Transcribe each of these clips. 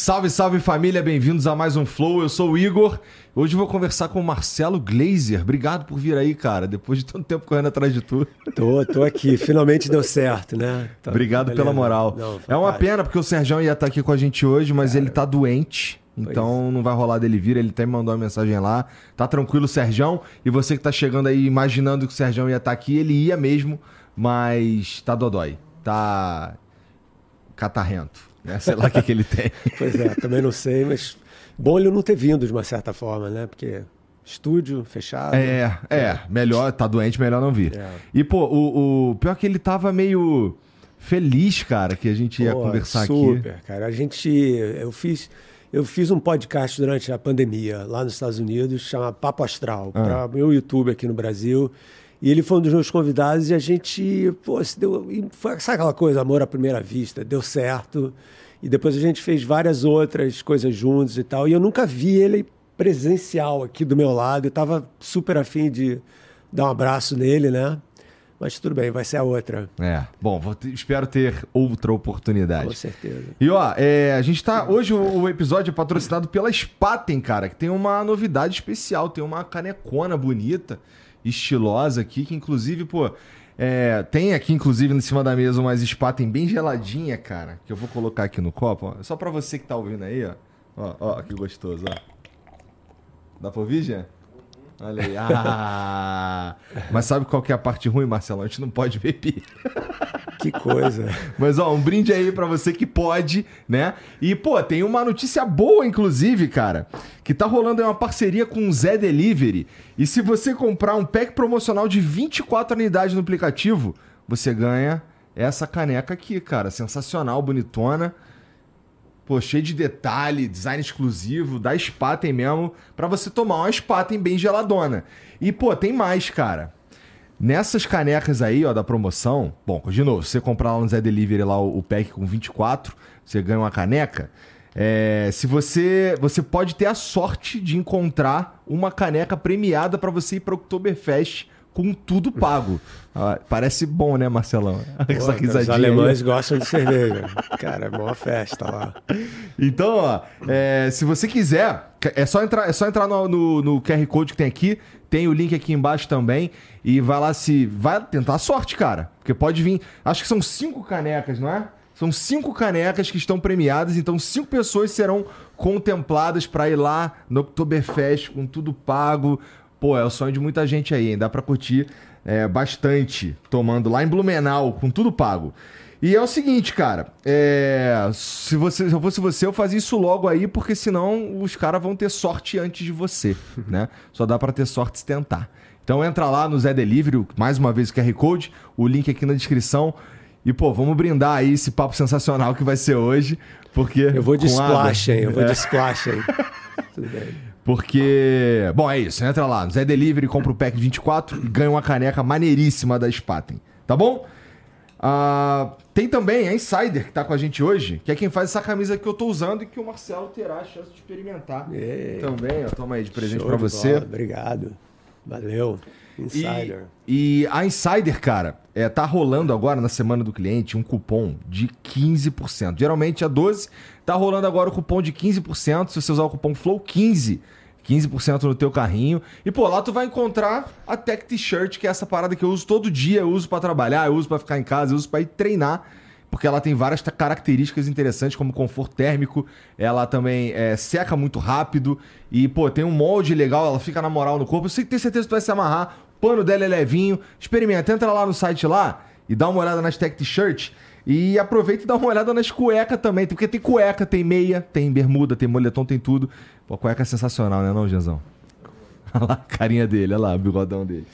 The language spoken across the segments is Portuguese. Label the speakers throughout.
Speaker 1: Salve, salve família, bem-vindos a mais um Flow. Eu sou o Igor. Hoje vou conversar com o Marcelo Glazer. Obrigado por vir aí, cara, depois de tanto tempo correndo atrás de tu.
Speaker 2: Tô, tô aqui. Finalmente deu certo, né?
Speaker 1: Tá, Obrigado beleza. pela moral. Não, é uma pena porque o Sérgio ia estar aqui com a gente hoje, mas cara, ele tá doente. Então pois. não vai rolar dele vir. Ele até me mandou uma mensagem lá. Tá tranquilo, Sérgio. E você que tá chegando aí imaginando que o Sérgio ia estar aqui, ele ia mesmo, mas tá dodói. Tá catarrento. Né? Sei lá o que, que ele tem.
Speaker 2: Pois é, também não sei, mas bom ele não ter vindo de uma certa forma, né? Porque estúdio fechado.
Speaker 1: É, é, é. melhor, tá doente, melhor não vir. É. E, pô, o, o pior é que ele tava meio feliz, cara, que a gente ia pô, conversar
Speaker 2: super, aqui. Super, cara. A gente. Eu fiz. Eu fiz um podcast durante a pandemia lá nos Estados Unidos, chama Papo Astral, ah. para meu YouTube aqui no Brasil. E ele foi um dos meus convidados e a gente, pô, se deu, foi, sabe aquela coisa, amor à primeira vista, deu certo. E depois a gente fez várias outras coisas juntos e tal. E eu nunca vi ele presencial aqui do meu lado. Eu tava super afim de dar um abraço nele, né? Mas tudo bem, vai ser a outra.
Speaker 1: É. Bom, espero ter outra oportunidade.
Speaker 2: Com certeza.
Speaker 1: E ó, é, a gente tá. Hoje o, o, episódio é patrocinado pela Spaten, cara, que tem uma novidade especial. Tem uma canecona bonita estilosa aqui, que inclusive, pô, é, tem aqui, inclusive, em cima da mesa umas Spaten bem geladinha, cara, que eu vou colocar aqui no copo, ó. Só pra você que tá ouvindo aí, ó. Ó, ó, que gostoso, ó. Dá pra ouvir, Jean? Olha aí. Ah! Mas sabe qual que é a parte ruim, Marcelo? A gente não pode beber.
Speaker 2: Que coisa.
Speaker 1: Mas, ó, um brinde aí para você que pode, né? E, pô, tem uma notícia boa, inclusive, cara, que tá rolando uma parceria com o Zé Delivery. E se você comprar um pack promocional de 24 unidades no aplicativo, você ganha essa caneca aqui, cara. Sensacional, bonitona. Pô, cheio de detalhe, design exclusivo, da Spaten mesmo, para você tomar uma Spaten bem geladona. E, pô, tem mais, cara. Nessas canecas aí, ó, da promoção, bom, de novo, se você comprar lá no Zé Delivery lá o, o pack com 24, você ganha uma caneca. É, se você você pode ter a sorte de encontrar uma caneca premiada para você ir para Oktoberfest com tudo pago. Ah, parece bom, né, Marcelão?
Speaker 2: Essa risadinha. Os alemães aí. gostam de cerveja. Cara, é boa festa lá.
Speaker 1: Então, ó, é, se você quiser, é só entrar, é só entrar no, no, no, QR Code que tem aqui. Tem o link aqui embaixo também. E vai lá se. Vai tentar a sorte, cara. Porque pode vir. Acho que são cinco canecas, não é? São cinco canecas que estão premiadas, então cinco pessoas serão contempladas para ir lá no Oktoberfest com tudo pago, pô, é o sonho de muita gente aí, hein? Dá pra curtir é, bastante tomando lá em Blumenau, com tudo pago. E é o seguinte, cara, é, se, você, se eu fosse você, eu fazia isso logo aí, porque senão os caras vão ter sorte antes de você, né? Só dá para ter sorte se tentar. Então entra lá no Zé Delivery, mais uma vez o QR Code, o link aqui na descrição. E, pô, vamos brindar aí esse papo sensacional que vai ser hoje, porque...
Speaker 2: Eu vou de splash, hein? Eu vou é. de splash, hein? Tudo bem.
Speaker 1: Porque, bom, é isso. Entra lá, Zé Delivery, compra o pack 24 e ganha uma caneca maneiríssima da Spaten. Tá bom? Uh, tem também a Insider que tá com a gente hoje, que é quem faz essa camisa que eu tô usando e que o Marcelo terá a chance de experimentar.
Speaker 2: Ei.
Speaker 1: Também, ó, toma aí de presente para você.
Speaker 2: Bola. Obrigado. Valeu.
Speaker 1: Insider. E, e, a Insider, cara, é, tá rolando agora na semana do cliente um cupom de 15%. Geralmente é 12%, tá rolando agora o cupom de 15%. Se você usar o cupom FLOW15, 15% no teu carrinho. E, pô, lá tu vai encontrar a Tech T-Shirt, que é essa parada que eu uso todo dia. Eu uso para trabalhar, eu uso para ficar em casa, eu uso para ir treinar. Porque ela tem várias características interessantes, como conforto térmico. Ela também é, seca muito rápido. E, pô, tem um molde legal, ela fica na moral no corpo. Que tem certeza que tu vai se amarrar. O pano dela é levinho. Experimenta, entra lá no site lá e dá uma olhada nas Tech T-Shirt. E aproveita e dá uma olhada nas cuecas também. Porque tem cueca, tem meia, tem bermuda, tem moletom, tem tudo. Pô, cueca é sensacional, né, não, Genzão? Olha lá a carinha dele, olha lá o bigodão dele.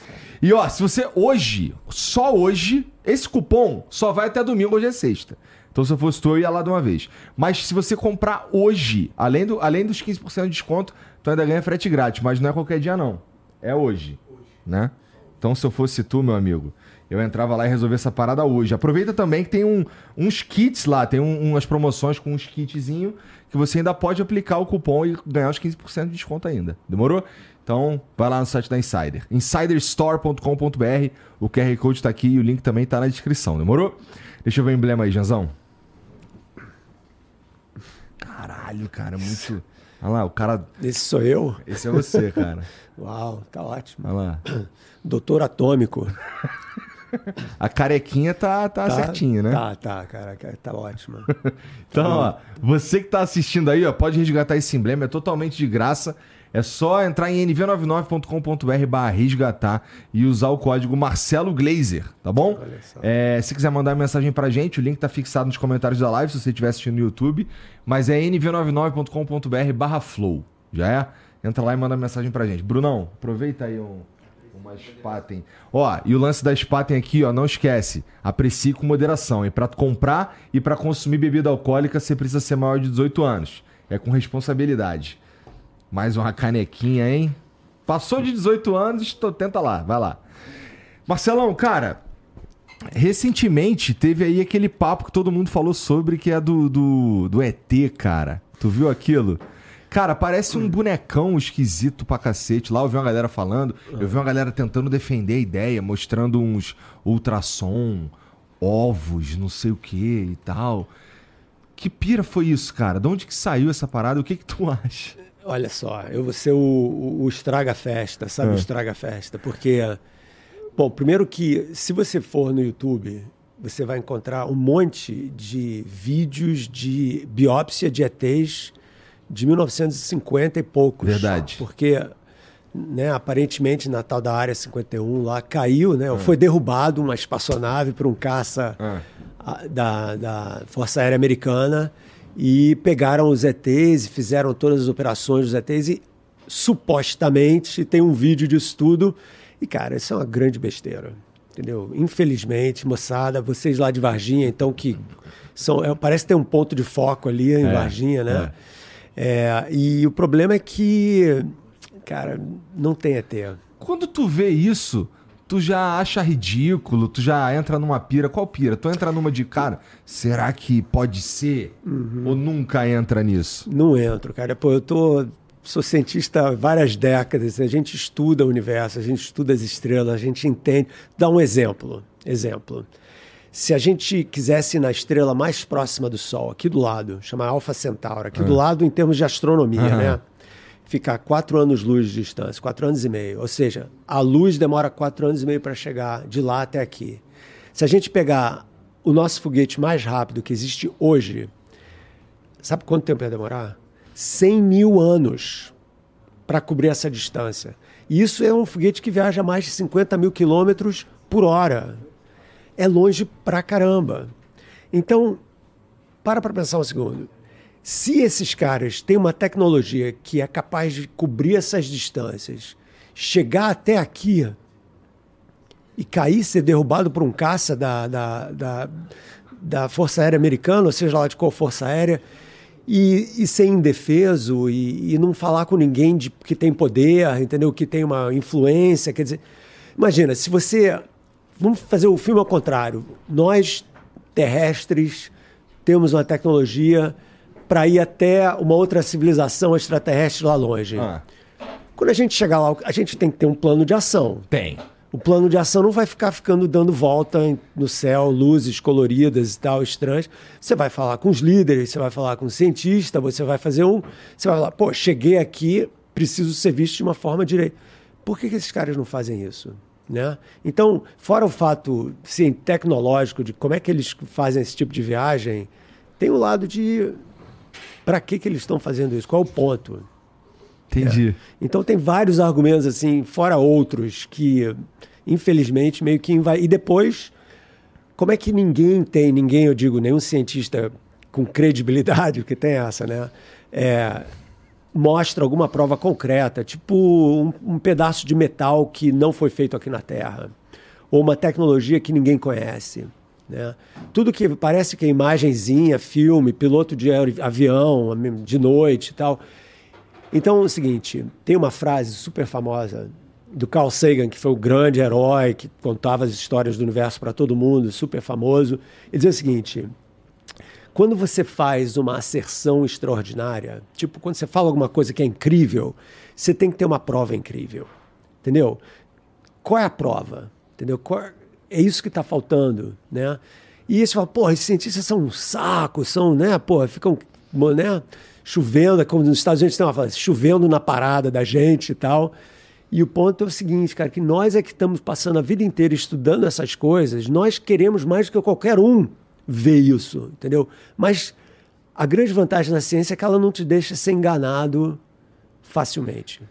Speaker 1: E ó, se você hoje, só hoje, esse cupom só vai até domingo, hoje é sexta. Então se eu fosse tu, eu ia lá de uma vez. Mas se você comprar hoje, além, do, além dos 15% de desconto, tu ainda ganha frete grátis. Mas não é qualquer dia, não. É hoje. Né? Então se eu fosse tu, meu amigo, eu entrava lá e resolvia essa parada hoje. Aproveita também que tem um, uns kits lá, tem um, umas promoções com uns kitzinho que você ainda pode aplicar o cupom e ganhar os 15% de desconto ainda. Demorou? Então, vai lá no site da Insider. insiderstore.com.br. O QR Code está aqui e o link também está na descrição. Demorou? Deixa eu ver o emblema aí, Janzão. Caralho, cara, muito. Olha lá, o cara.
Speaker 2: Esse sou eu?
Speaker 1: Esse é você, cara.
Speaker 2: Uau, tá ótimo.
Speaker 1: Olha lá.
Speaker 2: Doutor Atômico.
Speaker 1: A carequinha tá, tá,
Speaker 2: Tá,
Speaker 1: certinha, né?
Speaker 2: Tá, tá, cara, tá ótima.
Speaker 1: Então, ó, você que tá assistindo aí, ó, pode resgatar esse emblema, é totalmente de graça. É só entrar em nv99.com.br barra resgatar e usar o código Marcelo Glazer, tá bom? É, se quiser mandar mensagem pra gente, o link tá fixado nos comentários da live, se você estiver assistindo no YouTube. Mas é nv99.com.br barra flow, já é? Entra lá e manda mensagem pra gente. Brunão, aproveita aí um, uma Spaten. Ó, e o lance da Spaten aqui, ó, não esquece. Aprecie com moderação. E pra comprar e pra consumir bebida alcoólica, você precisa ser maior de 18 anos. É com responsabilidade. Mais uma canequinha, hein? Passou de 18 anos, tô- tenta lá, vai lá. Marcelão, cara, recentemente teve aí aquele papo que todo mundo falou sobre, que é do, do, do ET, cara. Tu viu aquilo? Cara, parece um bonecão esquisito pra cacete. Lá eu vi uma galera falando, eu vi uma galera tentando defender a ideia, mostrando uns ultrassom, ovos, não sei o que e tal. Que pira foi isso, cara? De onde que saiu essa parada? O que que tu acha?
Speaker 2: Olha só, eu vou ser o, o, o estraga-festa, sabe
Speaker 1: É.
Speaker 2: o estraga-festa? Porque, bom, primeiro que se você for no YouTube, você vai encontrar um monte de vídeos de biópsia de ETs de 1950 e poucos.
Speaker 1: Verdade.
Speaker 2: Porque, né, aparentemente, na tal da Área 51 lá, caiu, né? ou Foi derrubado uma espaçonave por um caça
Speaker 1: Ah.
Speaker 2: a- da, da Força Aérea Americana e pegaram os ETs e fizeram todas as operações dos ETs e supostamente tem um vídeo disso tudo. E, cara, isso é uma grande besteira. Entendeu? Infelizmente, moçada, vocês lá de Varginha, então, que são. é, parece ter um ponto de foco ali em
Speaker 1: É,
Speaker 2: Varginha, né? É, e o problema é que, cara, não tem ET.
Speaker 1: Quando tu vê isso, tu já acha ridículo, tu já entra numa pira. Qual pira? Tu entra numa de, cara, será que pode ser? Ou nunca entra nisso?
Speaker 2: Não entro, cara. Pô, eu tô, sou cientista há várias décadas. A gente estuda o universo, a gente estuda as estrelas, a gente entende. Dá um exemplo. Exemplo. Se a gente quisesse ir na estrela mais próxima do Sol, aqui do lado, chama Alpha Centauri, aqui do lado em termos de astronomia,
Speaker 1: Aham.
Speaker 2: né? Fica a quatro anos-luz de distância, quatro anos e meio. Ou seja, a luz demora quatro anos e meio para chegar de lá até aqui. Se a gente pegar o nosso foguete mais rápido que existe hoje, Sabe quanto tempo ia demorar? 100 mil anos para cobrir essa distância. E isso é um foguete que viaja mais de 50 mil quilômetros por hora. É longe pra caramba. Então, para para pensar um segundo. Se esses caras têm uma tecnologia que é capaz de cobrir essas distâncias, chegar até aqui e cair, ser derrubado por um caça da, da, da, da Força Aérea Americana, ou seja lá de qual Força Aérea, e, e ser indefeso e, e não falar com ninguém de, que tem poder, entendeu? Que tem uma influência. Quer dizer, imagina, se você. Vamos fazer o filme ao contrário. Nós, terrestres, temos uma tecnologia para ir até uma outra civilização extraterrestre lá longe.
Speaker 1: Ah,
Speaker 2: Quando a gente chegar lá, a gente tem que ter um plano de ação.
Speaker 1: tem.
Speaker 2: O plano de ação não vai ficar ficando dando volta no céu, luzes coloridas e tal, estranhas. Você vai falar com os líderes, você vai falar com o cientista, você vai fazer um. Você vai falar, pô, cheguei aqui, preciso ser visto de uma forma direita. Por que, que esses caras não fazem isso? Né? Então, fora o fato sim, tecnológico de como é que eles fazem esse tipo de viagem, tem o lado de para que, que eles estão fazendo isso? Qual é o ponto?
Speaker 1: Entendi.
Speaker 2: Então tem vários argumentos assim, fora outros que infelizmente meio que vai e depois como é que ninguém tem, ninguém eu digo, nenhum cientista com credibilidade, que tem essa, né? É, mostra alguma prova concreta, tipo um, um pedaço de metal que não foi feito aqui na Terra, ou uma tecnologia que ninguém conhece. Né? Tudo que parece que é imagenzinha, filme, piloto de avião, de noite e tal. Então é o seguinte: tem uma frase super famosa do Carl Sagan, que foi o grande herói que contava as histórias do universo para todo mundo, super famoso. Ele dizia o seguinte: quando você faz uma asserção extraordinária, tipo quando você fala alguma coisa que é incrível, você tem que ter uma prova incrível. Entendeu? Qual é a prova? Entendeu? Qual- é isso que está faltando, né? E você fala, porra, esses cientistas são um saco, são, né, porra, ficam, né, chovendo, é como nos Estados Unidos tem uma frase, chovendo na parada da gente e tal. E o ponto é o seguinte, cara, que nós é que estamos passando a vida inteira estudando essas coisas, nós queremos mais do que qualquer um ver isso, entendeu? Mas a grande vantagem da ciência é que ela não te deixa ser enganado facilmente.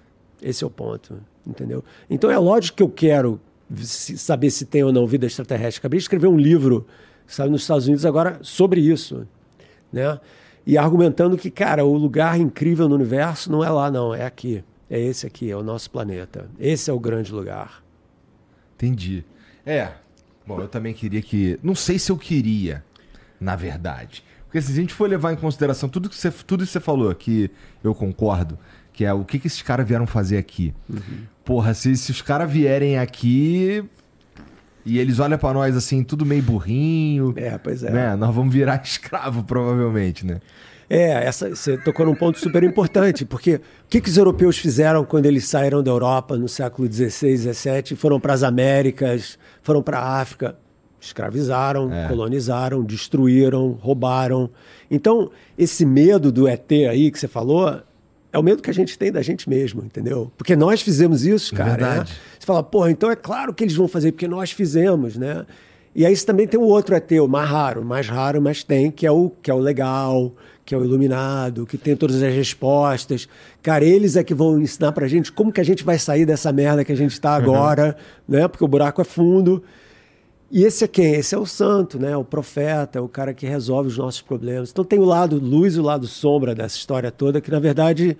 Speaker 2: Esse é o ponto, entendeu? Então é lógico que eu quero saber se tem ou não vida extraterrestre. Acabei de escrever um livro, saiu nos Estados Unidos agora, sobre isso, né? E argumentando que, cara, o lugar incrível no universo não é lá, não, é aqui. É esse aqui, é o nosso planeta. Esse é o grande lugar.
Speaker 1: Entendi. É. Bom, eu também queria que. Não sei se eu queria, na verdade. Porque se a gente for levar em consideração tudo que você, tudo que você falou, que eu concordo, que é o que, que esses caras vieram fazer aqui. Uhum. Porra, se, se os caras vierem aqui e eles olham para nós assim, tudo meio burrinho.
Speaker 2: É, pois é.
Speaker 1: Né? Nós vamos virar escravo, provavelmente, né?
Speaker 2: É, essa, você tocou num ponto super importante, porque o que, que os europeus fizeram quando eles saíram da Europa no século XVI, XVII, foram para as Américas, foram para a África? Escravizaram, é. colonizaram, destruíram, roubaram. Então, esse medo do ET aí que você falou é o medo que a gente tem da gente mesmo, entendeu? Porque nós fizemos isso, é cara. Né? Você fala, pô, então é claro que eles vão fazer, porque nós fizemos, né? E aí você também tem o outro o mais raro, mais raro, mas tem, que é o, que é o legal, que é o iluminado, que tem todas as respostas. Cara, eles é que vão ensinar pra gente como que a gente vai sair dessa merda que a gente está agora, uhum. né? Porque o buraco é fundo. E esse é quem? Esse é o santo, né? O profeta, o cara que resolve os nossos problemas. Então tem o lado luz e o lado sombra dessa história toda, que na verdade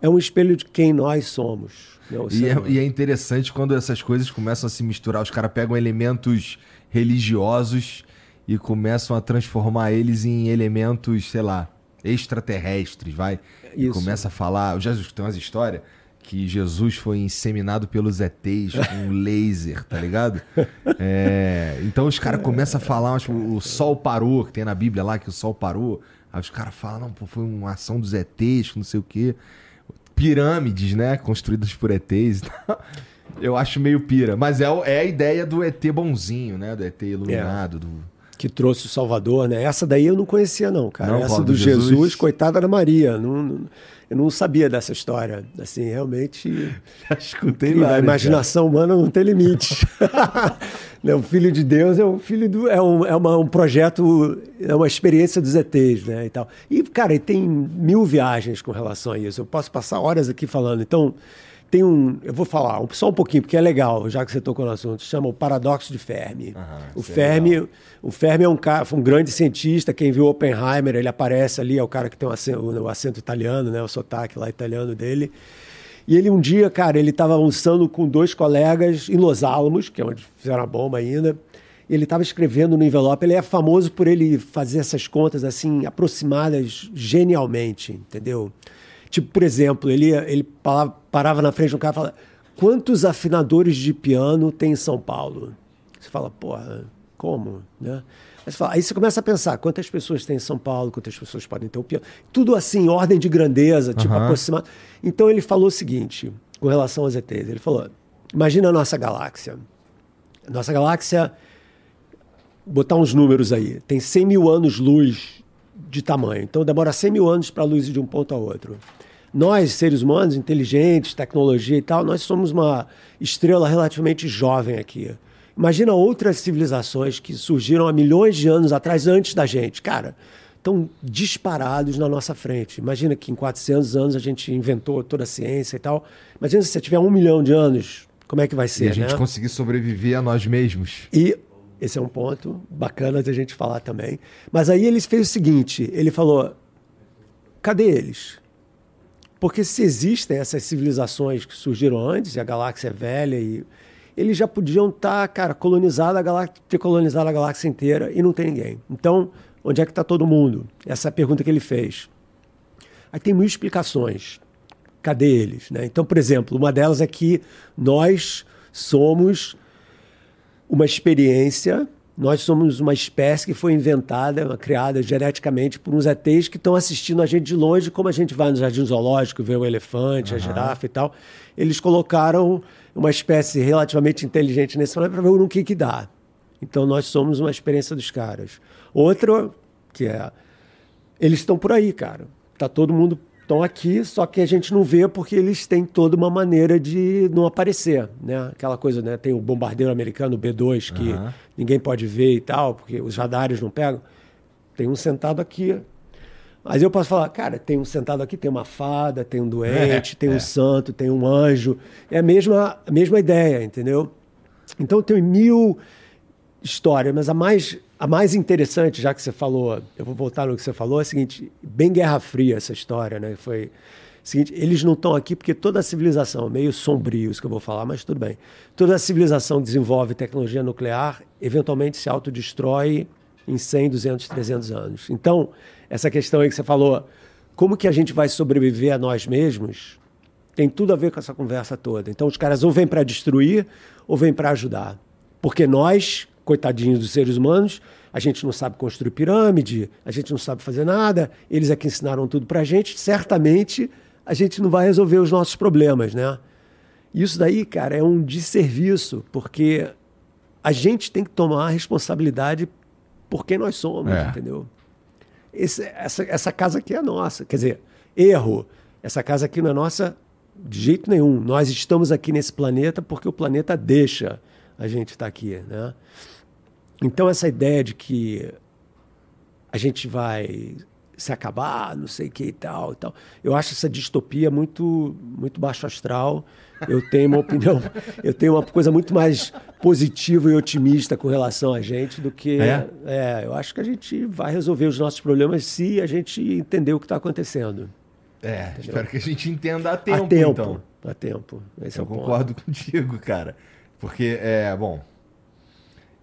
Speaker 2: é um espelho de quem nós somos.
Speaker 1: Né? E, é, e, é, interessante quando essas coisas começam a se misturar. Os caras pegam elementos religiosos e começam a transformar eles em elementos, sei lá, extraterrestres, vai. Isso. E começa a falar. Eu já tem umas histórias que Jesus foi inseminado pelos ETs com um laser, tá ligado? É, então os caras começam a falar, tipo, o sol parou, que tem na Bíblia lá que o sol parou. Aí os caras falam, não, pô, foi uma ação dos ETs, não sei o quê. Pirâmides, né? Construídas por ETs. Eu acho meio pira. Mas é, é a ideia do ET bonzinho, né? Do ET iluminado, é. do
Speaker 2: que trouxe o Salvador, né? Essa daí eu não conhecia, não, cara. Não, Essa do Jesus, Jesus, coitada da Maria. Não, não, eu não sabia dessa história. Assim, realmente.
Speaker 1: Já escutei lá.
Speaker 2: A imaginação cara. humana não tem limite. né? o Filho de Deus é um filho do. É um, é uma, um projeto, é uma experiência dos ETs, né? E, tal. e, cara, tem mil viagens com relação a isso. Eu posso passar horas aqui falando. Então. Tem um, eu vou falar só um pouquinho, porque é legal, já que você tocou no assunto, chama o paradoxo de Fermi. o Fermi, é o Fermi é um cara, foi um grande cientista, quem viu Oppenheimer, ele aparece ali, é o cara que tem o acento, o acento italiano, né, o sotaque lá italiano dele. E ele um dia, cara, ele estava almoçando com dois colegas em Los Alamos, que é onde fizeram a bomba ainda. E ele estava escrevendo no envelope. Ele é famoso por ele fazer essas contas assim aproximadas genialmente, entendeu? Tipo, por exemplo, ele, ele parava na frente de um cara e falava: quantos afinadores de piano tem em São Paulo? Você fala, porra, como? Né? Aí você, fala, aí você começa a pensar quantas pessoas tem em São Paulo, quantas pessoas podem ter o piano. Tudo assim, ordem de grandeza, tipo, uhum. aproximado. Então ele falou o seguinte, com relação aos ETs: ele falou, imagina a nossa galáxia. Nossa galáxia, botar uns números aí, tem 100 mil anos-luz de tamanho. Então demora 100 mil anos para a luz ir de um ponto a outro. Nós, seres humanos, inteligentes, tecnologia e tal, nós somos uma estrela relativamente jovem aqui. Imagina outras civilizações que surgiram há milhões de anos atrás, antes da gente. Cara, estão disparados na nossa frente. Imagina que em 400 anos a gente inventou toda a ciência e tal. Imagina se você tiver um milhão de anos, como é que vai ser? E
Speaker 1: a gente
Speaker 2: né?
Speaker 1: conseguir sobreviver a nós mesmos.
Speaker 2: E esse é um ponto bacana de a gente falar também. Mas aí ele fez o seguinte: ele falou, cadê eles? Porque se existem essas civilizações que surgiram antes, e a galáxia é velha, e eles já podiam estar, tá, cara, colonizado a galáxia, ter colonizado a galáxia inteira e não tem ninguém. Então, onde é que está todo mundo? Essa é a pergunta que ele fez. Aí tem mil explicações. Cadê eles? Né? Então, por exemplo, uma delas é que nós somos uma experiência nós somos uma espécie que foi inventada, criada geneticamente por uns ETs que estão assistindo a gente de longe, como a gente vai no jardim zoológico ver o elefante, uhum. a girafa e tal. Eles colocaram uma espécie relativamente inteligente nesse planeta para ver no que, que dá. Então nós somos uma experiência dos caras. Outra, que é. Eles estão por aí, cara. tá todo mundo estão aqui, só que a gente não vê porque eles têm toda uma maneira de não aparecer, né? Aquela coisa, né? Tem o bombardeiro americano, o B-2, que uhum. ninguém pode ver e tal, porque os radares não pegam. Tem um sentado aqui. Mas eu posso falar, cara, tem um sentado aqui, tem uma fada, tem um doente, é, tem é. um santo, tem um anjo. É a mesma, a mesma ideia, entendeu? Então tem mil histórias, mas a mais a mais interessante, já que você falou, eu vou voltar no que você falou, é o seguinte, bem Guerra Fria essa história, né? Foi seguinte, eles não estão aqui porque toda a civilização, meio sombrio isso que eu vou falar, mas tudo bem. Toda a civilização desenvolve tecnologia nuclear, eventualmente se autodestrói em 100, 200, 300 anos. Então, essa questão aí que você falou, como que a gente vai sobreviver a nós mesmos, tem tudo a ver com essa conversa toda. Então, os caras ou vêm para destruir ou vêm para ajudar. Porque nós, coitadinhos dos seres humanos, a gente não sabe construir pirâmide, a gente não sabe fazer nada, eles é que ensinaram tudo para a gente, certamente a gente não vai resolver os nossos problemas, né? Isso daí, cara, é um desserviço, porque a gente tem que tomar a responsabilidade por quem nós somos, é. entendeu? Esse, essa, essa casa aqui é nossa. Quer dizer, erro. Essa casa aqui não é nossa de jeito nenhum. Nós estamos aqui nesse planeta porque o planeta deixa a gente estar aqui, né? Então, essa ideia de que a gente vai se acabar, não sei o que e tal, e tal. Eu acho essa distopia muito, muito baixo astral. Eu tenho uma opinião, eu tenho uma coisa muito mais positiva e otimista com relação a gente do que. É? é eu acho que a gente vai resolver os nossos problemas se a gente entender o que está acontecendo.
Speaker 1: É, Entendeu? espero que a gente entenda a tempo,
Speaker 2: a tempo
Speaker 1: então.
Speaker 2: A tempo. Esse
Speaker 1: eu
Speaker 2: é o
Speaker 1: concordo
Speaker 2: ponto.
Speaker 1: contigo, cara. Porque, é, bom,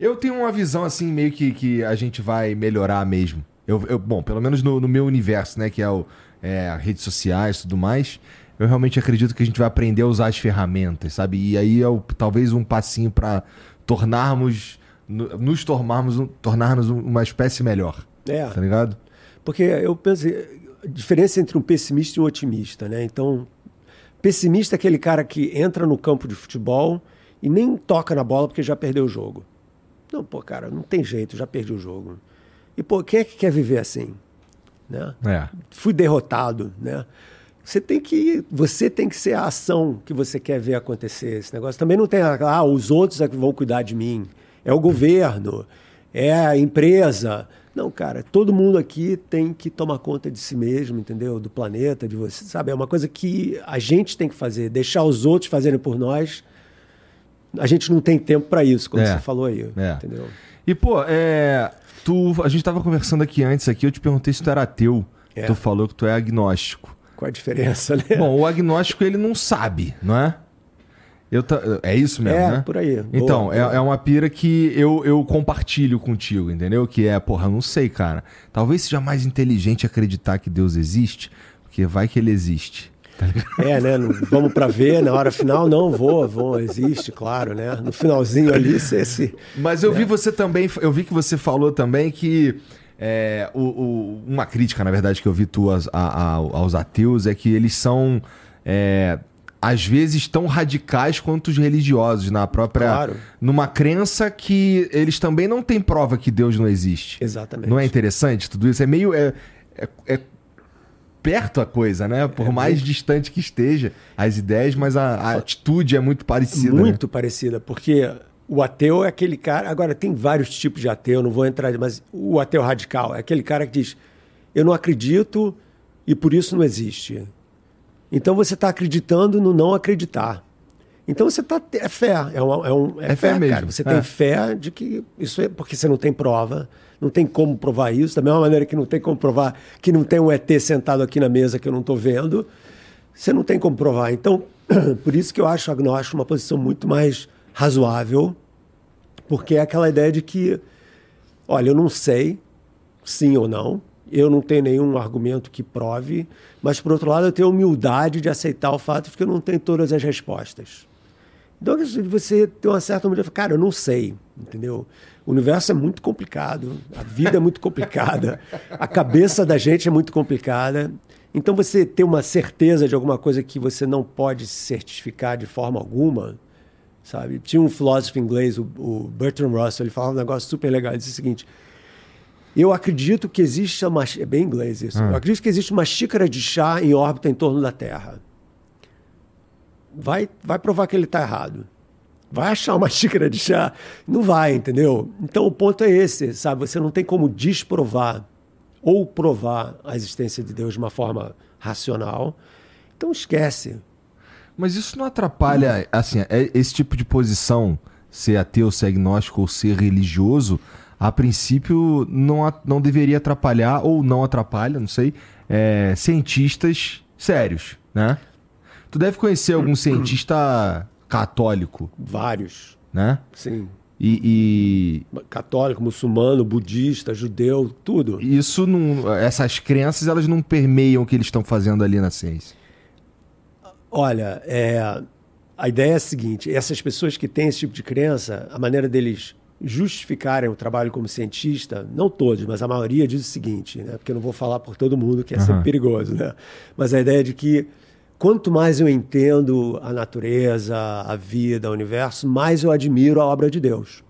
Speaker 1: eu tenho uma visão assim, meio que, que a gente vai melhorar mesmo. Eu, eu bom, pelo menos no, no, meu universo, né? Que é, o, é redes sociais e tudo mais. Eu realmente acredito que a gente vai aprender a usar as ferramentas, sabe? E aí é o, talvez um passinho para tornarmos. Nos tornarmos, tornarmos uma espécie melhor. É. Tá ligado?
Speaker 2: Porque eu penso. A diferença entre um pessimista e um otimista, né? Então, pessimista é aquele cara que entra no campo de futebol e nem toca na bola porque já perdeu o jogo. Não, pô, cara, não tem jeito, já perdi o jogo. E, pô, quem é que quer viver assim? Né? É. Fui derrotado, né? Você tem que você tem que ser a ação que você quer ver acontecer. Esse negócio também não tem ah, os outros é que vão cuidar de mim. É o governo, é a empresa. Não, cara, todo mundo aqui tem que tomar conta de si mesmo, entendeu? Do planeta, de você, sabe? É uma coisa que a gente tem que fazer, deixar os outros fazerem por nós a gente não tem tempo para isso, como é. você falou aí. É. Entendeu?
Speaker 1: E, pô, é, tu, a gente tava conversando aqui antes, aqui, eu te perguntei se tu era ateu. É. Tu falou que tu é agnóstico.
Speaker 2: Qual a diferença, né?
Speaker 1: Bom, o agnóstico ele não sabe, não é? Eu É isso mesmo, é, né?
Speaker 2: por aí.
Speaker 1: Então, boa, é, boa. é uma pira que eu, eu compartilho contigo, entendeu? Que é, porra, não sei, cara. Talvez seja mais inteligente acreditar que Deus existe, porque vai que ele existe.
Speaker 2: É, né? Vamos para ver na hora final, não vou, vou, existe, claro, né? No finalzinho ali, você se.
Speaker 1: Mas eu né? vi você também, eu vi que você falou também que é, o, o, uma crítica, na verdade, que eu vi tu aos, a, a, aos ateus é que eles são. É, às vezes tão radicais quanto os religiosos na própria claro. numa crença que eles também não têm prova que Deus não existe.
Speaker 2: Exatamente.
Speaker 1: Não é interessante tudo isso? É meio é, é, é perto a coisa, né? Por é mais muito... distante que esteja as ideias, mas a, a atitude é muito parecida.
Speaker 2: Né? Muito né? parecida, porque o ateu é aquele cara. Agora, tem vários tipos de ateu, não vou entrar, mas o ateu radical é aquele cara que diz: Eu não acredito e por isso não existe. Então você está acreditando no não acreditar. Então você está. É fé. É, uma, é, um, é, é fé, fé, mesmo. Cara. Você é. tem fé de que isso é. Porque você não tem prova não tem como provar isso, da mesma maneira que não tem como provar que não tem um ET sentado aqui na mesa que eu não estou vendo, você não tem como provar. Então, por isso que eu acho agnóstico uma posição muito mais razoável, porque é aquela ideia de que, olha, eu não sei, sim ou não, eu não tenho nenhum argumento que prove, mas por outro lado eu tenho humildade de aceitar o fato de que eu não tenho todas as respostas. Então você tem uma certa humildade, cara, eu não sei, entendeu? O universo é muito complicado, a vida é muito complicada, a cabeça da gente é muito complicada. Então você ter uma certeza de alguma coisa que você não pode certificar de forma alguma, sabe? Tinha um filósofo inglês, o, o Bertrand Russell, ele falava um negócio super legal, ele disse o seguinte: Eu acredito que existe uma. É bem inglês isso.
Speaker 1: Ah.
Speaker 2: Eu acredito que existe uma xícara de chá em órbita em torno da Terra. Vai, vai provar que ele está errado. Vai achar uma xícara de chá? Não vai, entendeu? Então o ponto é esse, sabe? Você não tem como desprovar ou provar a existência de Deus de uma forma racional. Então esquece.
Speaker 1: Mas isso não atrapalha, assim, é- esse tipo de posição, ser ateu, ser agnóstico ou ser religioso, a princípio não, não deveria atrapalhar, ou não atrapalha, não sei, é, cientistas sérios, né? Tu deve conhecer algum cientista católico,
Speaker 2: Vários,
Speaker 1: né?
Speaker 2: sim.
Speaker 1: E,
Speaker 2: Católico, muçulmano, budista, judeu, tudo.
Speaker 1: e isso não. Essas crenças elas não permeiam o que eles estão fazendo ali na ciência.
Speaker 2: Olha, é, a ideia é a seguinte: essas pessoas que têm esse tipo de crença, a maneira deles justificarem o trabalho como cientista, não todos, mas a maioria diz o seguinte, né? Porque eu não vou falar por todo mundo, que é sempre perigoso, né? Mas a ideia de que quanto mais eu entendo a natureza, a vida, o universo, mais eu admiro a obra de Deus.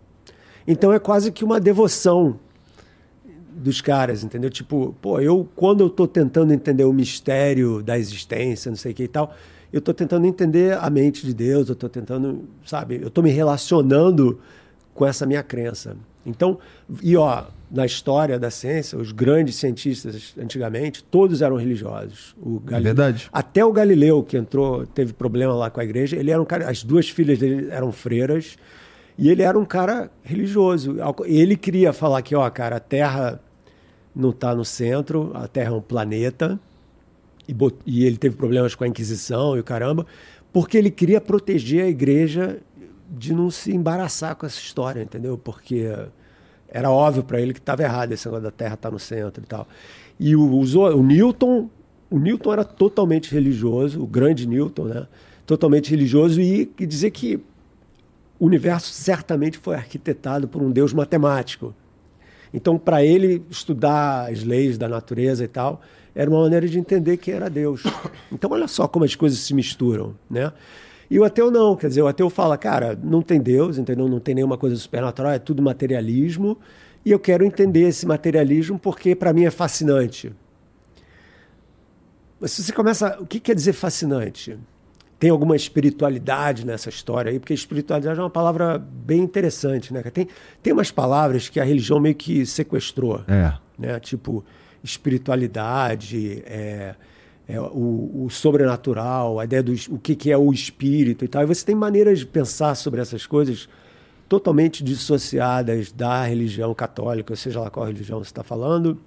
Speaker 2: Então é quase que uma devoção dos caras, entendeu? Tipo, pô, eu quando eu tô tentando entender o mistério da existência, não sei o que e tal, eu tô tentando entender a mente de Deus, eu tô tentando, sabe, eu tô me relacionando com essa minha crença. Então, e ó, na história da ciência, os grandes cientistas antigamente, todos eram religiosos. O Gali-
Speaker 1: verdade.
Speaker 2: Até o Galileu, que entrou, teve problema lá com a igreja, ele era um cara, as duas filhas dele eram freiras, e ele era um cara religioso. Ele queria falar que, ó, cara, a Terra não está no centro, a Terra é um planeta, e, bot- e ele teve problemas com a Inquisição e o caramba, porque ele queria proteger a igreja de não se embaraçar com essa história, entendeu? Porque era óbvio para ele que estava errado esse negócio da Terra estar no centro e tal. E o, usou, o Newton, o Newton era totalmente religioso, o grande Newton, né? Totalmente religioso e, e dizer que o universo certamente foi arquitetado por um Deus matemático. Então, para ele estudar as leis da natureza e tal, era uma maneira de entender quem era Deus. Então, olha só como as coisas se misturam, né? E o ateu não, quer dizer, o ateu fala, cara, não tem Deus, entendeu? Não tem nenhuma coisa supernatural, é tudo materialismo, e eu quero entender esse materialismo porque para mim é fascinante. Mas se você começa, o que quer dizer fascinante? Tem alguma espiritualidade nessa história aí? Porque espiritualidade é uma palavra bem interessante, né? Tem, tem umas palavras que a religião meio que sequestrou
Speaker 1: É.
Speaker 2: né? Tipo espiritualidade, é, é, o, o sobrenatural, a ideia do o que, que é o espírito e tal. E você tem maneiras de pensar sobre essas coisas totalmente dissociadas da religião católica, seja lá qual religião você está falando.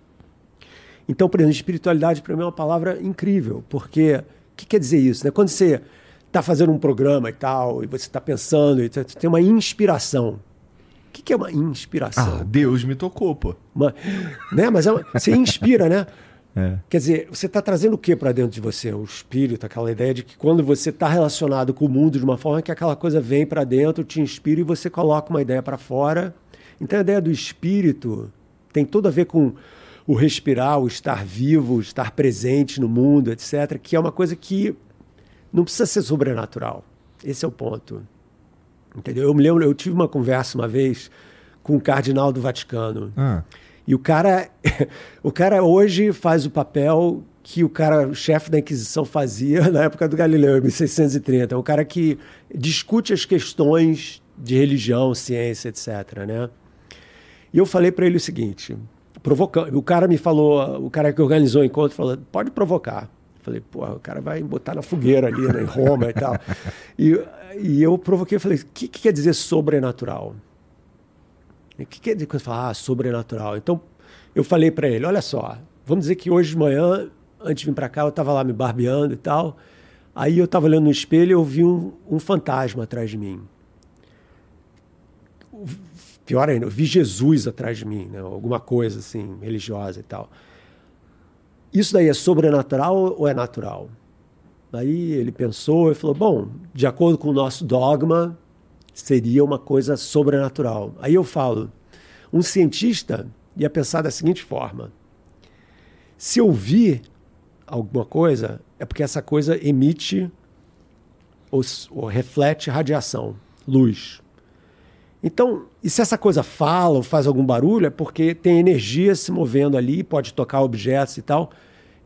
Speaker 2: Então, por exemplo, espiritualidade para mim é uma palavra incrível, porque o que quer dizer isso? Né? Quando você está fazendo um programa e tal, e você está pensando, e você tem uma inspiração. O que que é uma inspiração?
Speaker 1: Ah, Deus me tocou, pô.
Speaker 2: Uma- né? Mas é uma- você inspira, né?
Speaker 1: É.
Speaker 2: Quer dizer, você está trazendo o que para dentro de você? O espírito, aquela ideia de que quando você está relacionado com o mundo de uma forma que aquela coisa vem para dentro, te inspira e você coloca uma ideia para fora. Então a ideia do espírito tem tudo a ver com o respirar, o estar vivo, estar presente no mundo, etc., que é uma coisa que não precisa ser sobrenatural. Esse é o ponto. Entendeu? Eu me lembro, eu tive uma conversa uma vez com o cardeal do Vaticano.
Speaker 1: Ah.
Speaker 2: E o cara, o cara hoje faz o papel que o cara, o chefe da Inquisição fazia na época do Galileu, em 1630. É um cara que discute as questões de religião, ciência, etc. Né? E eu falei para ele o seguinte, provocando. O cara me falou, o cara que organizou o encontro falou, pode provocar. Falei, pô, o cara vai botar na fogueira ali, né, em Roma e tal. E, e eu provoquei, falei, o que, que quer dizer sobrenatural? O que quer dizer quando fala ah, sobrenatural? Então, eu falei para ele, olha só, vamos dizer que hoje de manhã, antes de vir para cá, eu estava lá me barbeando e tal. Aí eu estava olhando no espelho e eu vi um, um fantasma atrás de mim. Pior ainda, eu vi Jesus atrás de mim, né? alguma coisa assim, religiosa e tal. Isso daí é sobrenatural ou é natural? Aí ele pensou e falou: bom, de acordo com o nosso dogma, seria uma coisa sobrenatural. Aí eu falo: um cientista ia pensar da seguinte forma: se eu vi alguma coisa, é porque essa coisa emite ou, ou reflete radiação, luz. Então, e se essa coisa fala ou faz algum barulho, é porque tem energia se movendo ali, pode tocar objetos e tal.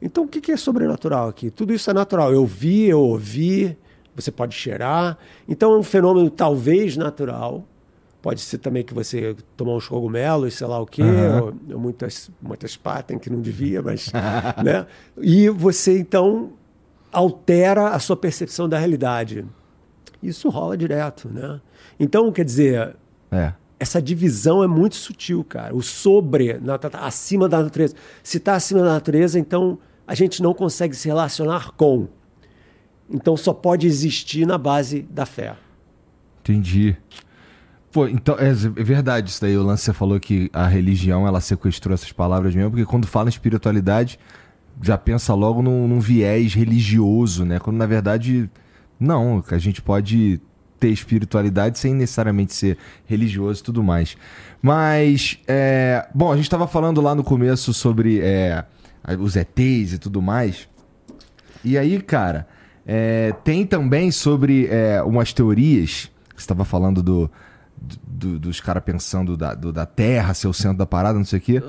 Speaker 2: Então, o que é sobrenatural aqui? Tudo isso é natural. Eu vi, eu ouvi, você pode cheirar. Então, é um fenômeno talvez natural. Pode ser também que você tomou uns cogumelos, sei lá o quê, uhum. ou, ou, muitas, muitas patem que não devia, mas. né? E você, então, altera a sua percepção da realidade. Isso rola direto, né? Então, quer dizer, é. essa divisão é muito sutil, cara. O sobre, na, tá, tá acima da natureza. Se está acima da natureza, então a gente não consegue se relacionar com. Então só pode existir na base da fé.
Speaker 1: Entendi. Pô, então é, é verdade isso daí. O lance você falou que a religião ela sequestrou essas palavras mesmo, porque quando fala em espiritualidade, já pensa logo num, num viés religioso, né? Quando na verdade, não, a gente pode ter espiritualidade sem necessariamente ser religioso e tudo mais. Mas, é, bom, a gente estava falando lá no começo sobre é, os ETs e tudo mais. E aí, cara, é, tem também sobre é, umas teorias. Você estava falando do, do, dos caras pensando da, do, da Terra ser o centro da parada, não sei o quê.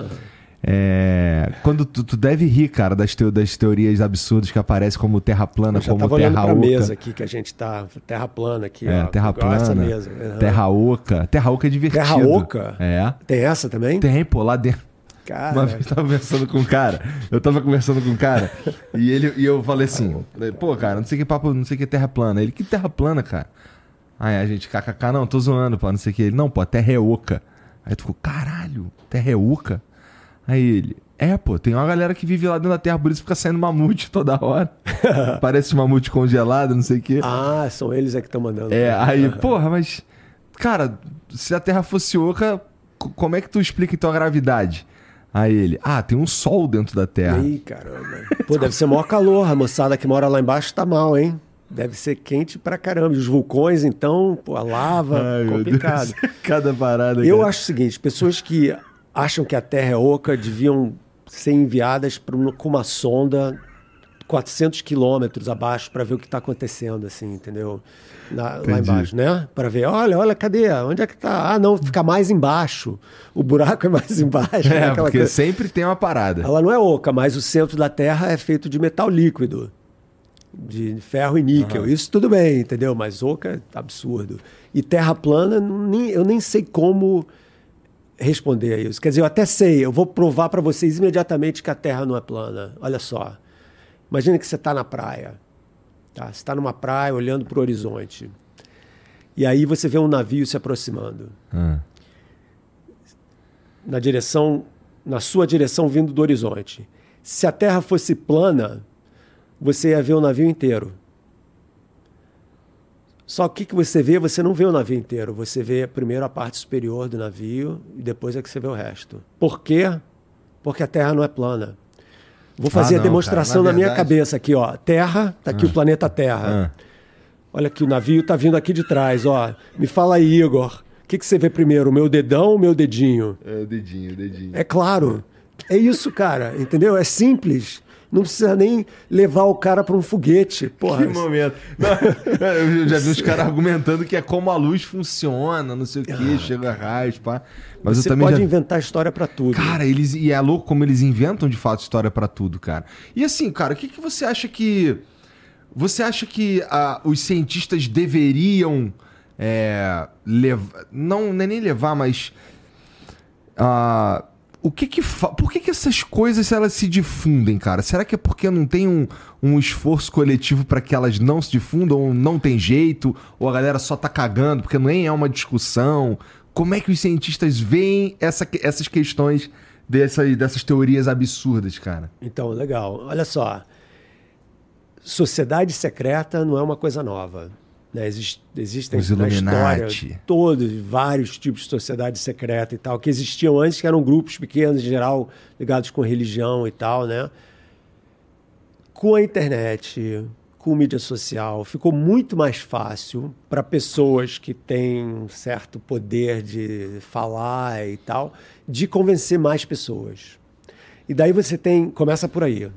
Speaker 1: É, quando tu, tu, deve rir, cara, das, teo, das teorias absurdas que aparecem como terra plana, Eu já como terra oca.
Speaker 2: mesa aqui que a gente tá, terra plana aqui,
Speaker 1: é,
Speaker 2: ó,
Speaker 1: terra plana, mesa. Uhum. terra oca. Terra oca é divertido.
Speaker 2: Terra oca?
Speaker 1: É.
Speaker 2: Tem essa também?
Speaker 1: Tem, pô, lá dentro. Cara. Uma vez eu tava conversando com um cara, eu tava conversando com um cara, e, ele, e eu falei assim, pô, cara, não sei que papo, não sei que terra plana. Ele, que terra plana, cara? Aí a gente, kkk, não, tô zoando, pô, não sei o que. Ele, não, pô, a terra é oca. Aí tu ficou, caralho, terra é oca? Aí ele, é, pô, tem uma galera que vive lá dentro da terra, por isso fica saindo mamute toda hora. Parece mamute congelado, não sei o quê.
Speaker 2: Ah, são eles é que estão mandando.
Speaker 1: É, aí, porra, mas. Cara, se a terra fosse oca, como é que tu explica então a gravidade? Aí ele, ah, tem um sol dentro da terra.
Speaker 2: Ih, caramba. Pô, deve ser maior calor. A moçada que mora lá embaixo tá mal, hein? Deve ser quente pra caramba. Os vulcões, então, pô, a lava, Ai, complicado.
Speaker 1: Cada parada.
Speaker 2: Eu cara. acho o seguinte: pessoas que acham que a Terra é oca deviam ser enviadas com uma sonda 400 quilômetros abaixo para ver o que está acontecendo, assim, entendeu? Na, lá embaixo, né? Para ver, olha, olha, cadê? Onde é que está? Ah, não, fica mais embaixo. O buraco é mais embaixo.
Speaker 1: É, né? porque coisa. sempre tem uma parada.
Speaker 2: Ela não é oca, mas o centro da Terra é feito de metal líquido, de ferro e níquel. Uhum. Isso tudo bem, entendeu? Mas oca é absurdo. E terra plana, nem, eu nem sei como responder a isso. Quer dizer, eu até sei, eu vou provar para vocês imediatamente que a Terra não é plana. Olha só. Imagina que você está na praia. Tá? Você está numa praia olhando para o horizonte. E aí você vê um navio se aproximando. Hum. Na direção, na sua direção vindo do horizonte. Se a Terra fosse plana, você ia ver o navio inteiro. Só que o que você vê, você não vê o navio inteiro. Você vê primeiro a parte superior do navio e depois é que você vê o resto. Por quê? Porque a Terra não é plana. Vou fazer ah, não, a demonstração na, na minha cabeça aqui, ó. Terra, tá aqui ah. o planeta Terra. Ah. Olha aqui, o navio tá vindo aqui de trás, ó. Me fala aí, Igor. O que, que você vê primeiro, o meu dedão ou o meu dedinho?
Speaker 1: É o dedinho, o dedinho.
Speaker 2: É claro. É isso, cara. Entendeu? É simples não precisa nem levar o cara para um foguete. Porra.
Speaker 1: Que momento. Não, eu já vi os caras argumentando que é como a luz funciona, não sei o quê, ah, chega raios, pá.
Speaker 2: Mas Você eu também pode já... inventar história para tudo.
Speaker 1: Cara, eles e é louco como eles inventam de fato história para tudo, cara. E assim, cara, o que, que você acha que você acha que ah, os cientistas deveriam é, levar, não, não é nem levar, mas ah, o que que fa... por que, que essas coisas elas se difundem, cara? Será que é porque não tem um, um esforço coletivo para que elas não se difundam, ou não tem jeito, ou a galera só tá cagando, porque nem é uma discussão? Como é que os cientistas veem essa, essas questões dessas, dessas teorias absurdas, cara?
Speaker 2: Então, legal. Olha só. Sociedade secreta não é uma coisa nova. Né? Exist, existem
Speaker 1: Os história
Speaker 2: todos, vários tipos de sociedade secreta e tal, que existiam antes, que eram grupos pequenos, em geral, ligados com religião e tal, né? Com a internet, com mídia social, ficou muito mais fácil para pessoas que têm um certo poder de falar e tal, de convencer mais pessoas. E daí você tem, começa por aí.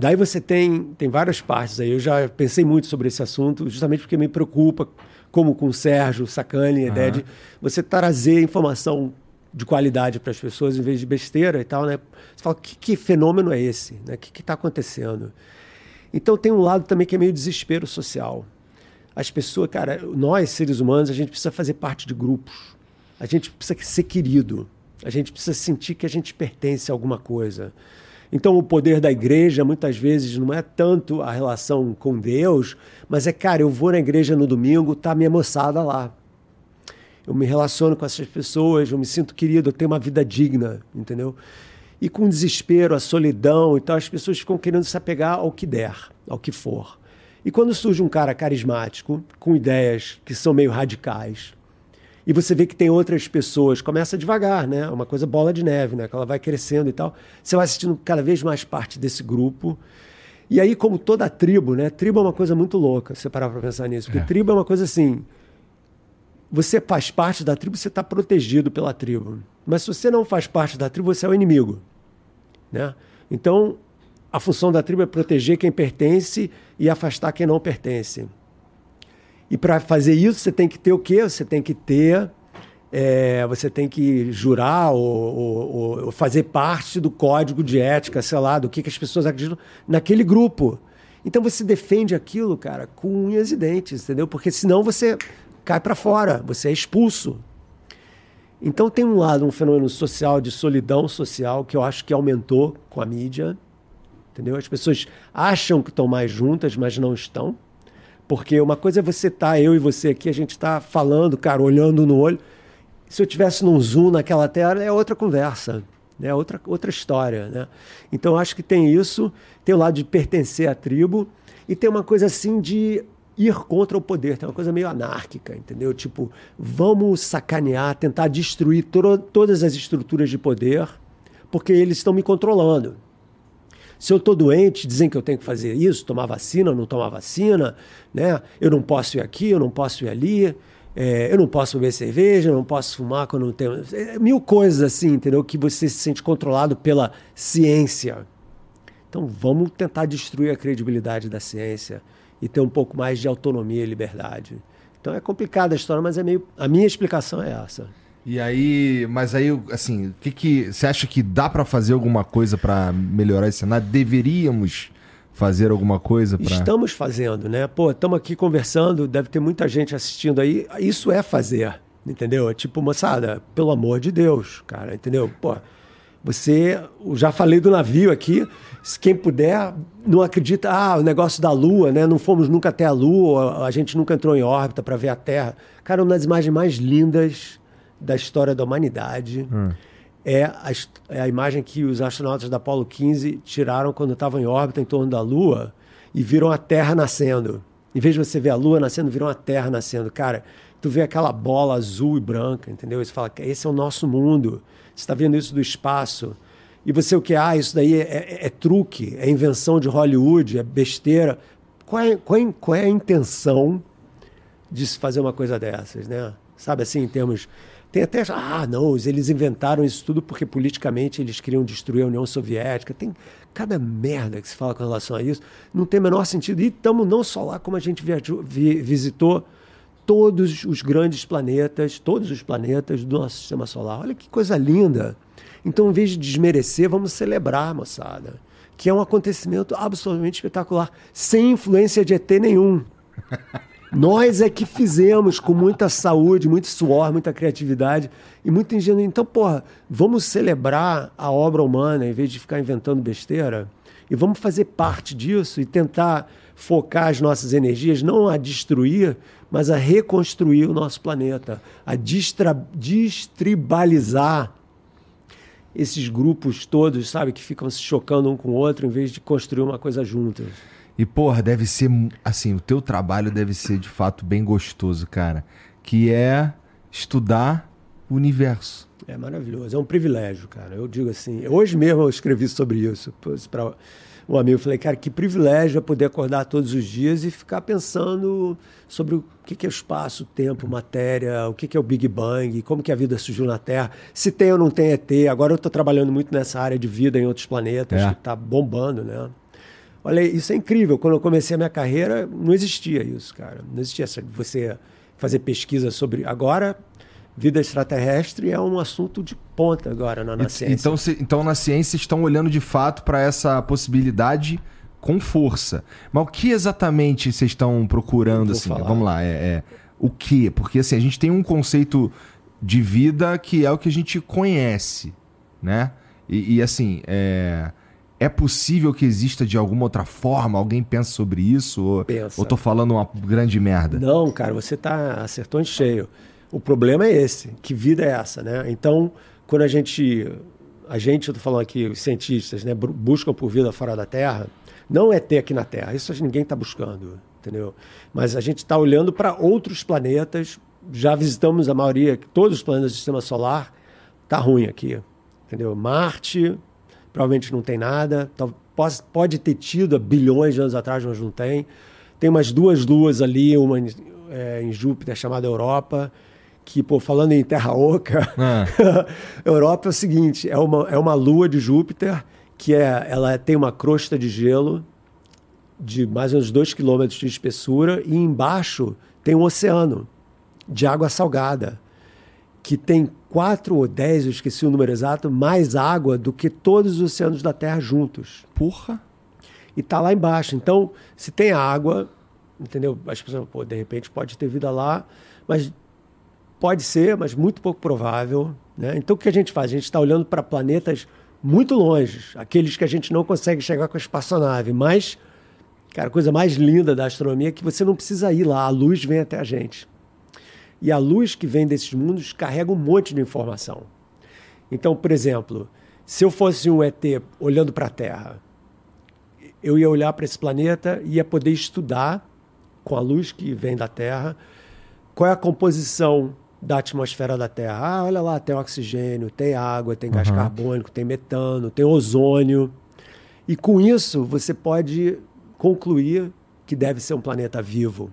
Speaker 2: Daí você tem, tem várias partes aí. Eu já pensei muito sobre esse assunto, justamente porque me preocupa como com o Sérgio Sacani, a uhum. ideia de você trazer informação de qualidade para as pessoas em vez de besteira e tal, né? Você fala, que, que fenômeno é esse? Né? O que está acontecendo? Então tem um lado também que é meio desespero social. As pessoas, cara, nós seres humanos, a gente precisa fazer parte de grupos. A gente precisa ser querido. A gente precisa sentir que a gente pertence a alguma coisa. Então, o poder da igreja, muitas vezes, não é tanto a relação com Deus, mas é, cara, eu vou na igreja no domingo, tá minha moçada lá. Eu me relaciono com essas pessoas, eu me sinto querido, eu tenho uma vida digna, entendeu? E com o desespero, a solidão, então as pessoas ficam querendo se apegar ao que der, ao que for. E quando surge um cara carismático, com ideias que são meio radicais, e você vê que tem outras pessoas, começa devagar, né? Uma coisa bola de neve, né? Que ela vai crescendo e tal. Você vai assistindo cada vez mais parte desse grupo. E aí, como toda a tribo, né? Tribo é uma coisa muito louca, se você parar para pensar nisso. Porque é. tribo é uma coisa assim. Você faz parte da tribo, você está protegido pela tribo. Mas se você não faz parte da tribo, você é o inimigo. Né? Então, a função da tribo é proteger quem pertence e afastar quem não pertence. E para fazer isso, você tem que ter o quê? Você tem que ter. É, você tem que jurar ou, ou, ou, fazer parte do código de ética, sei lá, do que, que as pessoas acreditam naquele grupo. Então você defende aquilo, cara, com unhas e dentes, entendeu? Porque senão você cai para fora, você é expulso. Então tem um lado, um fenômeno social de solidão social que eu acho que aumentou com a mídia, entendeu? As pessoas acham que estão mais juntas, mas não estão. Porque uma coisa é você estar, tá, eu e você aqui, a gente está falando, cara, olhando no olho. Se eu tivesse num zoom naquela tela, é outra conversa, né? outra, outra história. Né? Então, acho que tem isso, tem o lado de pertencer à tribo, e tem uma coisa assim de ir contra o poder, tem uma coisa meio anárquica, entendeu? Tipo, vamos sacanear, tentar destruir to todas as estruturas de poder, porque eles estão me controlando. Se eu estou doente, dizem que eu tenho que fazer isso, tomar vacina, não tomar vacina, né? Eu não posso ir aqui, eu não posso ir ali, é, eu não posso beber cerveja, eu não posso fumar quando não tenho. É, mil coisas assim, entendeu? Que você se sente controlado pela ciência. Então vamos tentar destruir a credibilidade da ciência e ter um pouco mais de autonomia e liberdade. Então é complicada a história, mas é meio. A minha explicação é essa.
Speaker 1: E aí, mas aí, assim, o que que você acha que dá para fazer alguma coisa para melhorar esse cenário? Deveríamos fazer alguma coisa para
Speaker 2: Estamos fazendo, né? Pô, estamos aqui conversando, deve ter muita gente assistindo aí. Isso é fazer, entendeu? É tipo, moçada, pelo amor de Deus, cara, entendeu? Pô, você, já falei do navio aqui, se quem puder, não acredita, ah, o negócio da Lua, né? Não fomos nunca até a Lua, a gente nunca entrou em órbita para ver a Terra. Cara, uma das imagens mais lindas da história da humanidade. Hum. É, a, é a imagem que os astronautas da Apollo 15 tiraram quando estavam em órbita em torno da Lua e viram a Terra nascendo. Em vez de você ver a Lua nascendo, viram a Terra nascendo. Cara, tu vê aquela bola azul e branca, entendeu? Você fala, esse é o nosso mundo. Você está vendo isso do espaço. E você o que? Ah, isso daí é, é, é truque, é invenção de Hollywood, é besteira. Qual é, qual é, qual é a intenção de se fazer uma coisa dessas, né? Sabe assim, em termos tem até, ah, não, eles inventaram isso tudo porque politicamente eles queriam destruir a União Soviética. Tem cada merda que se fala com relação a isso. Não tem o menor sentido. E estamos não só lá, como a gente viajou, vi, visitou todos os grandes planetas, todos os planetas do nosso sistema solar. Olha que coisa linda. Então, em vez de desmerecer, vamos celebrar, moçada. Que é um acontecimento absolutamente espetacular, sem influência de ET nenhum. Nós é que fizemos com muita saúde, muito suor, muita criatividade e muita ingenuidade. Então, porra, vamos celebrar a obra humana em vez de ficar inventando besteira? E vamos fazer parte disso e tentar focar as nossas energias não a destruir, mas a reconstruir o nosso planeta, a distra, distribalizar esses grupos todos, sabe, que ficam se chocando um com o outro em vez de construir uma coisa juntas.
Speaker 1: E, porra, deve ser. Assim, o teu trabalho deve ser de fato bem gostoso, cara. Que é estudar o universo.
Speaker 2: É maravilhoso. É um privilégio, cara. Eu digo assim. Hoje mesmo eu escrevi sobre isso para um amigo. Falei, cara, que privilégio é poder acordar todos os dias e ficar pensando sobre o que é espaço, tempo, matéria, o que é o Big Bang, como que a vida surgiu na Terra, se tem ou não tem ET. Agora eu estou trabalhando muito nessa área de vida em outros planetas, é. que está bombando, né? Olha, isso é incrível. Quando eu comecei a minha carreira, não existia isso, cara. Não existia você fazer pesquisa sobre. Agora, vida extraterrestre é um assunto de ponta agora na, na ciência.
Speaker 1: Então, se- então na ciência estão olhando de fato para essa possibilidade com força. Mas o que exatamente vocês estão procurando assim?
Speaker 2: falar.
Speaker 1: Vamos lá, é, é- o que? Porque assim a gente tem um conceito de vida que é o que a gente conhece, né? E, e, assim é é possível que exista de alguma outra forma? Alguém pensa sobre isso? Ou,
Speaker 2: Pensa.
Speaker 1: ou tô falando uma grande merda?
Speaker 2: Não, cara, você tá acertou em cheio. O problema é esse, que vida é essa, né? Então, quando a gente, a gente, eu tô falando aqui, os cientistas, né, bu- buscam por vida fora da Terra, não é ter aqui na Terra, isso ninguém está buscando, entendeu? Mas a gente está olhando para outros planetas, já visitamos a maioria, todos os planetas do Sistema Solar, tá ruim aqui, entendeu? Marte, provavelmente não tem nada, pos- pode ter tido há bilhões de anos atrás, mas não tem. Tem umas duas luas ali, uma em, é, em Júpiter chamada Europa, que, pô, falando em Terra Oca,
Speaker 1: Ah.
Speaker 2: Europa é o seguinte, é uma, é uma lua de Júpiter que é, ela tem uma crosta de gelo de mais ou menos 2 quilômetros de espessura e embaixo tem um oceano de água salgada que tem 4 ou 10, eu esqueci o número exato, mais água do que todos os oceanos da Terra juntos
Speaker 1: Porra!
Speaker 2: e tá lá embaixo. Então, se tem água, entendeu? As pessoas, pô, de repente pode ter vida lá, mas pode ser, mas muito pouco provável, né? Então, o que a gente faz? A gente está olhando para planetas muito longe, aqueles que a gente não consegue chegar com a espaçonave, mas, cara, a coisa mais linda da astronomia é que você não precisa ir lá, a luz vem até a gente. E a luz que vem desses mundos carrega um monte de informação. Então, por exemplo, se eu fosse um ET olhando para a Terra, eu ia olhar para esse planeta e ia poder estudar com a luz que vem da Terra qual é a composição da atmosfera da Terra. Ah, olha lá, tem oxigênio, tem água, tem gás carbônico, tem metano, tem ozônio. E com isso você pode concluir que deve ser um planeta vivo.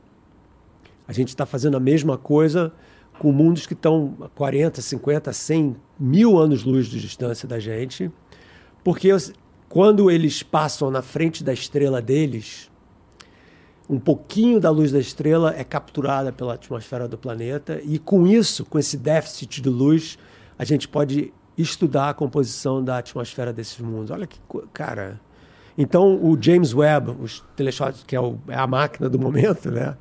Speaker 2: A gente está fazendo a mesma coisa com mundos que estão a 40, 50, 100 mil anos-luz de distância da gente, porque quando eles passam na frente da estrela deles, um pouquinho da luz da estrela é capturada pela atmosfera do planeta, e com isso, com esse déficit de luz, a gente pode estudar a composição da atmosfera desses mundos. Olha que cara. Então, o James Webb, os telescópios, que é, o- é a máquina do momento, né?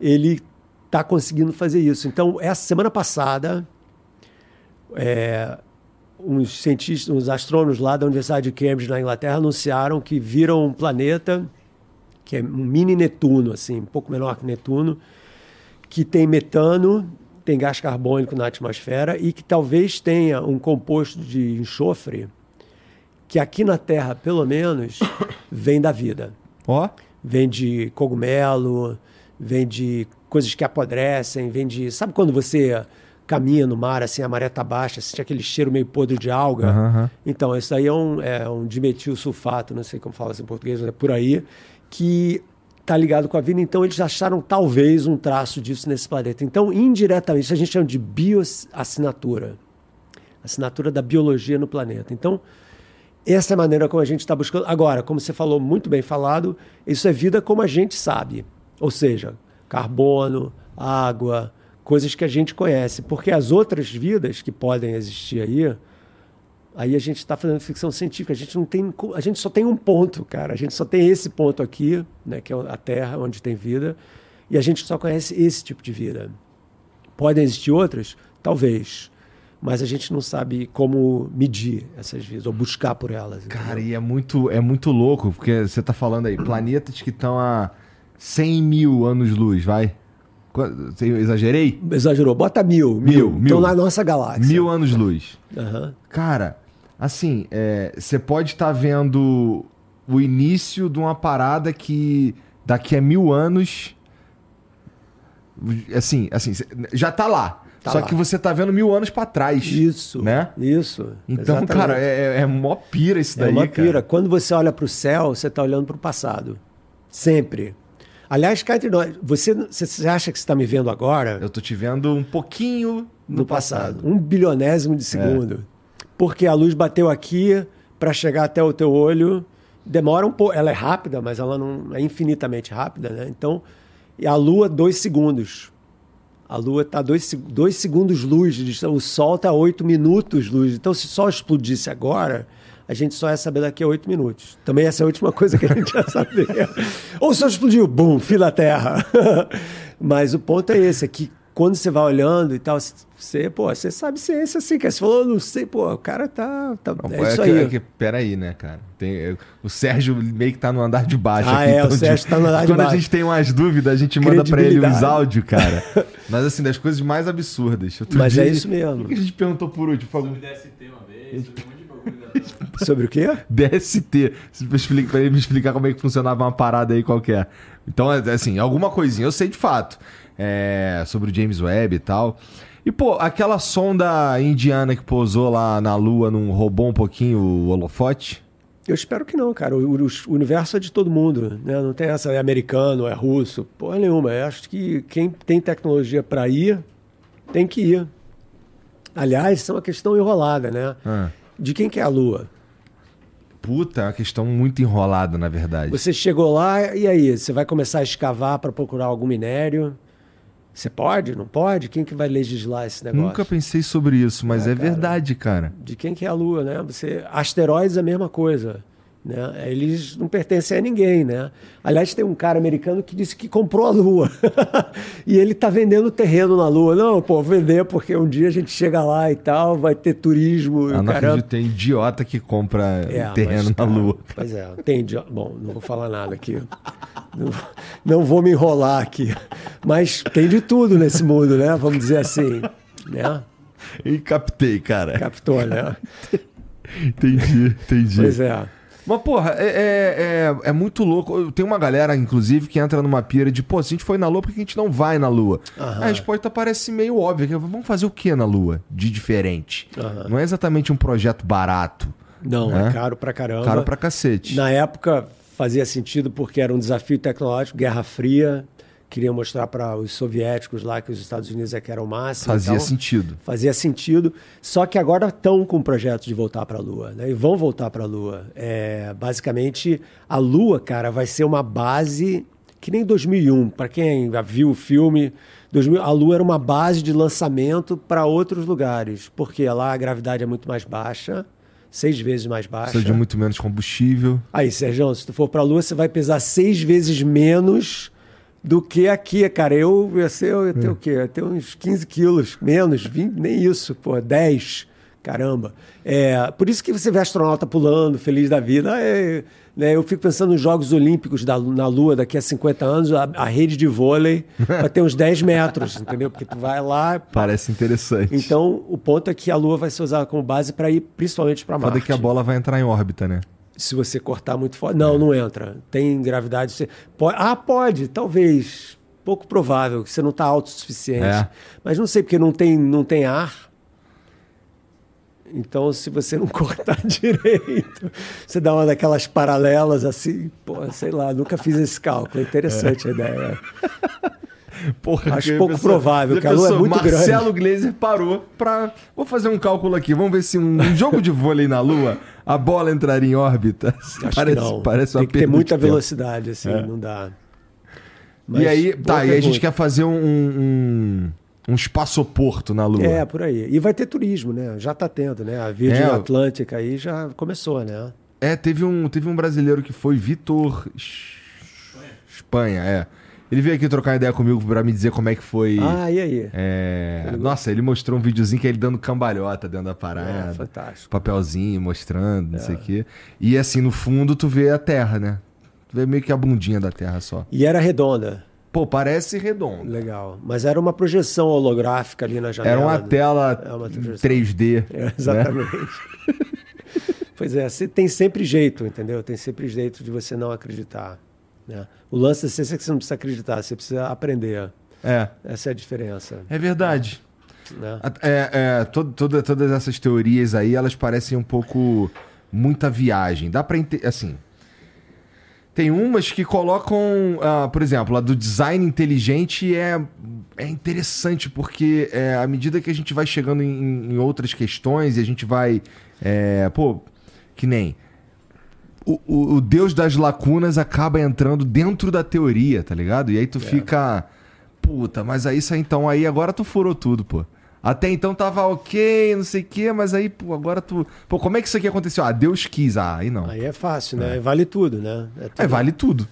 Speaker 2: Ele está conseguindo fazer isso. Então, essa semana passada, é, uns cientistas, uns astrônomos lá da Universidade de Cambridge, na Inglaterra, anunciaram que viram um planeta que é um mini Netuno, assim, um pouco menor que Netuno, que tem metano, tem gás carbônico na atmosfera e que talvez tenha um composto de enxofre que aqui na Terra, pelo menos, vem da vida.
Speaker 1: Ó,
Speaker 2: Vem de cogumelo, vem de coisas que apodrecem, vem de. Sabe quando você caminha no mar, assim, a maré tá baixa, sente aquele cheiro meio podre de alga?
Speaker 1: Aham.
Speaker 2: Então, isso aí é um, é um dimetilsulfato, não sei como fala isso em português, mas é por aí, que está ligado com a vida. Então, eles acharam talvez um traço disso nesse planeta. Então, indiretamente, isso a gente chama de bioassinatura assinatura da biologia no planeta. Então, essa é a maneira como a gente está buscando. Agora, como você falou, muito bem falado, isso é vida como a gente sabe. Ou seja, carbono, água, coisas que a gente conhece. Porque as outras vidas que podem existir aí, aí a gente está fazendo ficção científica. A gente não tem, a gente só tem um ponto, cara. A gente só tem esse ponto aqui, né, que é a Terra, onde tem vida, e a gente só conhece esse tipo de vida. Podem existir outras? Talvez. Mas a gente não sabe como medir essas vidas, ou buscar por elas.
Speaker 1: Cara,
Speaker 2: entendeu?
Speaker 1: e é muito, é muito louco, porque você tá falando aí, planetas que estão a 100 mil anos-luz, vai? Eu exagerei?
Speaker 2: Exagerou. Bota mil.
Speaker 1: Mil,
Speaker 2: Mil. Estão na nossa galáxia.
Speaker 1: Mil anos-luz.
Speaker 2: Aham.
Speaker 1: Cara, assim, é, você pode estar vendo o início de uma parada que daqui a mil anos. Assim, assim, já tá lá.
Speaker 2: Tá
Speaker 1: só
Speaker 2: lá.
Speaker 1: que você tá vendo mil anos pra trás.
Speaker 2: Isso.
Speaker 1: Né?
Speaker 2: Isso.
Speaker 1: Então,
Speaker 2: Exatamente.
Speaker 1: cara, é, é é mó pira isso daí.
Speaker 2: é
Speaker 1: cara.
Speaker 2: pira. Quando você olha para o céu, você está olhando para o passado. Sempre. Aliás, cá entre nós, você, você acha que você está me vendo agora?
Speaker 1: Eu tô te vendo um pouquinho no,
Speaker 2: no passado. Um bilionésimo de segundo. Porque a luz bateu aqui para chegar até o teu olho. Demora um pouco. Ela é rápida, mas ela não é infinitamente rápida, né? Então, e a Lua, dois segundos. A Lua está dois, dois segundos luz, o Sol está oito minutos luz. Então, se o Sol explodisse agora, a gente só ia saber daqui a oito minutos. Também essa é a última coisa que a gente ia saber. Ou o Sol explodiu, bum, fim da Terra. Mas o ponto é esse, é que quando você vai olhando e tal, você, pô, você sabe ciência assim, que você falou, não sei, pô, o cara tá. tá
Speaker 1: não,
Speaker 2: é,
Speaker 1: é
Speaker 2: isso
Speaker 1: que,
Speaker 2: aí.
Speaker 1: É que, peraí, né, cara? Tem, é, o Sérgio meio que tá no andar de baixo.
Speaker 2: Ah,
Speaker 1: aqui,
Speaker 2: é,
Speaker 1: então,
Speaker 2: o Sérgio
Speaker 1: de,
Speaker 2: tá no andar de
Speaker 1: quando
Speaker 2: baixo.
Speaker 1: a gente tem umas dúvidas, a gente manda pra ele os áudios, cara. Mas assim, das coisas mais absurdas. Outro
Speaker 2: Mas
Speaker 1: dia,
Speaker 2: é isso mesmo.
Speaker 1: O que a gente perguntou por último?
Speaker 3: Sobre DST uma vez, sobre um monte de
Speaker 2: Sobre o quê?
Speaker 1: DST. Pra ele me explicar como é que funcionava uma parada aí qualquer. Então, é, assim, alguma coisinha eu sei de fato. É, sobre o James Webb e tal. E, pô, aquela sonda indiana que pousou lá na Lua não roubou um pouquinho o holofote?
Speaker 2: Eu espero que não, cara. O, o, o universo é de todo mundo, né? Não tem essa, é americano, é russo, porra nenhuma. Eu acho que quem tem tecnologia para ir, tem que ir. Aliás, isso é uma questão enrolada, né?
Speaker 1: Ah.
Speaker 2: De quem que é a Lua?
Speaker 1: Puta, é uma questão muito enrolada, na verdade.
Speaker 2: Você chegou lá, e aí? Você vai começar a escavar para procurar algum minério? Você pode? Não pode? Quem que vai legislar esse negócio?
Speaker 1: Nunca pensei sobre isso, mas é,
Speaker 2: É, cara.
Speaker 1: verdade, cara.
Speaker 2: De quem que é a Lua, né? Você, asteroides é a mesma coisa. Né? Eles não pertencem a ninguém, né? Aliás, tem um cara americano que disse que comprou a Lua. e ele tá vendendo terreno na Lua. Não, pô, vender porque um dia a gente chega lá e tal, vai ter turismo.
Speaker 1: Eu não
Speaker 2: caramba.
Speaker 1: acredito, tem idiota que compra
Speaker 2: É,
Speaker 1: terreno
Speaker 2: mas,
Speaker 1: na
Speaker 2: cara,
Speaker 1: Lua.
Speaker 2: Pois é, tem. idi- Bom, não vou falar nada aqui. Não, não vou me enrolar aqui. Mas tem de tudo nesse mundo, né? Vamos dizer assim. Né?
Speaker 1: E captei, cara.
Speaker 2: Captou, né?
Speaker 1: Entendi, entendi.
Speaker 2: Pois é.
Speaker 1: Mas, porra, é, é, é, é muito louco. Tem uma galera, inclusive, que entra numa pira de, pô, se a gente foi na Lua, por que a gente não vai na Lua?
Speaker 2: Aham.
Speaker 1: A resposta parece meio óbvia. que Vamos fazer o que na Lua de diferente?
Speaker 2: Aham.
Speaker 1: Não é exatamente um projeto barato.
Speaker 2: Não,
Speaker 1: É?
Speaker 2: é caro pra caramba.
Speaker 1: Caro pra cacete.
Speaker 2: Na época fazia sentido porque era um desafio tecnológico, Guerra Fria. Queria mostrar para os soviéticos lá que os Estados Unidos é que era o máximo.
Speaker 1: Fazia
Speaker 2: então,
Speaker 1: sentido.
Speaker 2: Fazia sentido. Só que agora estão com o projeto de voltar para a Lua, né? E vão voltar para a Lua. É, basicamente, a Lua, cara, vai ser uma base que nem 2001. Para quem já viu o filme, 2000, a Lua era uma base de lançamento para outros lugares, porque lá a gravidade é muito mais baixa, seis vezes mais baixa.
Speaker 1: Precisa de muito menos combustível.
Speaker 2: Aí, Sérgio, se tu for pra Lua, você vai pesar seis vezes menos do que aqui, cara. Eu ia, ser, eu ia ter o quê? Eu ia ter uns 15 quilos menos, 20, nem isso, pô, 10. Caramba. É, por isso que você vê astronauta pulando, feliz da vida. É, né, eu fico pensando nos Jogos Olímpicos da, na Lua daqui a 50 anos, a, a rede de vôlei vai ter uns 10 metros, entendeu? Porque tu vai lá.
Speaker 1: Parece interessante.
Speaker 2: Então, o ponto é que a Lua vai ser usada como base para ir principalmente para
Speaker 1: Foda
Speaker 2: Marte
Speaker 1: que a bola vai entrar em órbita, né?
Speaker 2: Se você cortar muito forte. Não, não entra. Tem gravidade. Você pode... Ah, pode, talvez. Pouco provável, que você não está autossuficiente.
Speaker 1: É.
Speaker 2: Mas não sei, porque não tem, não tem ar. Então, se você não cortar direito, você dá uma daquelas paralelas assim, pô, sei lá, nunca fiz esse cálculo. É interessante a ideia.
Speaker 1: Porra,
Speaker 2: Acho pouco
Speaker 1: pessoa-
Speaker 2: provável, que a Lua é muito grande.
Speaker 1: Marcelo Gleiser parou pra. Vou fazer um cálculo aqui. Vamos ver se um jogo de vôlei na Lua, a bola entraria em órbita.
Speaker 2: Acho
Speaker 1: parece,
Speaker 2: que não.
Speaker 1: parece uma
Speaker 2: tem que ter muita velocidade, assim,
Speaker 1: É.
Speaker 2: não dá.
Speaker 1: E
Speaker 2: Mas,
Speaker 1: aí,
Speaker 2: boa
Speaker 1: tá, e a gente
Speaker 2: pergunta.
Speaker 1: quer fazer um, um, um espaçoporto na Lua.
Speaker 2: É, por aí. E vai ter turismo, né? Já está tendo, né? A Virgin
Speaker 1: É,
Speaker 2: Atlântica aí já começou, né?
Speaker 1: É, teve um, teve um brasileiro que foi, Vitor Es- Espanha, é. Ele veio aqui trocar ideia comigo pra me dizer como é que foi.
Speaker 2: Ah, e aí?
Speaker 1: é, Nossa, ele mostrou um videozinho que é ele dando cambalhota dentro da parada.
Speaker 2: É, fantástico.
Speaker 1: papelzinho mostrando, não sei o quê. E assim, no fundo, tu vê a Terra, né? Tu vê meio que a bundinha da Terra só.
Speaker 2: E era redonda.
Speaker 1: Pô, parece redondo.
Speaker 2: Legal. Mas era uma projeção holográfica ali na janela.
Speaker 1: Era uma
Speaker 2: né?
Speaker 1: tela
Speaker 2: É uma
Speaker 1: em
Speaker 2: projeção.
Speaker 1: 3D.
Speaker 2: É,
Speaker 1: né?
Speaker 2: exatamente. pois é, tem sempre jeito, entendeu? Tem sempre jeito de você não acreditar. Né? O lance da ciência é que você não precisa acreditar, você precisa aprender.
Speaker 1: É,
Speaker 2: Essa é a diferença.
Speaker 1: é verdade.
Speaker 2: Né?
Speaker 1: É, é, to- toda- todas essas teorias aí, elas parecem um pouco muita viagem. Dá pra entender, assim... Tem umas que colocam, ah, por exemplo, a do design inteligente é, é interessante, porque é, à medida que a gente vai chegando em, em outras questões e a gente vai. é, pô, que nem. O, o, o Deus das lacunas acaba entrando dentro da teoria, tá ligado? E aí tu fica. puta, mas aí isso aí, então aí agora tu furou tudo, pô. Até então tava ok, não sei o quê, mas aí, pô, agora tu. Pô, como é que isso aqui aconteceu? Ah, Deus quis. Ah, aí não.
Speaker 2: Aí é fácil, né? Vale tudo, né?
Speaker 1: É,
Speaker 2: tudo.
Speaker 1: vale tudo.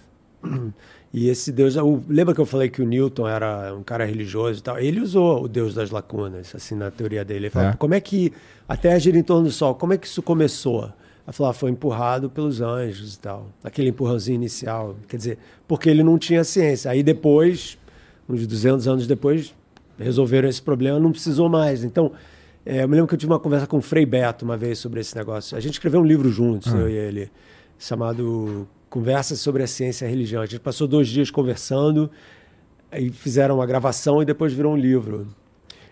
Speaker 2: E esse Deus. O, lembra que eu falei que o Newton era um cara religioso e tal? Ele usou o Deus das lacunas, assim, na teoria dele. Ele falou,
Speaker 1: É.
Speaker 2: como é que. A Terra gira em torno do Sol, como é que isso começou? Ela falou, ah, foi empurrado pelos anjos e tal. Aquele empurrãozinho inicial. Quer dizer, porque ele não tinha ciência. Aí depois, uns 200 anos depois, resolveram esse problema, não precisou mais. Então, é, eu me lembro que eu tive uma conversa com o Frei Beto uma vez sobre esse negócio. A gente escreveu um livro juntos, eu e ele, chamado Conversas sobre a Ciência e a Religião. A gente passou dois dias conversando, aí fizeram uma gravação e depois virou um livro.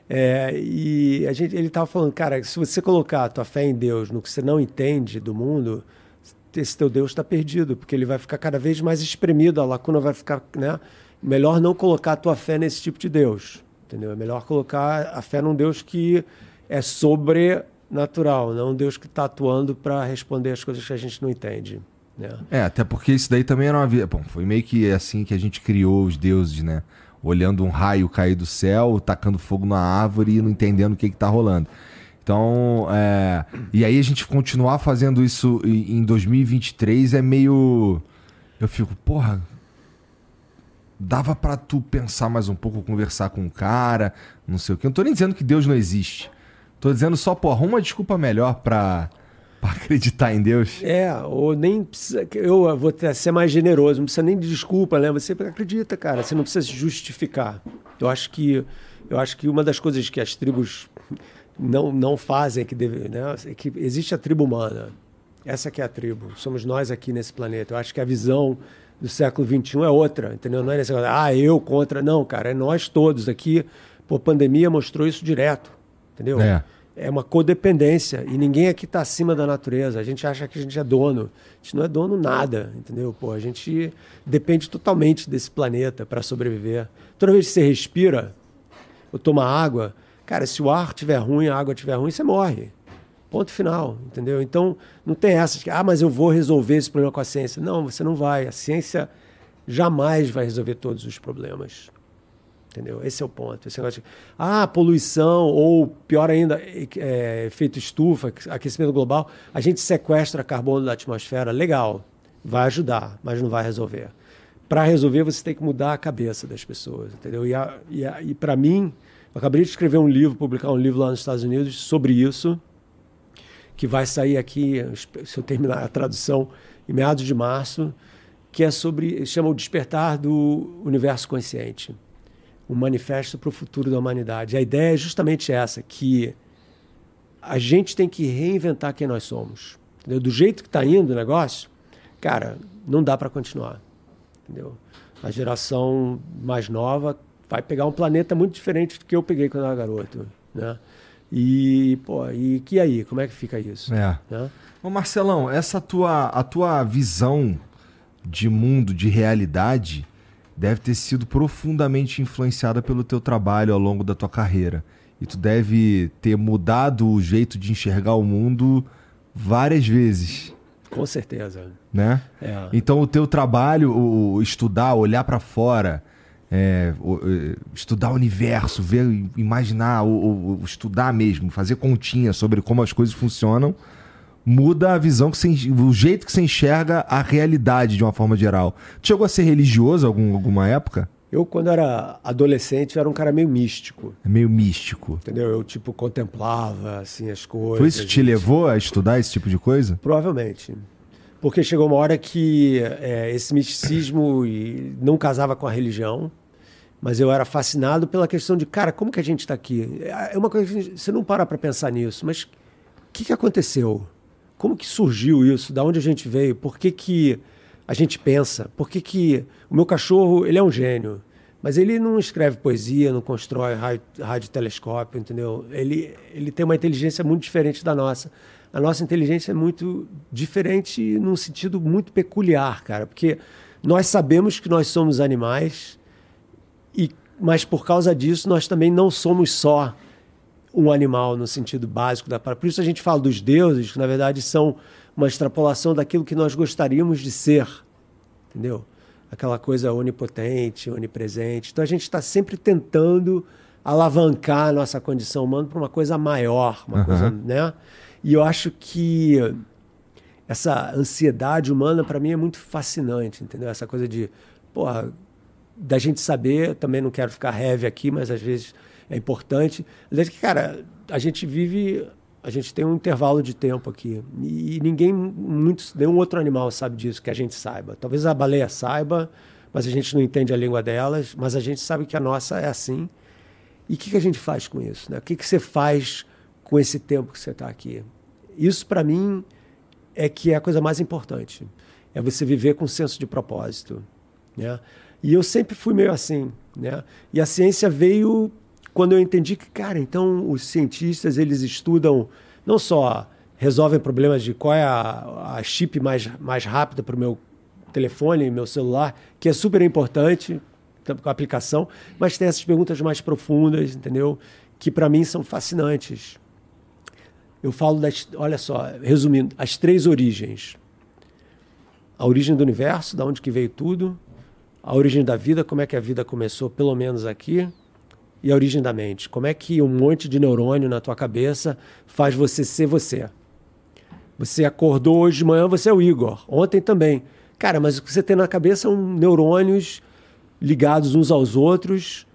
Speaker 2: É, e a gente, ele estava falando, cara, se você colocar a tua fé em Deus no que você não entende do mundo, esse teu Deus está perdido, porque ele vai ficar cada vez mais espremido, a lacuna vai ficar, né? Melhor não colocar a tua fé nesse tipo de Deus, entendeu? É melhor colocar a fé num Deus que é sobrenatural, não um Deus que está atuando para responder as coisas que a gente não entende, né?
Speaker 1: É, até porque isso daí também era uma. Bom, foi meio que assim que a gente criou os deuses, né? Olhando um raio cair do céu, tacando fogo na árvore e não entendendo o que, que tá rolando. Então, é... e aí a gente continuar fazendo isso em em 2023 é meio. Eu fico, porra. Dava pra tu pensar mais um pouco, conversar com o cara, não sei o quê. Não tô nem dizendo que Deus não existe. Tô dizendo só, pô, arruma uma desculpa melhor pra, pra acreditar em Deus.
Speaker 2: É, ou nem precisa. Eu vou até ser mais generoso, não precisa nem de desculpa, né? Você acredita, cara, você não precisa se justificar. Eu acho que, eu acho que uma das coisas que as tribos não, não fazem, que, deve, né? é que existe a tribo humana. Essa que é a tribo. Somos nós aqui nesse planeta. Eu acho que a visão do século XXI é outra, entendeu? Não é negócio, ah, eu contra. Não, cara, é nós todos aqui. Pô, a pandemia mostrou isso direto, entendeu?
Speaker 1: É.
Speaker 2: É uma codependência e ninguém aqui está acima da natureza. A gente acha que a gente é dono. A gente não é dono nada, entendeu? Pô, a gente depende totalmente desse planeta para sobreviver. Toda vez que você respira ou toma água, cara, se o ar estiver ruim, a água estiver ruim, você morre. Ponto final, entendeu? Então, não tem essa de que, ah, mas eu vou resolver esse problema com a ciência. Não, você não vai. A ciência jamais vai resolver todos os problemas. Entendeu? Esse é o ponto. Esse negócio de, ah, poluição, ou pior ainda, é, efeito estufa, aquecimento global, a gente sequestra carbono da atmosfera, legal, vai ajudar, mas não vai resolver. Para resolver, você tem que mudar a cabeça das pessoas, entendeu? E, a- e, a- e para mim, eu acabei de escrever um livro, publicar um livro lá nos Estados Unidos sobre isso, que vai sair aqui, se eu terminar a tradução, em meados de março, que é sobre, chama o Despertar do Universo Consciente um manifesto para o futuro da humanidade. A ideia é justamente essa, que a gente tem que reinventar quem nós somos. Entendeu? Do jeito que está indo o negócio, cara, não dá para continuar. Entendeu? A geração mais nova vai pegar um planeta muito diferente do que eu peguei quando eu era garoto. Né? E, pô, e que aí? Como é que fica isso?
Speaker 1: É.
Speaker 2: Né?
Speaker 1: Ô Marcelão, essa tua, a tua visão de mundo, de realidade, deve ter sido profundamente influenciada pelo teu trabalho ao longo da tua carreira. E tu deve ter mudado o jeito de enxergar o mundo várias vezes,
Speaker 2: Com certeza.
Speaker 1: né?
Speaker 2: É.
Speaker 1: Então o teu trabalho, o, estudar, olhar pra fora, é, o- é, estudar o universo, ver, imaginar, o, o- o estudar mesmo, fazer continha sobre como as coisas funcionam, muda a visão que você, o jeito que você enxerga a realidade de uma forma geral. Tu chegou a ser religioso algum, alguma época?
Speaker 2: Eu, quando era adolescente, era um cara meio místico.
Speaker 1: É meio místico.
Speaker 2: Entendeu? Eu, tipo, contemplava, assim, as coisas.
Speaker 1: Foi isso que te
Speaker 2: e-
Speaker 1: levou a estudar esse tipo de coisa?
Speaker 2: Provavelmente. Porque chegou uma hora que é, esse misticismo não casava com a religião, mas eu era fascinado pela questão de, cara, como que a gente está aqui? É uma coisa que gente- você não para para pensar nisso, mas o que, que aconteceu? Como que surgiu isso? Da onde a gente veio? Por que, que a gente pensa? Por que, que o meu cachorro, ele é um gênio, mas ele não escreve poesia, não constrói radiotelescópio, entendeu? Ele, ele tem uma inteligência muito diferente da nossa. A nossa inteligência é muito diferente num sentido muito peculiar, cara, porque nós sabemos que nós somos animais, e, mas por causa disso nós também não somos só um animal no sentido básico da palavra. Por isso a gente fala dos deuses, que na verdade são uma extrapolação daquilo que nós gostaríamos de ser. Entendeu? aquela coisa onipotente, onipresente. Então a gente está sempre tentando alavancar a nossa condição humana para uma coisa maior, uma uhum. coisa, né? E eu acho que essa ansiedade humana para mim é muito fascinante, entendeu? Essa coisa de, porra, da gente saber, também não quero ficar heavy aqui, mas às vezes é importante. Mas que, cara, a gente vive, a gente tem um intervalo de tempo aqui e ninguém, muito, nenhum outro animal sabe disso que a gente saiba. Talvez a baleia saiba, mas a gente não entende a língua delas, mas a gente sabe que a nossa é assim. E o que, que, a gente faz com isso? Né? O que, que você faz com esse tempo que você está aqui? Isso, para mim, é que é a coisa mais importante. É você viver com senso de propósito. Né? E eu sempre fui meio assim. Né? E a ciência veio quando eu entendi que, cara, então os cientistas eles estudam não só resolvem problemas de qual é a, a chip mais, mais rápida para o meu telefone, meu celular, que é super importante com a aplicação, mas tem essas perguntas mais profundas, entendeu? Que para mim são fascinantes. Eu falo das, olha só, resumindo, as três origens. A origem do universo, da onde que veio tudo, a origem da vida, como é que a vida começou, pelo menos aqui, e a origem da mente. Como é que um monte de neurônio na tua cabeça faz você ser você? Você acordou hoje de manhã, você é o Igor. Ontem também. Cara, mas o que você tem na cabeça são neurônios ligados uns aos outros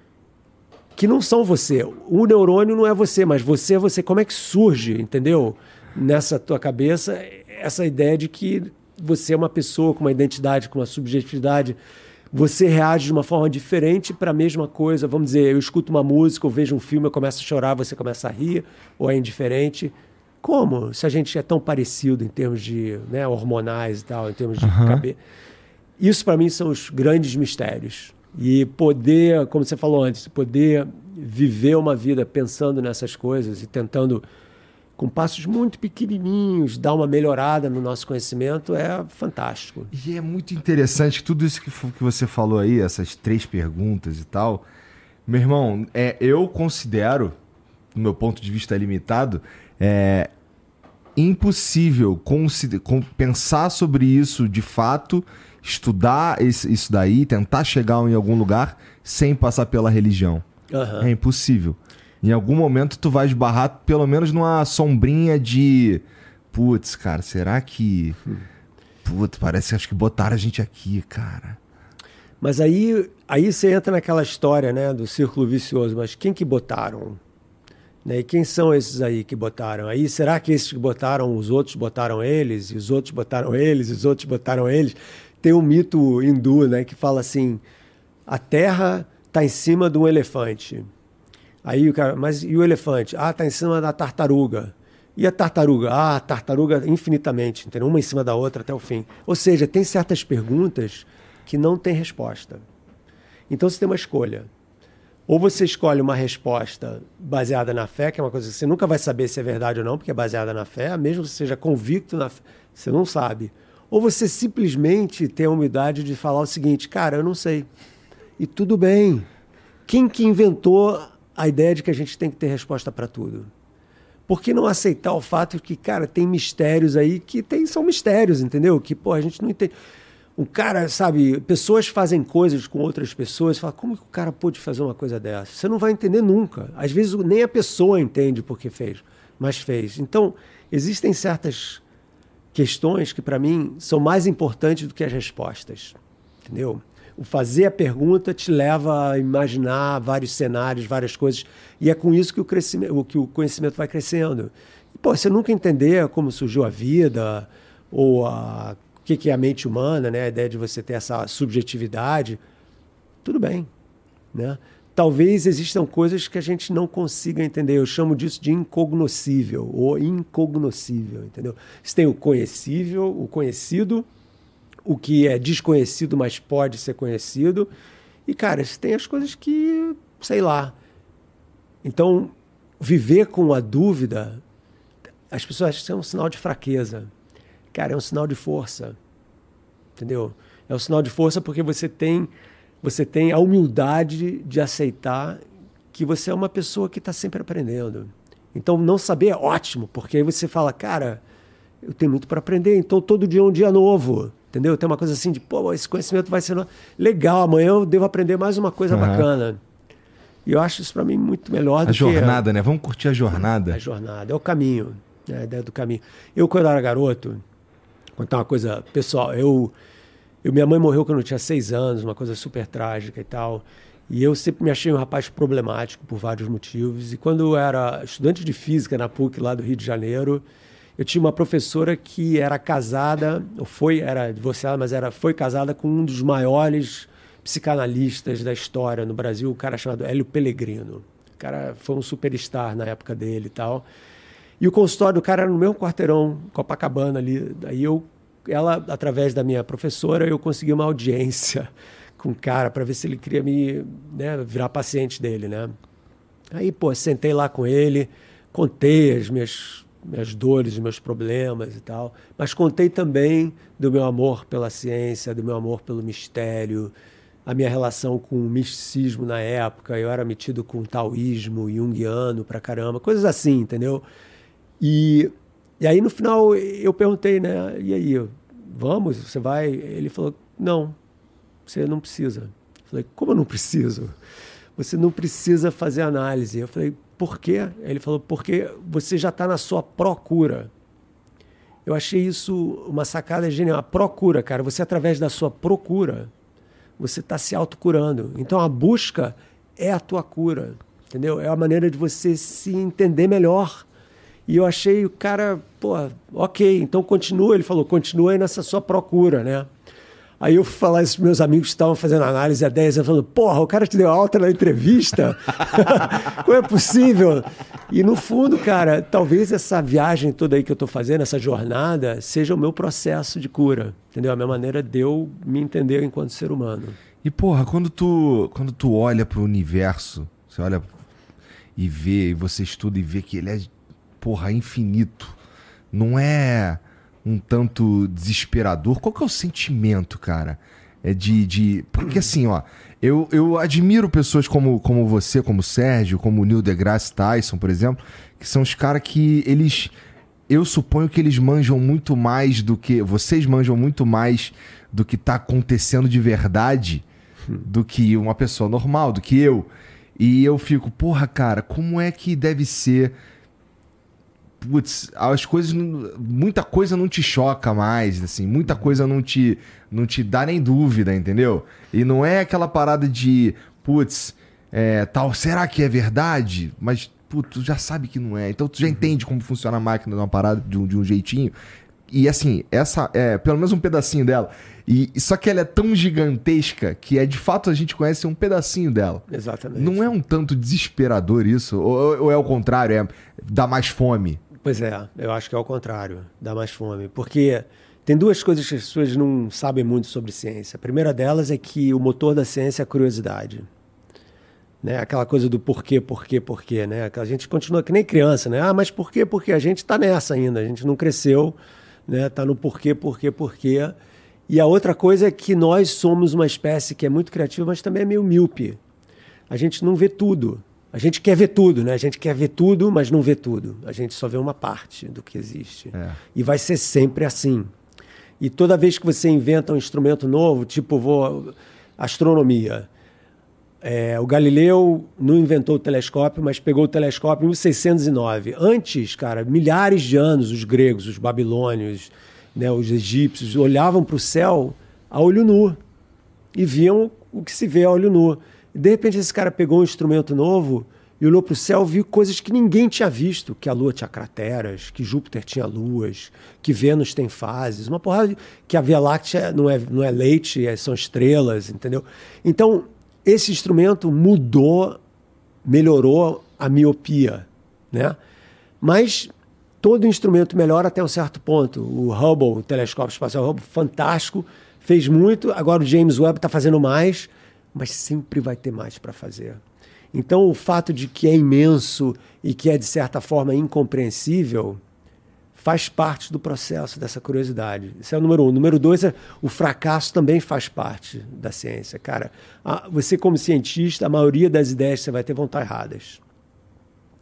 Speaker 2: que não são você. O neurônio não é você, mas você é você. Como é que surge, entendeu? Nessa tua cabeça, essa ideia de que você é uma pessoa com uma identidade, com uma subjetividade. Você reage de uma forma diferente para a mesma coisa. Vamos dizer, eu escuto uma música, eu vejo um filme, eu começo a chorar, você começa a rir, ou é indiferente. Como? Se a gente é tão parecido em termos de né, hormonais e tal, em termos de uhum. cabeça. Isso para mim são os grandes mistérios. E poder, como você falou antes, poder viver uma vida pensando nessas coisas e tentando, com passos muito pequenininhos, dar uma melhorada no nosso conhecimento é fantástico.
Speaker 1: E é muito interessante tudo isso que, que você falou aí, essas três perguntas e tal. Meu irmão, é, eu considero, do meu ponto de vista limitado, é impossível pensar sobre isso de fato estudar isso daí, tentar chegar em algum lugar sem passar pela religião. Uhum. É impossível. Em algum momento tu vai esbarrar pelo menos numa sombrinha de putz, cara, será que putz, parece acho que botaram a gente aqui, cara.
Speaker 2: Mas aí aí você entra naquela história, né, do círculo vicioso, mas quem que botaram? Né? E quem são esses aí que botaram? Aí será que esses que botaram, os outros botaram eles, e os outros botaram eles, e os outros botaram eles? Tem um mito hindu, né, que fala assim: a terra está em cima de um elefante. Aí o cara, mas e o elefante? Ah, está em cima da tartaruga. E a tartaruga? Ah, a tartaruga infinitamente, entendeu? Uma em cima da outra até o fim. Ou seja, tem certas perguntas que não tem resposta. Então você tem uma escolha. Ou você escolhe uma resposta baseada na fé, que é uma coisa que você nunca vai saber se é verdade ou não, porque é baseada na fé, mesmo que você seja convicto na fé, você não sabe. Ou você simplesmente tem a humildade de falar o seguinte, cara, eu não sei. E tudo bem. Quem que inventou a ideia de que a gente tem que ter resposta para tudo? Por que não aceitar o fato de que, cara, tem mistérios aí que tem, são mistérios, entendeu? Que, pô, a gente não entende. Um cara, sabe, pessoas fazem coisas com outras pessoas, fala, como que o cara pôde fazer uma coisa dessa? Você não vai entender nunca. Às vezes nem a pessoa entende por que fez, mas fez. Então, existem certas questões que, para mim, são mais importantes do que as respostas. Entendeu? O fazer a pergunta te leva a imaginar vários cenários, várias coisas, e é com isso que o, crescimento, que o conhecimento vai crescendo. E, pô, você nunca entender como surgiu a vida, ou a, o que é a mente humana, né? a ideia de você ter essa subjetividade, tudo bem. Né? talvez existam coisas que a gente não consiga entender. Eu chamo disso de incognoscível ou incognoscível, entendeu? Você tem o conhecível, o conhecido, o que é desconhecido, mas pode ser conhecido. E, cara, tem as coisas que, sei lá. Então, viver com a dúvida, as pessoas acham que é um sinal de fraqueza. Cara, é um sinal de força. Entendeu? É um sinal de força porque você tem você tem a humildade de aceitar que você é uma pessoa que está sempre aprendendo. Então, não saber é ótimo, porque aí você fala, cara, eu tenho muito para aprender, então todo dia é um dia novo, entendeu? Tem uma coisa assim de, pô, esse conhecimento vai ser legal, amanhã eu devo aprender mais uma coisa uhum. bacana. E eu acho isso para mim muito melhor do
Speaker 1: a jornada, né? Vamos curtir a jornada.
Speaker 2: A jornada, é o caminho, né? a ideia do caminho. Eu, quando era garoto, contar uma coisa pessoal, eu, eu minha mãe morreu quando eu tinha seis anos, uma coisa super trágica e tal. E eu sempre me achei um rapaz problemático por vários motivos. E quando eu era estudante de física na PUC lá do Rio de Janeiro, eu tinha uma professora que era casada, ou foi, era divorciada, mas era, foi casada com um dos maiores psicanalistas da história no Brasil, um cara chamado Hélio Pellegrino. O cara foi um superstar na época dele e tal. E o consultório do cara era no mesmo quarteirão, Copacabana ali. Daí eu, ela, através da minha professora, eu consegui uma audiência com o cara para ver se ele queria me né, virar paciente dele, né? Aí, pô, sentei lá com ele, contei as minhas minhas dores, meus problemas e tal, mas contei também do meu amor pela ciência, do meu amor pelo mistério, a minha relação com o misticismo na época, eu era metido com taoísmo, junguiano pra caramba, coisas assim, entendeu? E, e aí no final eu perguntei, né, e aí, vamos, você vai? Ele falou, não, você não precisa. Eu falei, como eu não preciso? Você não precisa fazer análise. Eu falei, por quê? Ele falou, porque você já está na sua procura. Eu achei isso uma sacada genial. A procura, cara, você através da sua procura, você está se autocurando. Então a busca é a tua cura, entendeu? É a maneira de você se entender melhor. E eu achei o cara, pô, ok, então continua. Ele falou, continua aí nessa sua procura, né? Aí eu fui falar isso meus amigos que estavam fazendo análise há 10 anos, falando, porra, o cara te deu alta na entrevista? Como é possível? E no fundo, cara, talvez essa viagem toda aí que eu estou fazendo, essa jornada, seja o meu processo de cura, entendeu? A minha maneira de eu me entender enquanto ser humano.
Speaker 1: E porra, quando tu, quando tu olha para o universo, você olha e vê, e você estuda e vê que ele é, porra, infinito. Não é um tanto desesperador. Qual que é o sentimento, cara? É de. de... Porque assim, ó, eu, eu admiro pessoas como, como você, como o Sérgio, como o Neil deGrasse Tyson, por exemplo, que são os caras que eles. Eu suponho que eles manjam muito mais do que. Vocês manjam muito mais do que tá acontecendo de verdade do que uma pessoa normal, do que eu. E eu fico, porra, cara, como é que deve ser putz, as coisas, muita coisa não te choca mais, assim, muita coisa não te, não te dá nem dúvida, entendeu? E não é aquela parada de, putz, é, tal, será que é verdade? Mas, putz, tu já sabe que não é. Então tu já uhum. entende como funciona a máquina de uma parada de um, de um jeitinho. E assim, essa é pelo menos um pedacinho dela. E só que ela é tão gigantesca que é de fato a gente conhece um pedacinho dela.
Speaker 2: Exatamente.
Speaker 1: Não é um tanto desesperador isso? Ou, ou é o contrário? É dá mais fome?
Speaker 2: Pois é, eu acho que é o contrário, dá mais fome. Porque tem duas coisas que as pessoas não sabem muito sobre ciência. A primeira delas é que o motor da ciência é a curiosidade. Né? Aquela coisa do porquê, porquê, porquê. Né? A gente continua que nem criança, né? Ah, mas por quê? Porque a gente está nessa ainda, a gente não cresceu, né? Está no porquê, porquê, porquê. E a outra coisa é que nós somos uma espécie que é muito criativa, mas também é meio míope. A gente não vê tudo. A gente quer ver tudo, né? A gente quer ver tudo, mas não vê tudo. A gente só vê uma parte do que existe. É. E vai ser sempre assim. E toda vez que você inventa um instrumento novo, tipo vou astronomia, é, o Galileu não inventou o telescópio, mas pegou o telescópio em 1609. Antes, cara, milhares de anos, os gregos, os babilônios, né, os egípcios olhavam para o céu a olho nu e viam o que se vê a olho nu. De repente, esse cara pegou um instrumento novo e olhou para o céu viu coisas que ninguém tinha visto: que a Lua tinha crateras, que Júpiter tinha luas, que Vênus tem fases, uma porrada de, que a Via Láctea não é, não é leite, é, são estrelas, entendeu? Então, esse instrumento mudou, melhorou a miopia, né? Mas todo instrumento melhora até um certo ponto. O Hubble, o telescópio espacial Hubble, fantástico, fez muito. Agora o James Webb está fazendo mais mas sempre vai ter mais para fazer. Então, o fato de que é imenso e que é, de certa forma, incompreensível, faz parte do processo dessa curiosidade. Esse é o número um. Número dois é o fracasso também faz parte da ciência. Cara, você, como cientista, a maioria das ideias que você vai ter vão estar erradas.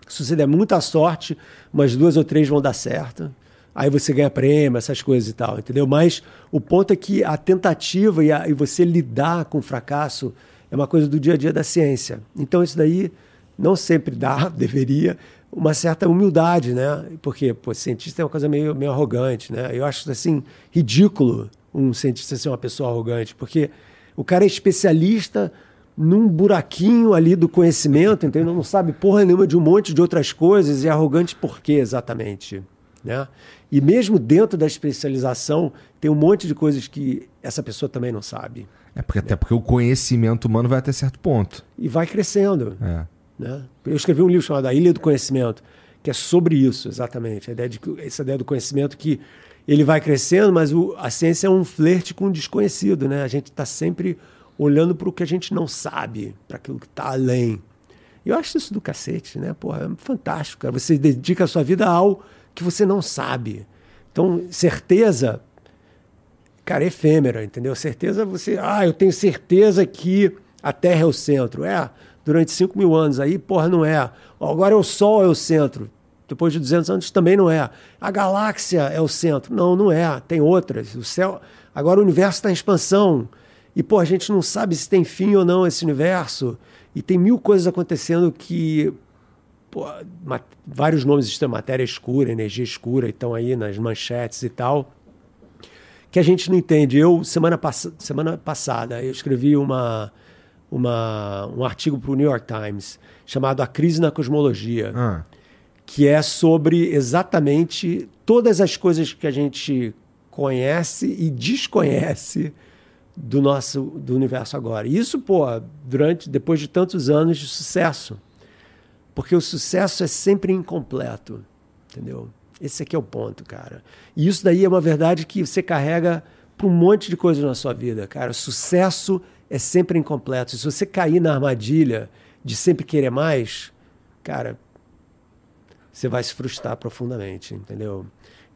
Speaker 2: Se você der muita sorte, umas duas ou três vão dar certo. Aí você ganha prêmio, essas coisas e tal, entendeu? Mas o ponto é que a tentativa e, a, e você lidar com o fracasso é uma coisa do dia a dia da ciência. Então isso daí não sempre dá, deveria, uma certa humildade, né? Porque, pô, cientista é uma coisa meio, meio arrogante, né? Eu acho, assim, ridículo um cientista ser uma pessoa arrogante, porque o cara é especialista num buraquinho ali do conhecimento, entendeu? Não sabe porra nenhuma de um monte de outras coisas e é arrogante por quê exatamente, né? E mesmo dentro da especialização, tem um monte de coisas que essa pessoa também não sabe.
Speaker 1: É porque até porque o conhecimento humano vai até certo ponto.
Speaker 2: E vai crescendo.
Speaker 1: É.
Speaker 2: Né? Eu escrevi um livro chamado A Ilha do Conhecimento, que é sobre isso, exatamente. A ideia de, essa ideia do conhecimento que ele vai crescendo, mas o, a ciência é um flerte com o desconhecido. Né? A gente está sempre olhando para o que a gente não sabe, para aquilo que está além. Eu acho isso do cacete, né? Porra, é fantástico. Cara. Você dedica a sua vida ao que você não sabe. Então, certeza, cara, é efêmera, entendeu? Certeza você. Ah, eu tenho certeza que a Terra é o centro. É, durante 5 mil anos. Aí, porra, não é. Agora é o Sol é o centro. Depois de 200 anos também não é. A galáxia é o centro. Não, não é. Tem outras. O céu. Agora o universo está em expansão. E, pô, a gente não sabe se tem fim ou não esse universo. E tem mil coisas acontecendo que. Pô, vários nomes estão matéria escura, energia escura, estão aí nas manchetes e tal. Que a gente não entende. Eu, semana, pass semana passada, eu escrevi uma uma, um artigo para o New York Times chamado A Crise na Cosmologia, ah. que é sobre exatamente todas as coisas que a gente conhece e desconhece do nosso do universo agora. E isso, pô, durante depois de tantos anos de sucesso. Porque o sucesso é sempre incompleto, entendeu? Esse aqui é o ponto, cara. E isso daí é uma verdade que você carrega para um monte de coisas na sua vida, cara. Sucesso é sempre incompleto. Se você cair na armadilha de sempre querer mais, cara, você vai se frustrar profundamente, entendeu?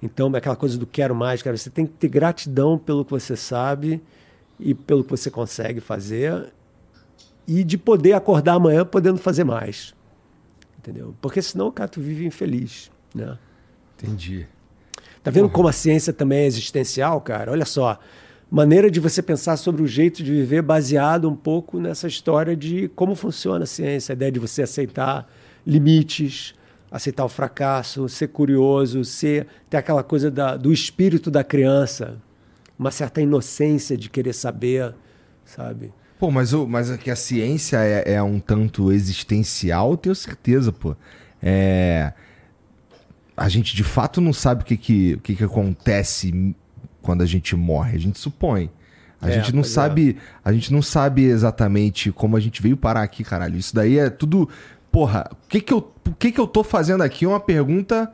Speaker 2: Então, é aquela coisa do quero mais, cara, você tem que ter gratidão pelo que você sabe e pelo que você consegue fazer e de poder acordar amanhã podendo fazer mais. Entendeu? Porque senão, cara, tu vive infeliz, né?
Speaker 1: Entendi.
Speaker 2: Tá vendo como a ciência também é existencial, cara? Olha só, maneira de você pensar sobre o jeito de viver baseado um pouco nessa história de como funciona a ciência, a ideia de você aceitar limites, aceitar o fracasso, ser curioso, ser ter aquela coisa da, do espírito da criança, uma certa inocência de querer saber, sabe?
Speaker 1: Pô, mas, o, mas é que a ciência é, é um tanto existencial, tenho certeza, pô. É... A gente de fato não sabe o que, que, o que, que acontece quando a gente morre, a gente supõe. A é, gente não sabe, é. a gente não sabe exatamente como a gente veio parar aqui, caralho. Isso daí é tudo, porra, o que que eu, o que que eu tô fazendo aqui é uma pergunta,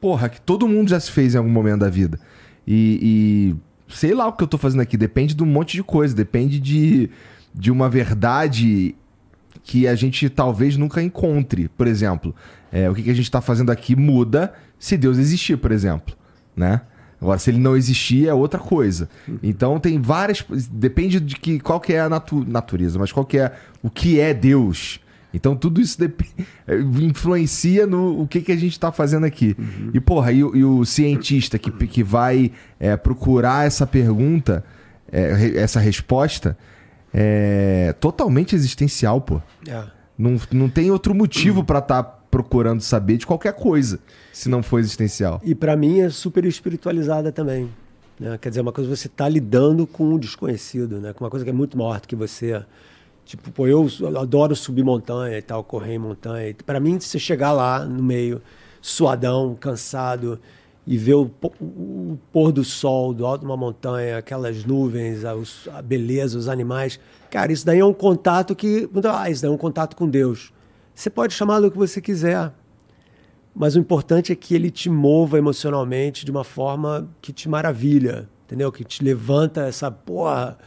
Speaker 1: porra, que todo mundo já se fez em algum momento da vida. E, e sei lá o que eu tô fazendo aqui, depende de um monte de coisa, depende de, de uma verdade que a gente talvez nunca encontre. Por exemplo, é, o que, que a gente está fazendo aqui muda se Deus existir, por exemplo, né? Agora, se ele não existir, é outra coisa. Então tem várias. Depende de que, qual que é a natu natureza, mas qual que é o que é Deus. Então tudo isso influencia no o que, que a gente está fazendo aqui. Uhum. E, porra, e, e, o cientista que, que vai é, procurar essa pergunta, é, essa resposta, é totalmente existencial, pô. É. Não, não tem outro motivo uhum. para estar tá procurando saber de qualquer coisa, se não for existencial.
Speaker 2: E para mim é super espiritualizada também. Né? Quer dizer, uma coisa você está lidando com o desconhecido, né? com uma coisa que é muito maior do que você. Tipo, pô, eu adoro subir montanha e tal, correr em montanha. Para mim, você chegar lá no meio, suadão, cansado, e ver o, o, pôr do sol do alto de uma montanha, aquelas nuvens, a, a, beleza, os animais. Cara, isso daí é um contato que. Ah, isso daí é um contato com Deus. Você pode chamar do que você quiser, mas o importante é que ele te mova emocionalmente de uma forma que te maravilha, entendeu? Que te levanta essa porra.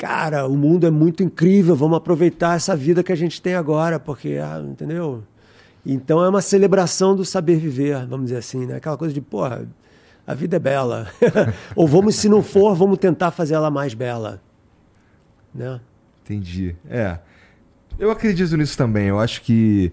Speaker 2: Cara, o mundo é muito incrível, vamos aproveitar essa vida que a gente tem agora, porque, ah, entendeu? Então é uma celebração do saber viver, vamos dizer assim, né? Aquela coisa de, porra, a vida é bela. Ou vamos, se não for, vamos tentar fazer ela mais bela. Né?
Speaker 1: Entendi. É. Eu acredito nisso também. Eu acho que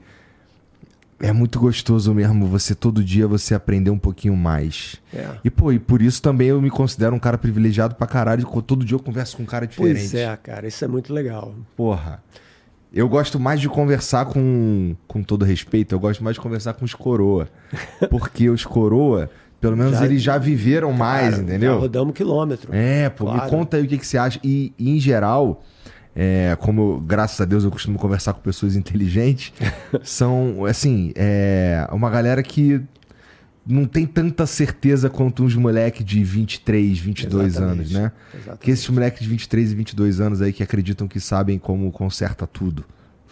Speaker 1: é muito gostoso mesmo você todo dia você aprender um pouquinho mais.
Speaker 2: É.
Speaker 1: E pô, e por isso também eu me considero um cara privilegiado pra caralho. Todo dia eu converso com um cara diferente.
Speaker 2: Pois é, cara, isso é muito legal.
Speaker 1: Porra. Eu gosto mais de conversar com, com todo respeito, eu gosto mais de conversar com os coroa. Porque os coroa, pelo menos
Speaker 2: Já-
Speaker 1: eles já viveram mais,
Speaker 2: Cara,
Speaker 1: entendeu?
Speaker 2: Já rodamos quilômetro.
Speaker 1: É, pô, me
Speaker 2: Claro.
Speaker 1: conta aí o que, que você acha. E, em geral, é, como graças a Deus eu costumo conversar com pessoas inteligentes, são, assim, é, uma galera que não tem tanta certeza quanto uns moleque de 23, 22
Speaker 2: Exatamente.
Speaker 1: anos, né?
Speaker 2: Exatamente.
Speaker 1: Que esses moleques de 23 e 22 anos aí que acreditam que sabem como conserta tudo,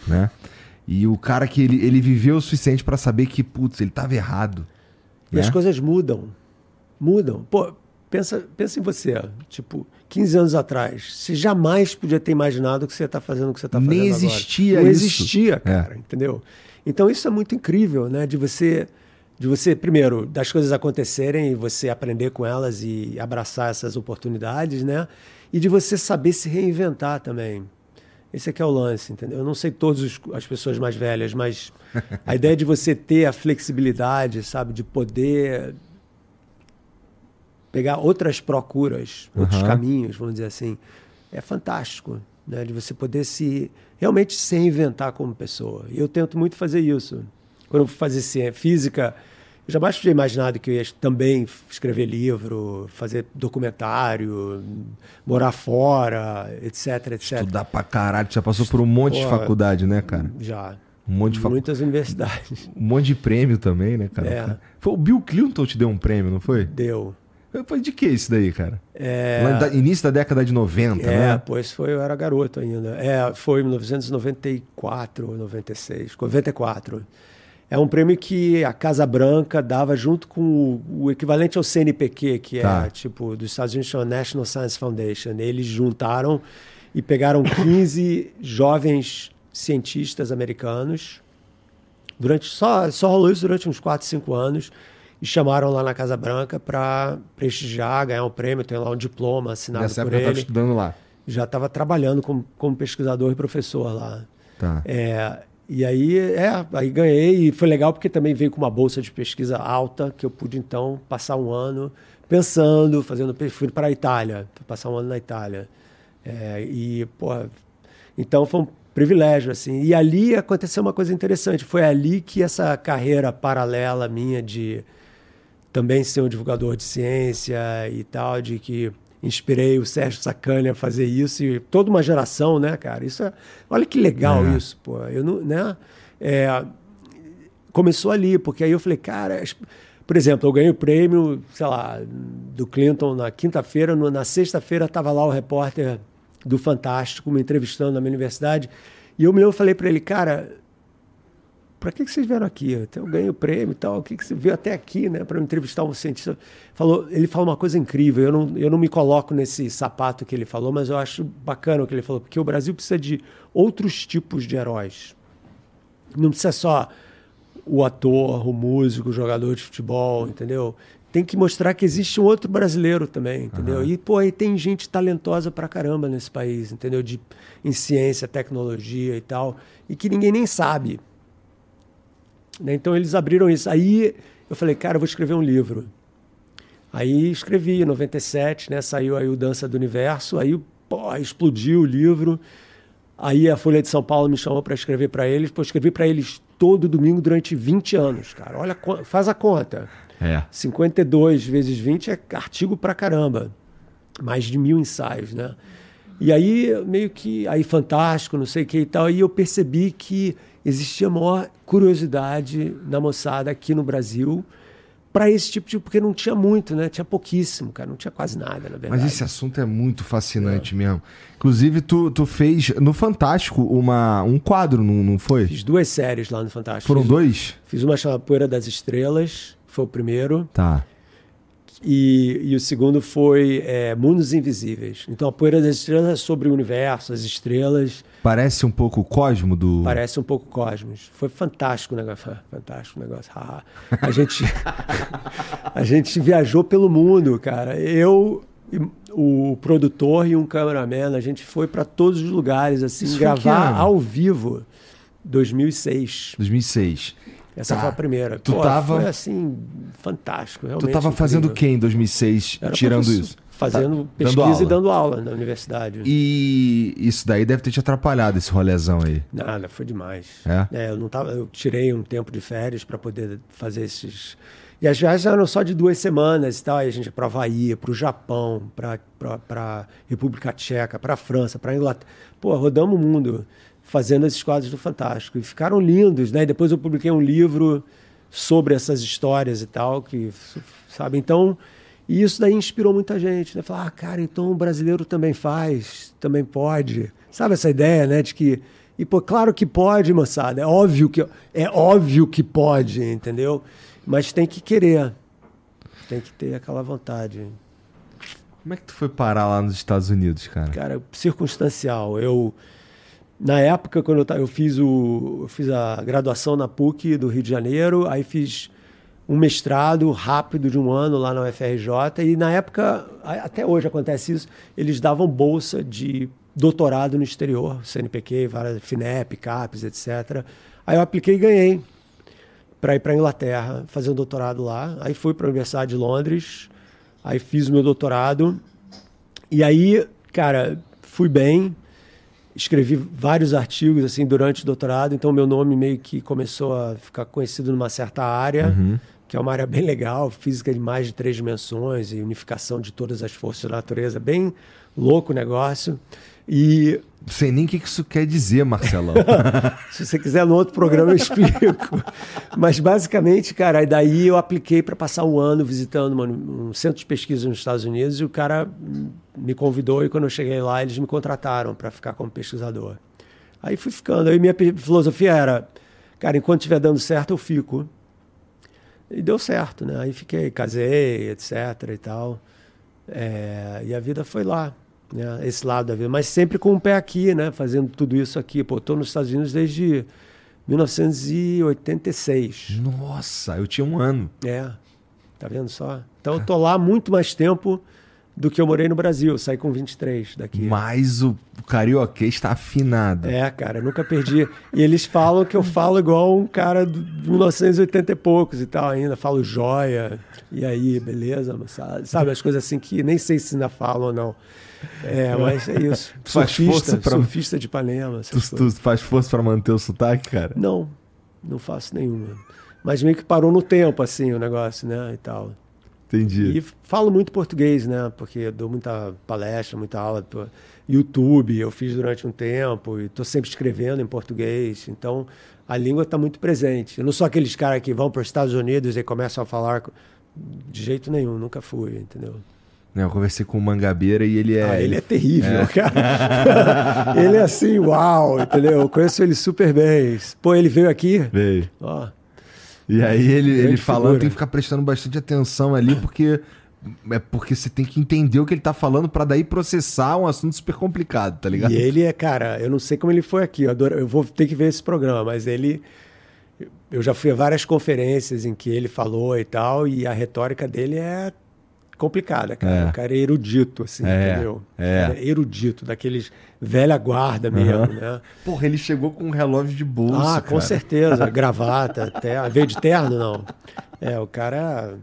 Speaker 1: né? E o cara que ele, ele viveu o suficiente pra saber que, putz, ele tava errado.
Speaker 2: E
Speaker 1: né?
Speaker 2: as coisas mudam. Mudam. Pô, pensa, pensa em você. Tipo, 15 anos atrás, você jamais podia ter imaginado que você está fazendo o que você está fazendo
Speaker 1: Nem
Speaker 2: agora.
Speaker 1: existia
Speaker 2: Não
Speaker 1: isso.
Speaker 2: existia, cara, entendeu? Então isso é muito incrível, né? De você, de você, primeiro, das coisas acontecerem e você aprender com elas e abraçar essas oportunidades, né? E de você saber se reinventar também. Esse aqui é o lance, entendeu? Eu não sei todas as pessoas mais velhas, mas a ideia de você ter a flexibilidade, sabe? De poder pegar outras procuras, outros
Speaker 1: Aham.
Speaker 2: caminhos, vamos dizer assim, é fantástico, né? De você poder se realmente se reinventar como pessoa. E eu tento muito fazer isso. Quando eu fui fazer física, eu jamais tinha imaginado que eu ia também escrever livro, fazer documentário, morar fora, etc, etc.
Speaker 1: Estudar pra caralho, já passou por um monte de faculdade, né, cara?
Speaker 2: Já.
Speaker 1: Um monte de faculdade.
Speaker 2: Muitas universidades.
Speaker 1: Um monte de prêmio também, né, cara?
Speaker 2: É.
Speaker 1: Foi o Bill Clinton te deu um prêmio, não foi?
Speaker 2: Deu.
Speaker 1: Foi de que isso daí, cara?
Speaker 2: É,
Speaker 1: da- início da década de 90,
Speaker 2: é,
Speaker 1: né?
Speaker 2: pois foi, eu era garoto ainda. É, foi em 1994 ou 96, 94. É um prêmio que a Casa Branca dava junto com o, o equivalente ao CNPq, que
Speaker 1: Tá.
Speaker 2: é tipo dos Estados Unidos, chama National Science Foundation. Eles juntaram e pegaram 15 jovens cientistas americanos. Durante só só rolou isso durante uns 4, 5 anos e chamaram lá na Casa Branca para prestigiar, ganhar um prêmio, tem lá um diploma assinado
Speaker 1: Nessa
Speaker 2: por
Speaker 1: época eu tava
Speaker 2: ele
Speaker 1: estudando lá.
Speaker 2: já estava trabalhando como, como pesquisador e professor lá.
Speaker 1: Tá.
Speaker 2: É, e aí, é, aí ganhei e foi legal porque também veio com uma bolsa de pesquisa alta que eu pude então passar um ano pensando, fazendo, fui para a Itália, fui passar um ano na Itália. É, e, pô, então foi um privilégio, assim. E ali aconteceu uma coisa interessante, foi ali que essa carreira paralela minha de também ser um divulgador de ciência e tal, de que inspirei o Sérgio Sacani a fazer isso e toda uma geração, né, cara? Isso é, olha que legal
Speaker 1: É.
Speaker 2: isso, pô. Eu não, né? É, começou ali, porque aí eu falei, cara, por exemplo, eu ganhei o prêmio, sei lá, do Clinton na quinta-feira, na sexta-feira estava lá o repórter do Fantástico me entrevistando na minha universidade, e eu me lembro, falei para ele, cara, para que, que vocês vieram aqui? Eu ganhei o prêmio e tal. O que, que você veio até aqui, né? Para entrevistar um cientista. Falou, ele falou uma coisa incrível. Eu não, eu não me coloco nesse sapato que ele falou, mas eu acho bacana o que ele falou, porque o Brasil precisa de outros tipos de heróis. Não precisa só o ator, o músico, o jogador de futebol, entendeu? Tem que mostrar que existe um outro brasileiro também, entendeu? E, pô, aí tem gente talentosa pra caramba nesse país, entendeu? De, em ciência, tecnologia e tal, e que ninguém nem sabe. Né? Então eles abriram isso. Aí eu falei, cara, eu vou escrever um livro. Aí escrevi, em 97, né? Saiu aí o Dança do Universo, aí pô, explodiu o livro. Aí a Folha de São Paulo me chamou para escrever para eles. Pô, escrevi para eles todo domingo durante 20 anos, cara. Olha, faz a conta.
Speaker 1: É.
Speaker 2: 52 vezes 20 é artigo pra caramba. Mais de mil ensaios, né? E aí, meio que, aí fantástico, não sei o que e tal, e eu percebi que existia maior curiosidade na moçada aqui no Brasil para esse tipo de. Porque não tinha muito, né? Tinha pouquíssimo, cara, não tinha quase nada, na verdade.
Speaker 1: Mas esse assunto é muito fascinante mesmo. Inclusive, tu, tu fez no Fantástico uma, um quadro, não, não foi?
Speaker 2: Fiz duas séries lá no Fantástico.
Speaker 1: Foram
Speaker 2: Fiz-
Speaker 1: dois?
Speaker 2: Fiz uma chamada Poeira das Estrelas, foi o primeiro.
Speaker 1: Tá.
Speaker 2: E, e o segundo foi é, Mundos Invisíveis. Então, a Poeira das Estrelas é sobre o universo, as estrelas.
Speaker 1: Parece um pouco o Cosmo do.
Speaker 2: Parece um pouco Cosmos. Foi fantástico o negócio. Fantástico o negócio. A gente, a gente viajou pelo mundo, cara. Eu, o produtor e um cameraman, a gente foi para todos os lugares, assim,
Speaker 1: Isso
Speaker 2: gravar ao vivo. 2006.
Speaker 1: 2006.
Speaker 2: Essa
Speaker 1: Tá.
Speaker 2: foi a primeira.
Speaker 1: Tu tava-
Speaker 2: Foi assim, fantástico.
Speaker 1: Tu
Speaker 2: Realmente
Speaker 1: tava fazendo o que em 2006,
Speaker 2: Era
Speaker 1: tirando isso?
Speaker 2: Fazendo
Speaker 1: Tá
Speaker 2: pesquisa
Speaker 1: dando
Speaker 2: e dando aula na universidade.
Speaker 1: E isso daí deve ter te atrapalhado, esse rolezão aí.
Speaker 2: Nada, foi demais.
Speaker 1: É?
Speaker 2: eu não tava, eu tirei um tempo de férias para poder fazer esses. E as viagens eram só de duas semanas e tal. Aí a gente ia para Havaí, para o Japão, para República Tcheca, para França, para Inglaterra. Pô, rodamos o mundo fazendo esses quadros do Fantástico. E ficaram lindos, né? E depois eu publiquei um livro sobre essas histórias e tal, que, sabe? Então, e isso daí inspirou muita gente, né? Falar, ah, cara, então o brasileiro também faz, também pode. Sabe essa ideia, né? De que. E, pô, claro que pode, moçada. É óbvio que, é óbvio que pode, entendeu? Mas tem que querer. Tem que ter aquela vontade.
Speaker 1: Como é que tu foi parar lá nos Estados Unidos, cara?
Speaker 2: Cara, circunstancial. Eu. Na época, quando eu, eu fiz o, eu fiz a graduação na PUC do Rio de Janeiro, aí fiz um mestrado rápido de um ano lá na UFRJ, e na época, até hoje acontece isso, eles davam bolsa de doutorado no exterior, CNPq, várias FINEP, CAPES, etc. Aí eu apliquei e ganhei para ir para a Inglaterra fazer um doutorado lá. Aí fui para a Universidade de Londres, aí fiz o meu doutorado. E aí, cara, fui bem, escrevi vários artigos assim durante o doutorado, então meu nome meio que começou a ficar conhecido numa certa área, que é uma área bem legal, física de mais de três dimensões e unificação de todas as forças da natureza, bem louco o negócio. E
Speaker 1: Não sei nem o que isso quer dizer, Marcelão.
Speaker 2: se você quiser, no outro programa eu explico. Mas basicamente, cara, aí daí eu apliquei para passar um ano visitando um centro de pesquisa nos Estados Unidos e o cara me convidou e quando eu cheguei lá eles me contrataram para ficar como pesquisador. Aí fui ficando. Aí minha filosofia era, cara, enquanto estiver dando certo eu fico. E deu certo, né? Aí fiquei, casei, etc e tal. É, e a vida foi lá, né? Esse lado da vida. Mas sempre com o pé aqui, né? Fazendo tudo isso aqui. Pô, tô nos Estados Unidos desde 1986.
Speaker 1: Nossa, eu tinha um ano.
Speaker 2: É, tá vendo só? Então eu tô lá muito mais tempo do que eu morei no Brasil. Eu saí com 23 daqui.
Speaker 1: Mas o carioquês está afinado.
Speaker 2: É, cara, nunca perdi. E eles falam que eu falo igual um cara de 1980 e poucos e tal ainda. Falo joia. E aí, beleza? Sabe, as coisas assim que nem sei se ainda falam ou não. É, mas é isso.
Speaker 1: Faz
Speaker 2: Surfista,
Speaker 1: força pra-
Speaker 2: surfista de Ipanema.
Speaker 1: Tu, tu faz força pra manter o sotaque, cara?
Speaker 2: Não, não faço nenhuma. Mas meio que parou no tempo, assim, o negócio, né, e tal.
Speaker 1: Entendi.
Speaker 2: E falo muito português, né? Porque dou muita palestra, muita aula. Tô... YouTube eu fiz durante um tempo e estou sempre escrevendo em português. Então a língua está muito presente. Eu não sou aqueles caras que vão para os Estados Unidos e começam a falar de jeito nenhum. Nunca fui, entendeu?
Speaker 1: Né, Eu conversei com o Mangabeira e ele é.
Speaker 2: ah, ele é terrível, cara. ele é assim, uau, entendeu? Eu conheço ele super bem. Pô, ele veio aqui.
Speaker 1: Veio.
Speaker 2: Ó,
Speaker 1: E aí ele, ele falando,
Speaker 2: figura.
Speaker 1: tem que ficar prestando bastante atenção ali, porque é porque você tem que entender o que ele tá falando pra daí processar um assunto super complicado, tá ligado?
Speaker 2: E ele é, cara, eu não sei como ele foi aqui, eu, adoro- eu vou ter que ver esse programa, mas ele. Eu já fui a várias conferências em que ele falou e tal, e a retórica dele é complicada, cara.
Speaker 1: É.
Speaker 2: O cara é erudito, assim,
Speaker 1: É,
Speaker 2: entendeu?
Speaker 1: é.
Speaker 2: Cara erudito, daqueles velha guarda mesmo,
Speaker 1: Aham.
Speaker 2: né?
Speaker 1: Porra, ele chegou com um relógio de bolsa.
Speaker 2: ah, com
Speaker 1: cara.
Speaker 2: certeza. Gravata, terno. Veio de terno, não. É, o cara.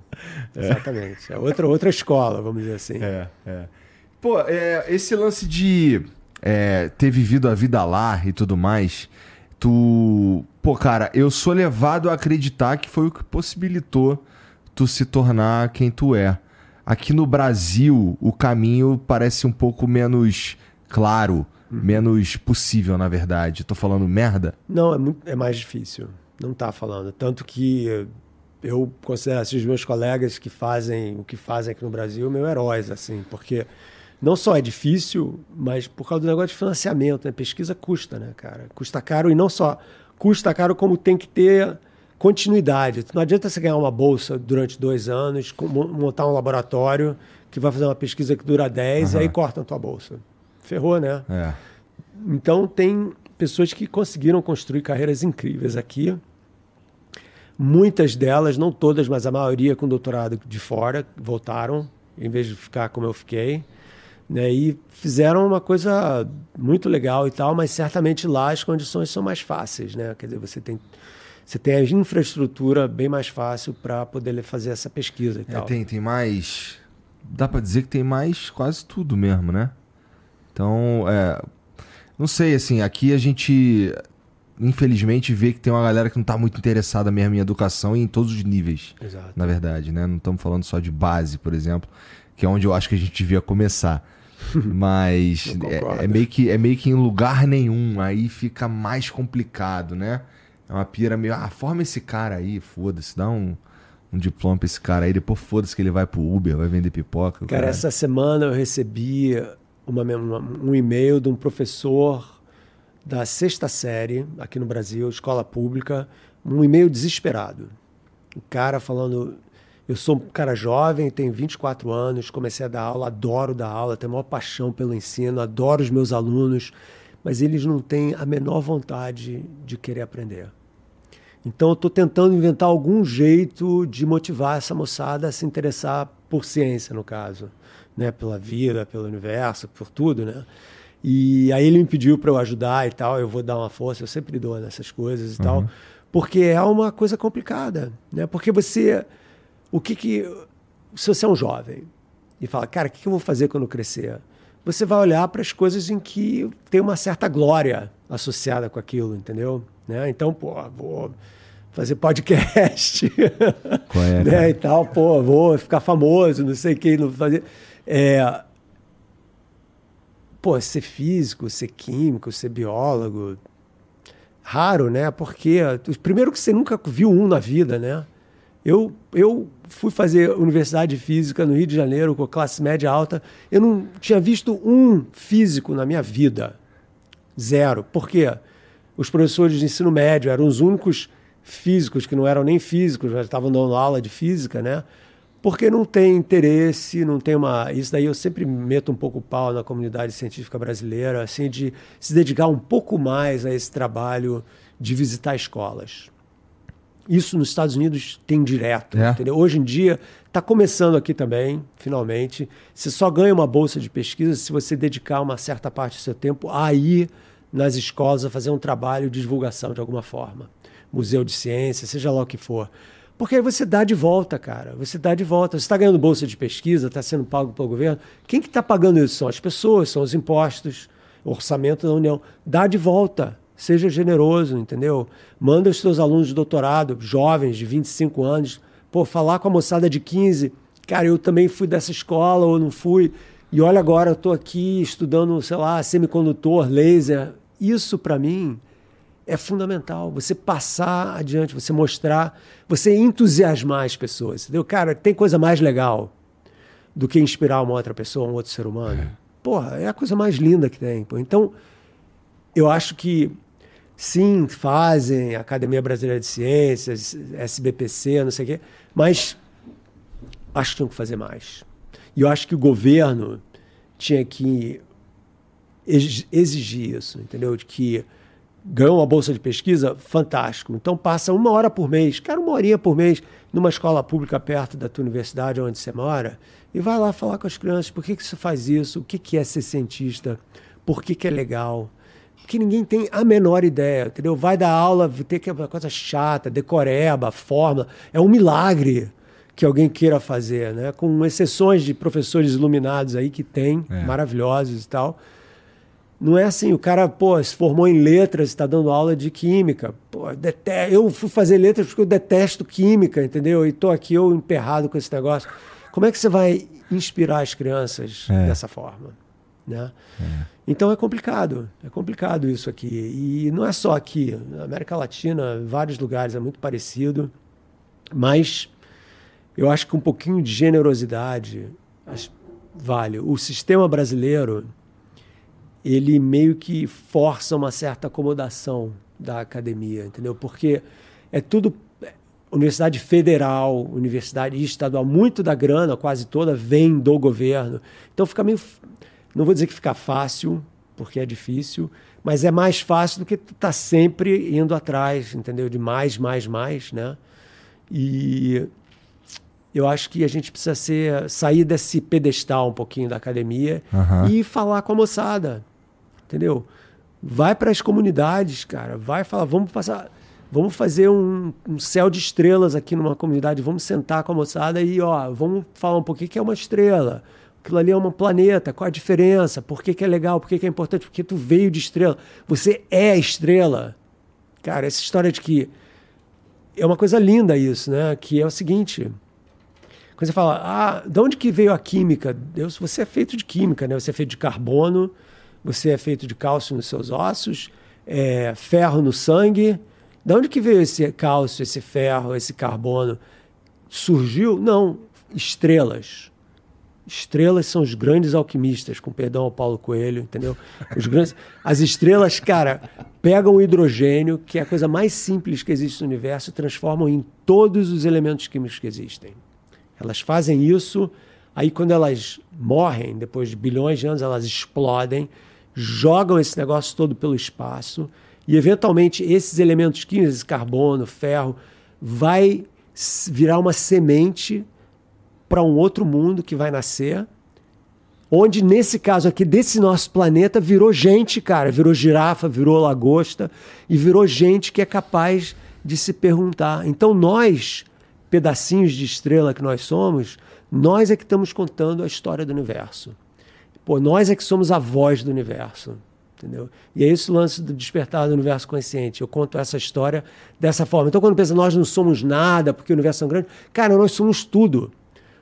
Speaker 2: Exatamente. É outra, outra escola, vamos dizer assim.
Speaker 1: É, é. Pô, é, esse lance de é, ter vivido a vida lá e tudo mais, tu. Pô, cara, eu sou levado a acreditar que foi o que possibilitou tu se tornar quem tu é. Aqui no Brasil, o caminho parece um pouco menos claro, menos possível, na verdade. Tô falando merda?
Speaker 2: Não, é, muito, é mais difícil. Não tá falando. Tanto que eu considero assim, os meus colegas que fazem o que fazem aqui no Brasil meus heróis, assim, porque não só é difícil, mas por causa do negócio de financiamento, né? Pesquisa custa, né, cara? Custa caro e não só custa caro, como tem que ter continuidade. Não adianta você ganhar uma bolsa durante dois anos, montar um laboratório que vai fazer uma pesquisa que dura 10 e aí corta a tua bolsa. Ferrou, né?
Speaker 1: É.
Speaker 2: Então, tem pessoas que conseguiram construir carreiras incríveis aqui. Muitas delas, não todas, mas a maioria com doutorado de fora, voltaram, em vez de ficar como eu fiquei. Né? E fizeram uma coisa muito legal e tal, mas certamente lá as condições são mais fáceis. Né? Quer dizer, você tem você tem a infraestrutura bem mais fácil para poder fazer essa pesquisa e
Speaker 1: É,
Speaker 2: tal.
Speaker 1: tem, tem mais. Dá pra dizer que tem mais quase tudo mesmo, né? Então, é. Não sei, assim, aqui a gente. Infelizmente vê que tem uma galera que não tá muito interessada mesmo em educação e em todos os níveis,
Speaker 2: Exato.
Speaker 1: na verdade, né? Não estamos falando só de base, por exemplo, que é onde eu acho que a gente devia começar. Mas é, é meio que, é meio que em lugar nenhum, aí fica mais complicado, né? É uma pira meio, ah, forma esse cara aí, foda-se, dá um, um diploma pra esse cara aí, depois foda-se que ele vai pro Uber, vai vender pipoca.
Speaker 2: Cara,
Speaker 1: caralho.
Speaker 2: essa semana eu recebi uma- uma- um e-mail de um professor da sexta série aqui no Brasil, escola pública, um e-mail desesperado. O cara falando: Eu sou um cara jovem, tenho 24 anos, comecei a dar aula, adoro dar aula, tenho a maior paixão pelo ensino, adoro os meus alunos, mas eles não têm a menor vontade de querer aprender. Então eu estou tentando inventar algum jeito de motivar essa moçada a se interessar por ciência, no caso, né? Pela vida, pelo universo, por tudo, né? E aí ele me pediu para eu ajudar e tal, eu vou dar uma força, eu sempre dou nessas coisas e tal, porque é uma coisa complicada, né? Porque você, o que que, se você é um jovem e fala, cara, o que que eu vou fazer quando eu crescer? Você vai olhar para as coisas em que tem uma certa glória associada com aquilo, entendeu? Né? Então, pô, vou fazer podcast,
Speaker 1: é,
Speaker 2: né? E tal, pô, vou ficar famoso, não sei o que, não fazer. É, pô, ser físico, ser químico, ser biólogo, raro, né? Porque primeiro que você nunca viu um na vida, né? Eu, eu fui fazer universidade de física no Rio de Janeiro com classe média alta. Eu não tinha visto um físico na minha vida. Zero. Por quê? Os professores de ensino médio eram os únicos físicos que não eram nem físicos, já estavam dando aula de física, né? Porque não tem interesse, não tem uma. Isso daí eu sempre meto um pouco o pau na comunidade científica brasileira, assim, de se dedicar um pouco mais a esse trabalho de visitar escolas. Isso nos Estados Unidos tem direto,
Speaker 1: É.
Speaker 2: entendeu? Hoje em dia está começando aqui também, finalmente. Você só ganha uma bolsa de pesquisa se você dedicar uma certa parte do seu tempo a ir nas escolas a fazer um trabalho de divulgação de alguma forma. Museu de ciência, seja lá o que for. Porque aí você dá de volta, cara. Você dá de volta. Você está ganhando bolsa de pesquisa, está sendo pago pelo governo. Quem que está pagando isso? São as pessoas, são os impostos, o orçamento da União. Dá de volta. Seja generoso, entendeu? Manda os seus alunos de doutorado, jovens de 25 anos, pô, falar com a moçada de 15. Cara, eu também fui dessa escola ou não fui. E olha agora, eu estou aqui estudando, sei lá, semicondutor, laser. Isso, para mim, é fundamental. Você passar adiante, você mostrar, você entusiasmar as pessoas. Entendeu? Cara, tem coisa mais legal do que inspirar uma outra pessoa, um outro ser humano. Porra, é a coisa mais linda que tem. Pô. Então, eu acho que sim, fazem Academia Brasileira de Ciências, SBPC, não sei o quê, mas acho que tinham que fazer mais. E eu acho que o governo tinha que exigir isso, entendeu? De que ganhou uma bolsa de pesquisa, fantástico. Então passa uma hora por mês, quero uma horinha por mês, numa escola pública perto da tua universidade onde você mora, e vai lá falar com as crianças por que, que você faz isso, o que, que é ser cientista, por que, que é legal. Porque ninguém tem a menor ideia, entendeu? Vai dar aula, ter que uma coisa chata, decoreba, fórmula. É um milagre que alguém queira fazer, né? Com exceções de professores iluminados aí que tem,
Speaker 1: É.
Speaker 2: maravilhosos e tal. Não é assim, o cara, pô, se formou em letras, está dando aula de química. Pô, eu fui fazer letras porque eu detesto química, entendeu? E tô aqui eu emperrado com esse negócio. Como é que você vai inspirar as crianças
Speaker 1: É.
Speaker 2: dessa forma? Né? Então é complicado, é complicado isso aqui. E não é só aqui, na América Latina, em vários lugares é muito parecido, mas eu acho que um pouquinho de generosidade vale. O sistema brasileiro, ele meio que força uma certa acomodação da academia, entendeu? Porque é tudo universidade federal, universidade estadual, muito da grana, quase toda, vem do governo. Então fica meio. Não vou dizer que fica fácil, porque é difícil, mas é mais fácil do que tá sempre indo atrás, entendeu? De mais, mais, mais, né? E eu acho que a gente precisa ser, sair desse pedestal um pouquinho da academia
Speaker 1: Aham.
Speaker 2: e falar com a moçada, entendeu? Vai para as comunidades, cara, vai falar, vamos passar, vamos fazer um, um, céu de estrelas aqui numa comunidade, vamos sentar com a moçada e, ó, vamos falar um pouquinho que é uma estrela. Aquilo ali é um planeta, qual a diferença? Por que, que é legal? Por que, que é importante? Porque tu veio de estrela. Você é estrela. Cara, essa história de que. É uma coisa linda isso, né? Que é o seguinte. Quando você fala, ah, de onde que veio a química? Deus, você é feito de química, né? Você é feito de carbono, você é feito de cálcio nos seus ossos, é, ferro no sangue. De onde que veio esse cálcio, esse ferro, esse carbono? Surgiu? Não, estrelas. Estrelas são os grandes alquimistas, com perdão ao Paulo Coelho, entendeu? Os grandes, as estrelas, cara, pegam o hidrogênio, que é a coisa mais simples que existe no universo, e transformam em todos os elementos químicos que existem. Elas fazem isso, aí quando elas morrem, depois de bilhões de anos, elas explodem, jogam esse negócio todo pelo espaço, e eventualmente esses elementos químicos, carbono, ferro, vai virar uma semente para um outro mundo que vai nascer, onde nesse caso aqui desse nosso planeta virou gente, cara, virou girafa, virou lagosta e virou gente que é capaz de se perguntar. Então nós, pedacinhos de estrela que nós somos, nós é que estamos contando a história do universo. Pô, nós é que somos a voz do universo. Entendeu? E é esse o lance do despertar do universo consciente. Eu conto essa história dessa forma. Então, quando pensa, nós não somos nada porque o universo é grande, cara, nós somos tudo.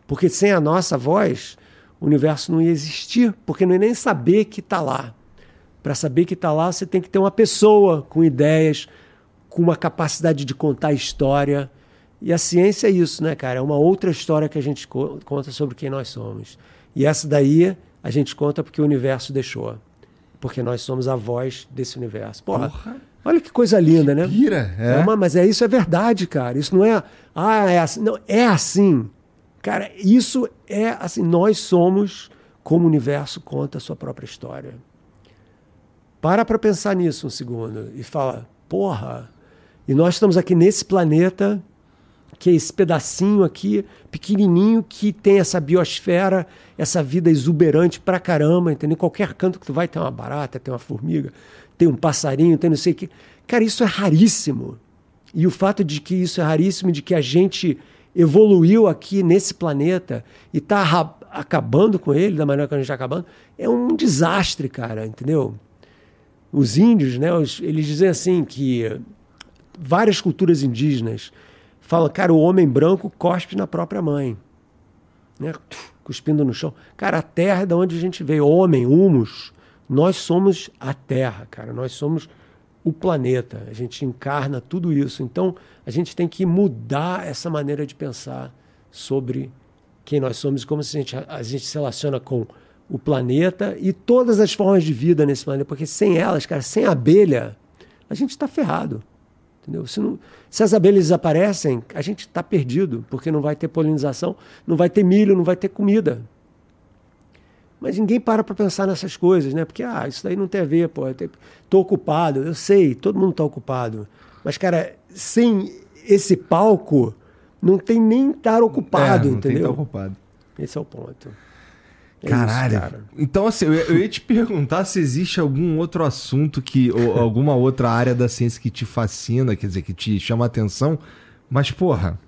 Speaker 2: Porque sem a nossa voz, o universo não ia existir, porque não ia nem saber que está lá. Para saber que está lá, você tem que ter uma pessoa com ideias, com uma capacidade de contar história. E a ciência é isso, né, cara? É uma outra história que a gente conta sobre quem nós somos. E essa daí a gente conta porque o universo deixou. Porque nós somos a voz desse universo. Porra, Porra. olha que coisa linda, que né?
Speaker 1: Pira, é. é
Speaker 2: uma, mas é isso é verdade, cara. Isso não é, ah, é assim. Não, é assim. Cara, isso é assim, nós somos como o universo conta a sua própria história. Para para pensar nisso um segundo e fala, porra, e nós estamos aqui nesse planeta que é esse pedacinho aqui, pequenininho, que tem essa biosfera, essa vida exuberante pra caramba, entendeu? Qualquer canto que tu vai tem uma barata, tem uma formiga, tem um passarinho, tem não sei o que. Cara, isso é raríssimo. E o fato de que isso é raríssimo, de que a gente evoluiu aqui nesse planeta e está acabando com ele da maneira que a gente está acabando, é um desastre, cara, entendeu? Os índios, né, eles dizem assim que várias culturas indígenas falam, cara, o homem branco cospe na própria mãe, né, cuspindo no chão. Cara, a terra é de onde a gente veio, homem, humus, nós somos a terra, cara, nós somos o planeta, a gente encarna tudo isso. Então, a gente tem que mudar essa maneira de pensar sobre quem nós somos, como a gente, a gente se relaciona com o planeta e todas as formas de vida nesse planeta, porque sem elas, cara, sem abelha, a gente está ferrado. Entendeu? Se, não, se as abelhas desaparecem, a gente está perdido, porque não vai ter polinização, não vai ter milho, não vai ter comida. Mas ninguém para para pensar nessas coisas, né? Porque, ah, isso daí não tem a ver, pô. Estou ocupado, eu sei, todo mundo está ocupado. Mas, cara, sem esse palco, não tem nem estar ocupado, é, não entendeu? Tem estar
Speaker 1: ocupado.
Speaker 2: Esse é o ponto.
Speaker 1: É Caralho. Isso, cara. Então, assim, eu, eu, ia te perguntar se existe algum outro assunto que, ou alguma outra área da ciência que te fascina, quer dizer, que te chama atenção. Mas, porra,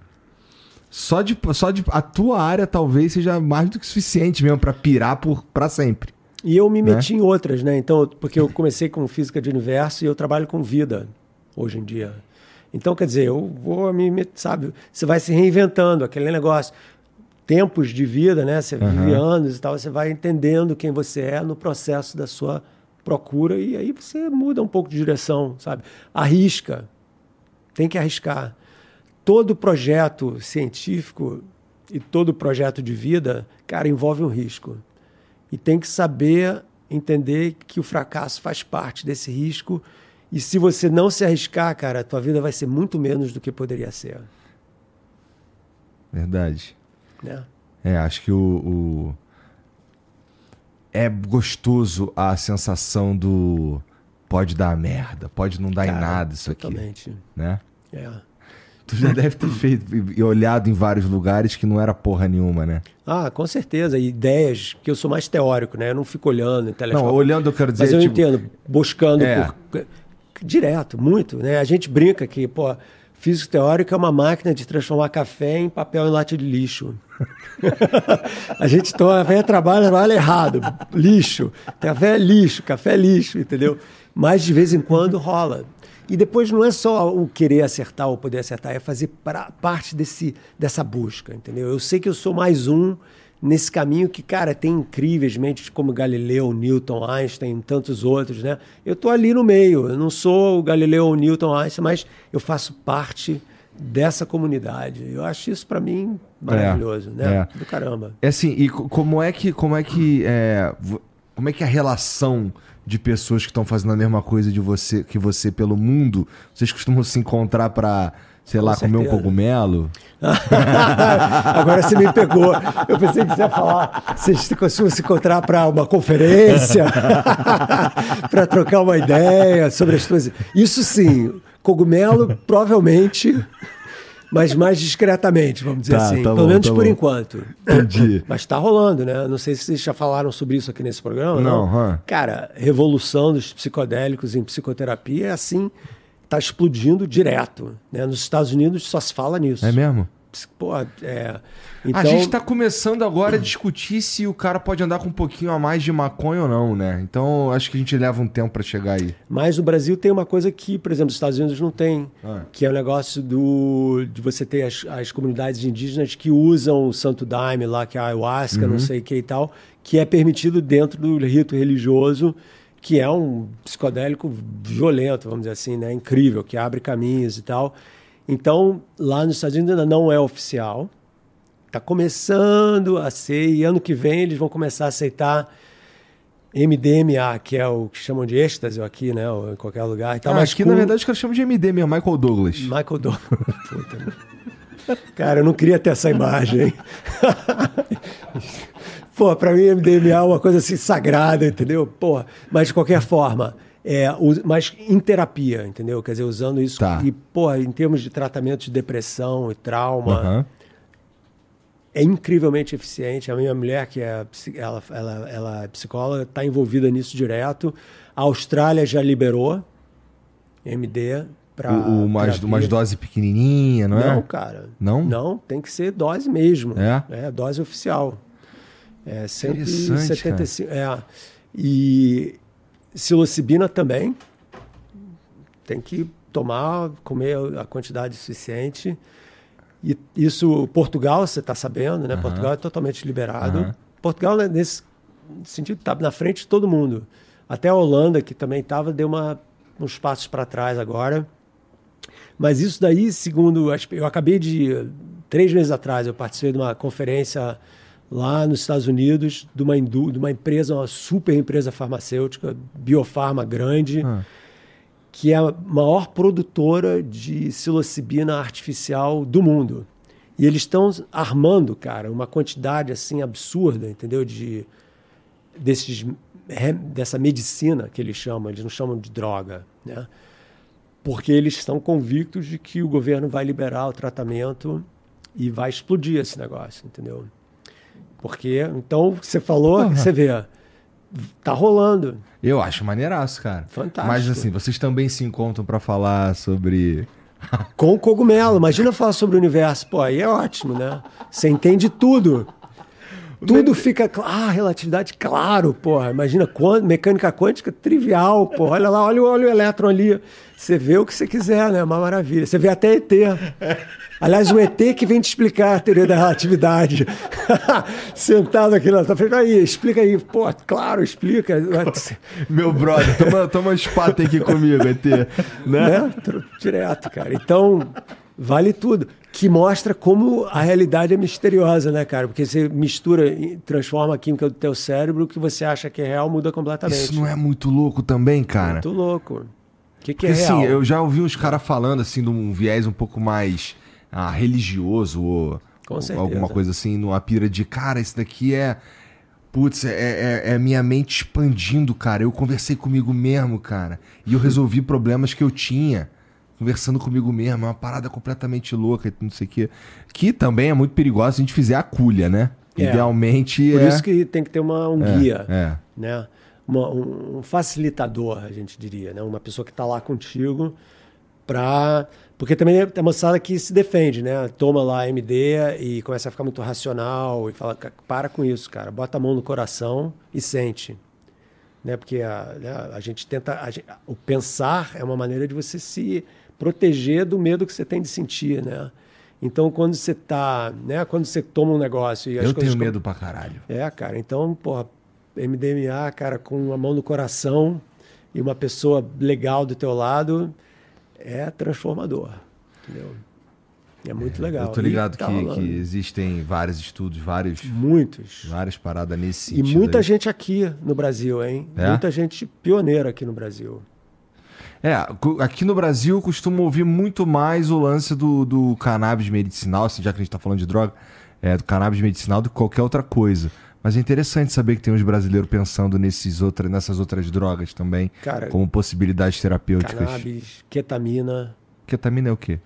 Speaker 1: só de, só de a tua área talvez seja mais do que suficiente mesmo para pirar por para sempre.
Speaker 2: E eu me né? meti em outras, né? Então, porque eu comecei com física de universo e eu trabalho com vida hoje em dia. Então, quer dizer, eu vou me, sabe, você vai se reinventando, aquele negócio, tempos de vida, né? Você uhum. vive anos e tal, você vai entendendo quem você é no processo da sua procura e aí você muda um pouco de direção, sabe? Arrisca. Tem que arriscar todo projeto científico e todo projeto de vida, cara, envolve um risco. E tem que saber entender que o fracasso faz parte desse risco. E se você não se arriscar, cara, a tua vida vai ser muito menos do que poderia ser.
Speaker 1: Verdade. É, é acho que o, o, É gostoso a sensação do pode dar merda, pode não dar cara, em nada isso
Speaker 2: totalmente.
Speaker 1: aqui. Né?
Speaker 2: É.
Speaker 1: Tu já deve ter feito e olhado em vários lugares que não era porra nenhuma, né?
Speaker 2: Ah, com certeza. Ideias, que eu sou mais teórico, né? Eu não fico olhando em telescópio.
Speaker 1: Não, olhando eu quero dizer.
Speaker 2: Mas eu tipo... entendo, buscando
Speaker 1: é.
Speaker 2: por. Direto, muito. Né? A gente brinca que, pô, físico teórico é uma máquina de transformar café em papel em lata de lixo. a gente toma café trabalha, trabalha errado. Lixo. Café é lixo, café é lixo, entendeu? Mas de vez em quando rola. E depois não é só o querer acertar ou poder acertar, é fazer pra, parte desse, dessa busca, entendeu? Eu sei que eu sou mais um nesse caminho que, cara, tem incríveis mentes como Galileu, Newton, Einstein, tantos outros, né? Eu tô ali no meio, eu não sou o Galileu ou Newton, Einstein, mas eu faço parte dessa comunidade. Eu acho isso para mim maravilhoso, é, né? É. Do caramba.
Speaker 1: É assim, e como é que como é que é, como é que a relação de pessoas que estão fazendo a mesma coisa de você que você pelo mundo, vocês costumam se encontrar para sei lá, comer um cogumelo.
Speaker 2: Agora você me pegou. Eu pensei que você ia falar, vocês costumam se encontrar para uma conferência, para trocar uma ideia sobre as coisas. Isso sim, cogumelo, provavelmente mas mais discretamente, vamos dizer tá, assim. Tá Pelo bom, menos tá por bom. enquanto.
Speaker 1: Entendi.
Speaker 2: Mas está rolando, né? Não sei se vocês já falaram sobre isso aqui nesse programa.
Speaker 1: Não, não.
Speaker 2: Cara, revolução dos psicodélicos em psicoterapia é assim, está explodindo direto. Né? Nos Estados Unidos só se fala nisso.
Speaker 1: É mesmo?
Speaker 2: Pô, é,
Speaker 1: então... A gente está começando agora a discutir se o cara pode andar com um pouquinho a mais de maconha ou não, né? Então acho que a gente leva um tempo para chegar aí.
Speaker 2: Mas o Brasil tem uma coisa que, por exemplo, os Estados Unidos não tem, ah. que é o negócio do de você ter as, as comunidades indígenas que usam o santo daime lá, que é a ayahuasca, uhum. não sei o que e tal, que é permitido dentro do rito religioso que é um psicodélico violento, vamos dizer assim, né? Incrível, que abre caminhos e tal. Então, lá nos Estados Unidos ainda não é oficial. Está começando a ser, e ano que vem eles vão começar a aceitar MDMA, que é o que chamam de êxtase aqui, né? Ou em qualquer lugar.
Speaker 1: Então, ah, mas aqui, com... na verdade, os caras chamam de MD mesmo, Michael Douglas.
Speaker 2: Michael Douglas. Puta. Cara, eu não queria ter essa imagem. Pô, pra mim MDMA é uma coisa assim sagrada, entendeu? Pô, mas de qualquer forma, é, mas em terapia, entendeu? Quer dizer, usando isso.
Speaker 1: Tá.
Speaker 2: E, pô, em termos de tratamento de depressão e trauma, uhum. é incrivelmente eficiente. A minha mulher, que é, ela, ela, ela é psicóloga, está envolvida nisso direto. A Austrália já liberou MD para.
Speaker 1: Mais, umas dose pequenininha, não é?
Speaker 2: Não, cara.
Speaker 1: Não?
Speaker 2: Não, tem que ser dose mesmo.
Speaker 1: É?
Speaker 2: É, dose oficial. É 175. É. E Psilocibina também. Tem que tomar, comer a quantidade suficiente. E isso, Portugal, você está sabendo, né? Uhum. Portugal é totalmente liberado. Uhum. Portugal, né, nesse sentido, está na frente de todo mundo. Até a Holanda, que também estava, deu uma, uns passos para trás agora. Mas isso daí, segundo. Eu acabei de. Três meses atrás, eu participei de uma conferência lá nos Estados Unidos de uma, de uma empresa, uma super empresa farmacêutica, biofarma grande, ah. que é a maior produtora de psilocibina artificial do mundo. E eles estão armando, cara, uma quantidade assim absurda, entendeu? De desses dessa medicina que eles chamam, eles não chamam de droga, né? Porque eles estão convictos de que o governo vai liberar o tratamento e vai explodir esse negócio, entendeu? Porque, então, você falou, uhum. você vê, tá rolando.
Speaker 1: Eu acho maneiraço, cara.
Speaker 2: Fantástico.
Speaker 1: Mas assim, vocês também se encontram para falar sobre.
Speaker 2: Com cogumelo. Imagina falar sobre o universo. Pô, aí é ótimo, né? Você entende tudo. Tudo fica. Ah, relatividade, claro, porra. Imagina, mecânica quântica, trivial, porra. Olha lá, olha, olha o elétron ali. Você vê o que você quiser, né? Uma maravilha. Você vê até ET. Aliás, o ET que vem te explicar a teoria da relatividade. Sentado aqui na tua frente. Aí, explica aí. Pô, claro, explica.
Speaker 1: Meu brother, toma, toma um espato aqui comigo, ET. Né? né?
Speaker 2: Direto, cara. Então, vale tudo. Que mostra como a realidade é misteriosa, né, cara? Porque você mistura, transforma a química do teu cérebro, o que você acha que é real muda completamente.
Speaker 1: Isso não é muito louco também, cara?
Speaker 2: Muito louco. O que, que
Speaker 1: Porque,
Speaker 2: é real?
Speaker 1: Assim, eu já ouvi uns caras falando assim de um viés um pouco mais ah, religioso ou, ou alguma coisa assim, numa pira de, cara, isso daqui é. Putz, é, é, é, minha mente expandindo, cara. Eu conversei comigo mesmo, cara. E eu resolvi problemas que eu tinha. Conversando comigo mesmo. É uma parada completamente louca, não sei o quê. Que também é muito perigosa se a gente fizer a culha, né? É. Idealmente
Speaker 2: Por
Speaker 1: é...
Speaker 2: isso que tem que ter uma, um
Speaker 1: é,
Speaker 2: guia.
Speaker 1: É.
Speaker 2: Né? uma, um facilitador, a gente diria, né? Uma pessoa que está lá contigo para porque também é uma moçada que se defende, né? Toma lá MD e começa a ficar muito racional e fala, para com isso, cara. Bota a mão no coração e sente. Né? Porque a, né, a gente tenta... A gente, o pensar é uma maneira de você se proteger do medo que você tem de sentir, né? Então, quando você tá, né? Quando você toma um negócio e
Speaker 1: Eu tenho medo pra caralho.
Speaker 2: É, cara. Então, porra, MDMA, cara, com a mão no coração e uma pessoa legal do teu lado é transformador. Entendeu? É muito é, legal.
Speaker 1: Eu tô ligado tá que, que, existem vários estudos, vários.
Speaker 2: Muitos.
Speaker 1: Várias paradas nesse sentido.
Speaker 2: E muita aí. gente aqui no Brasil, hein? É? Muita gente pioneira aqui no Brasil.
Speaker 1: É, aqui no Brasil costumo ouvir muito mais o lance do, do cannabis medicinal, assim, já que a gente tá falando de droga, é, do cannabis medicinal do que qualquer outra coisa. Mas é interessante saber que tem uns brasileiros pensando nesses outra, nessas outras drogas também, Cara, como possibilidades terapêuticas.
Speaker 2: Cannabis, ketamina.
Speaker 1: Ketamina é o quê?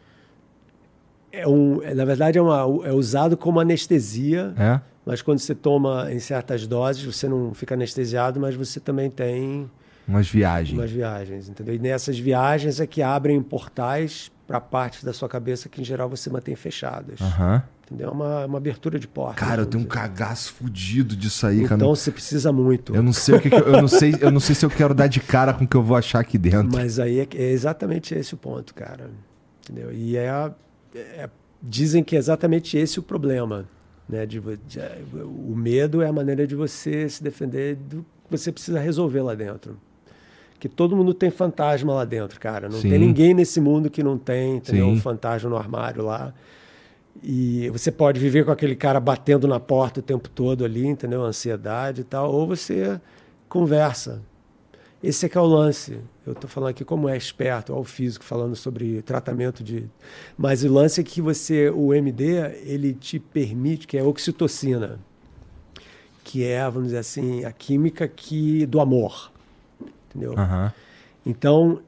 Speaker 2: É um, é, na verdade, é, uma, é usado como anestesia. É? Mas quando você toma em certas doses, você não fica anestesiado, mas você também tem.
Speaker 1: Umas viagens.
Speaker 2: Umas viagens, entendeu? E nessas viagens é que abrem portais para partes da sua cabeça que, em geral, você mantém fechadas.
Speaker 1: Uhum.
Speaker 2: Entendeu? É uma, uma abertura de porta.
Speaker 1: Cara, eu tenho um cagaço fudido disso aí,
Speaker 2: então, cara. você precisa muito.
Speaker 1: Eu não sei o que, que eu, eu, não sei, eu não sei se eu quero dar de cara com o que eu vou achar aqui dentro.
Speaker 2: Mas aí é, é exatamente esse o ponto, cara. Entendeu? E é, é, dizem que é exatamente esse o problema, né? De, de, o medo é a maneira de você se defender do que você precisa resolver lá dentro. Que todo mundo tem fantasma lá dentro, cara. Não Sim. tem ninguém nesse mundo que não tem, entendeu? Um fantasma no armário lá. E você pode viver com aquele cara batendo na porta o tempo todo ali, entendeu? Ansiedade e tal, ou você conversa. Esse é que é o lance. Eu estou falando aqui como é esperto, ao físico falando sobre tratamento de, mas o lance é que você, o MD, ele te permite que é oxitocina, que é, vamos dizer assim, a química que do amor, entendeu?
Speaker 1: Uhum.
Speaker 2: Então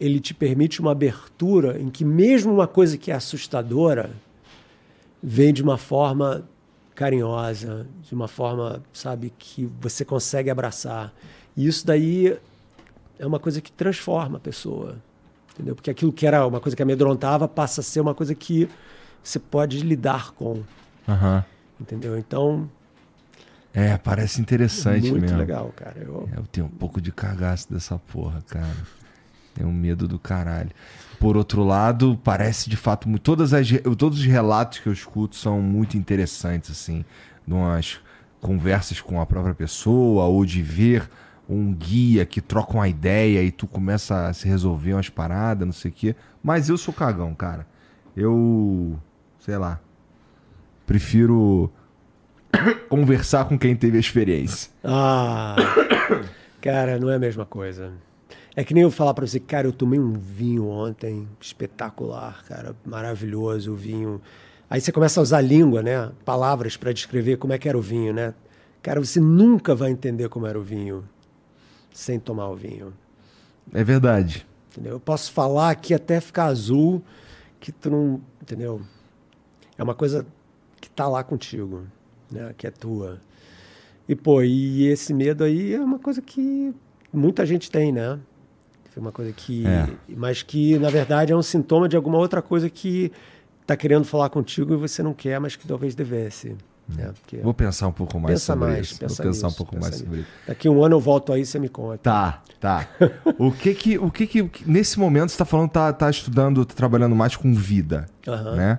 Speaker 2: ele te permite uma abertura em que mesmo uma coisa que é assustadora vem de uma forma carinhosa, de uma forma, sabe, que você consegue abraçar. E isso daí é uma coisa que transforma a pessoa, entendeu? Porque aquilo que era uma coisa que amedrontava passa a ser uma coisa que você pode lidar com.
Speaker 1: Uhum.
Speaker 2: Entendeu? Então.
Speaker 1: É, parece interessante
Speaker 2: muito
Speaker 1: mesmo.
Speaker 2: Muito legal, cara. Eu...
Speaker 1: É, eu tenho um pouco de cagaço dessa porra, cara. Tenho medo do caralho. Por outro lado, parece de fato. Todas as, todos os relatos que eu escuto são muito interessantes, assim. Numas conversas com a própria pessoa, ou de ver um guia que troca uma ideia e tu começa a se resolver umas paradas, não sei o quê. Mas eu sou cagão, cara. Eu. sei lá. Prefiro conversar com quem teve a experiência.
Speaker 2: Ah. Cara, não é a mesma coisa. É que nem eu falar para você, cara, eu tomei um vinho ontem espetacular, cara, maravilhoso o vinho. Aí você começa a usar língua, né? Palavras para descrever como é que era o vinho, né? Cara, você nunca vai entender como era o vinho sem tomar o vinho.
Speaker 1: É verdade.
Speaker 2: Entendeu? Eu posso falar aqui até ficar azul, que tu não. Entendeu? É uma coisa que tá lá contigo, né? Que é tua. E, pô, e esse medo aí é uma coisa que muita gente tem, né? Foi uma coisa que. É. Mas que, na verdade, é um sintoma de alguma outra coisa que está querendo falar contigo e você não quer, mas que talvez devesse. Né?
Speaker 1: Porque Vou pensar um pouco mais sobre
Speaker 2: mais,
Speaker 1: isso.
Speaker 2: Pensa
Speaker 1: Vou pensar
Speaker 2: nisso,
Speaker 1: um pouco mais sobre isso.
Speaker 2: Daqui um ano eu volto aí e você me conta.
Speaker 1: Tá, tá. o que que, o que que nesse momento você está falando, tá, tá estudando, tá trabalhando mais com vida,
Speaker 2: uhum.
Speaker 1: né?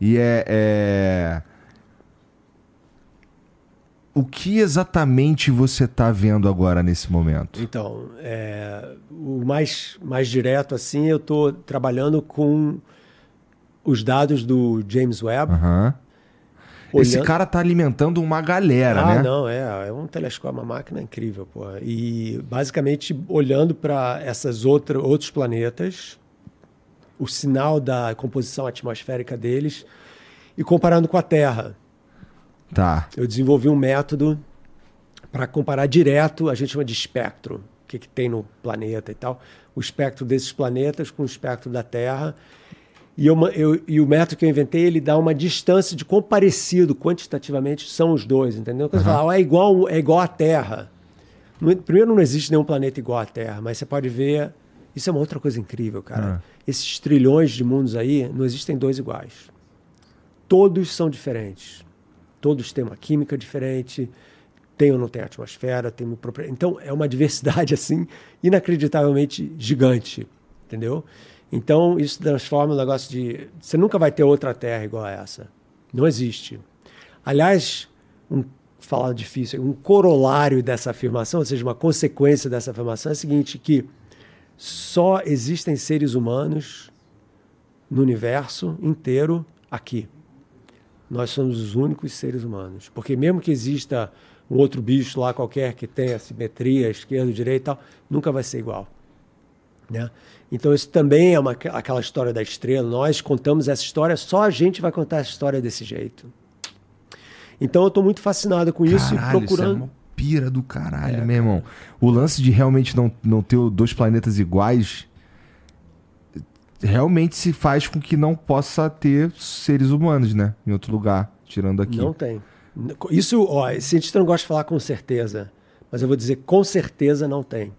Speaker 1: E é, é o que exatamente você está vendo agora nesse momento?
Speaker 2: Então, é, o mais, mais direto assim, eu estou trabalhando com os dados do James Webb.
Speaker 1: Uhum. Esse cara está alimentando uma galera,
Speaker 2: ah,
Speaker 1: né?
Speaker 2: Ah, não, é, é um telescópio, uma máquina incrível, pô. E basicamente olhando para essas outras outros planetas, o sinal da composição atmosférica deles e comparando com a Terra.
Speaker 1: Tá.
Speaker 2: Eu desenvolvi um método para comparar direto, a gente chama de espectro, o que, que tem no planeta e tal, o espectro desses planetas com o espectro da Terra. E, eu, eu, e o método que eu inventei, ele dá uma distância de quão parecido quantitativamente são os dois, entendeu? Quando uhum. você fala, oh, é igual, é igual à Terra. Não- primeiro, não existe nenhum planeta igual à Terra, mas você pode ver. Isso é uma outra coisa incrível, cara.
Speaker 1: Ah.
Speaker 2: Esses trilhões de mundos aí, não existem dois iguais. Todos são diferentes. Todos têm uma química diferente, tem ou não tem atmosfera, tem Então, é uma diversidade, assim, inacreditavelmente gigante, entendeu? Então, isso transforma o negócio de... Você nunca vai ter outra Terra igual a essa. Não existe. Aliás, um, falar difícil, um corolário dessa afirmação, ou seja, uma consequência dessa afirmação é o seguinte, que só existem seres humanos no universo inteiro aqui. Nós somos os únicos seres humanos. Porque mesmo que exista um outro bicho lá qualquer que tenha simetria, esquerda, direita e tal, nunca vai ser igual. Né? Então isso também é uma, aquela história da estrela. Nós contamos essa história, só a gente vai contar essa história desse jeito. Então eu estou muito fascinado com isso
Speaker 1: Caralho,
Speaker 2: e procurando.
Speaker 1: Isso é uma pira do caralho, meu irmão. O lance de realmente não, não ter dois planetas iguais realmente se faz com que não possa ter seres humanos, né? Em outro lugar, tirando aqui.
Speaker 2: Não tem. Isso, ó, cientista não gosta de falar com certeza, mas eu vou dizer com certeza não tem.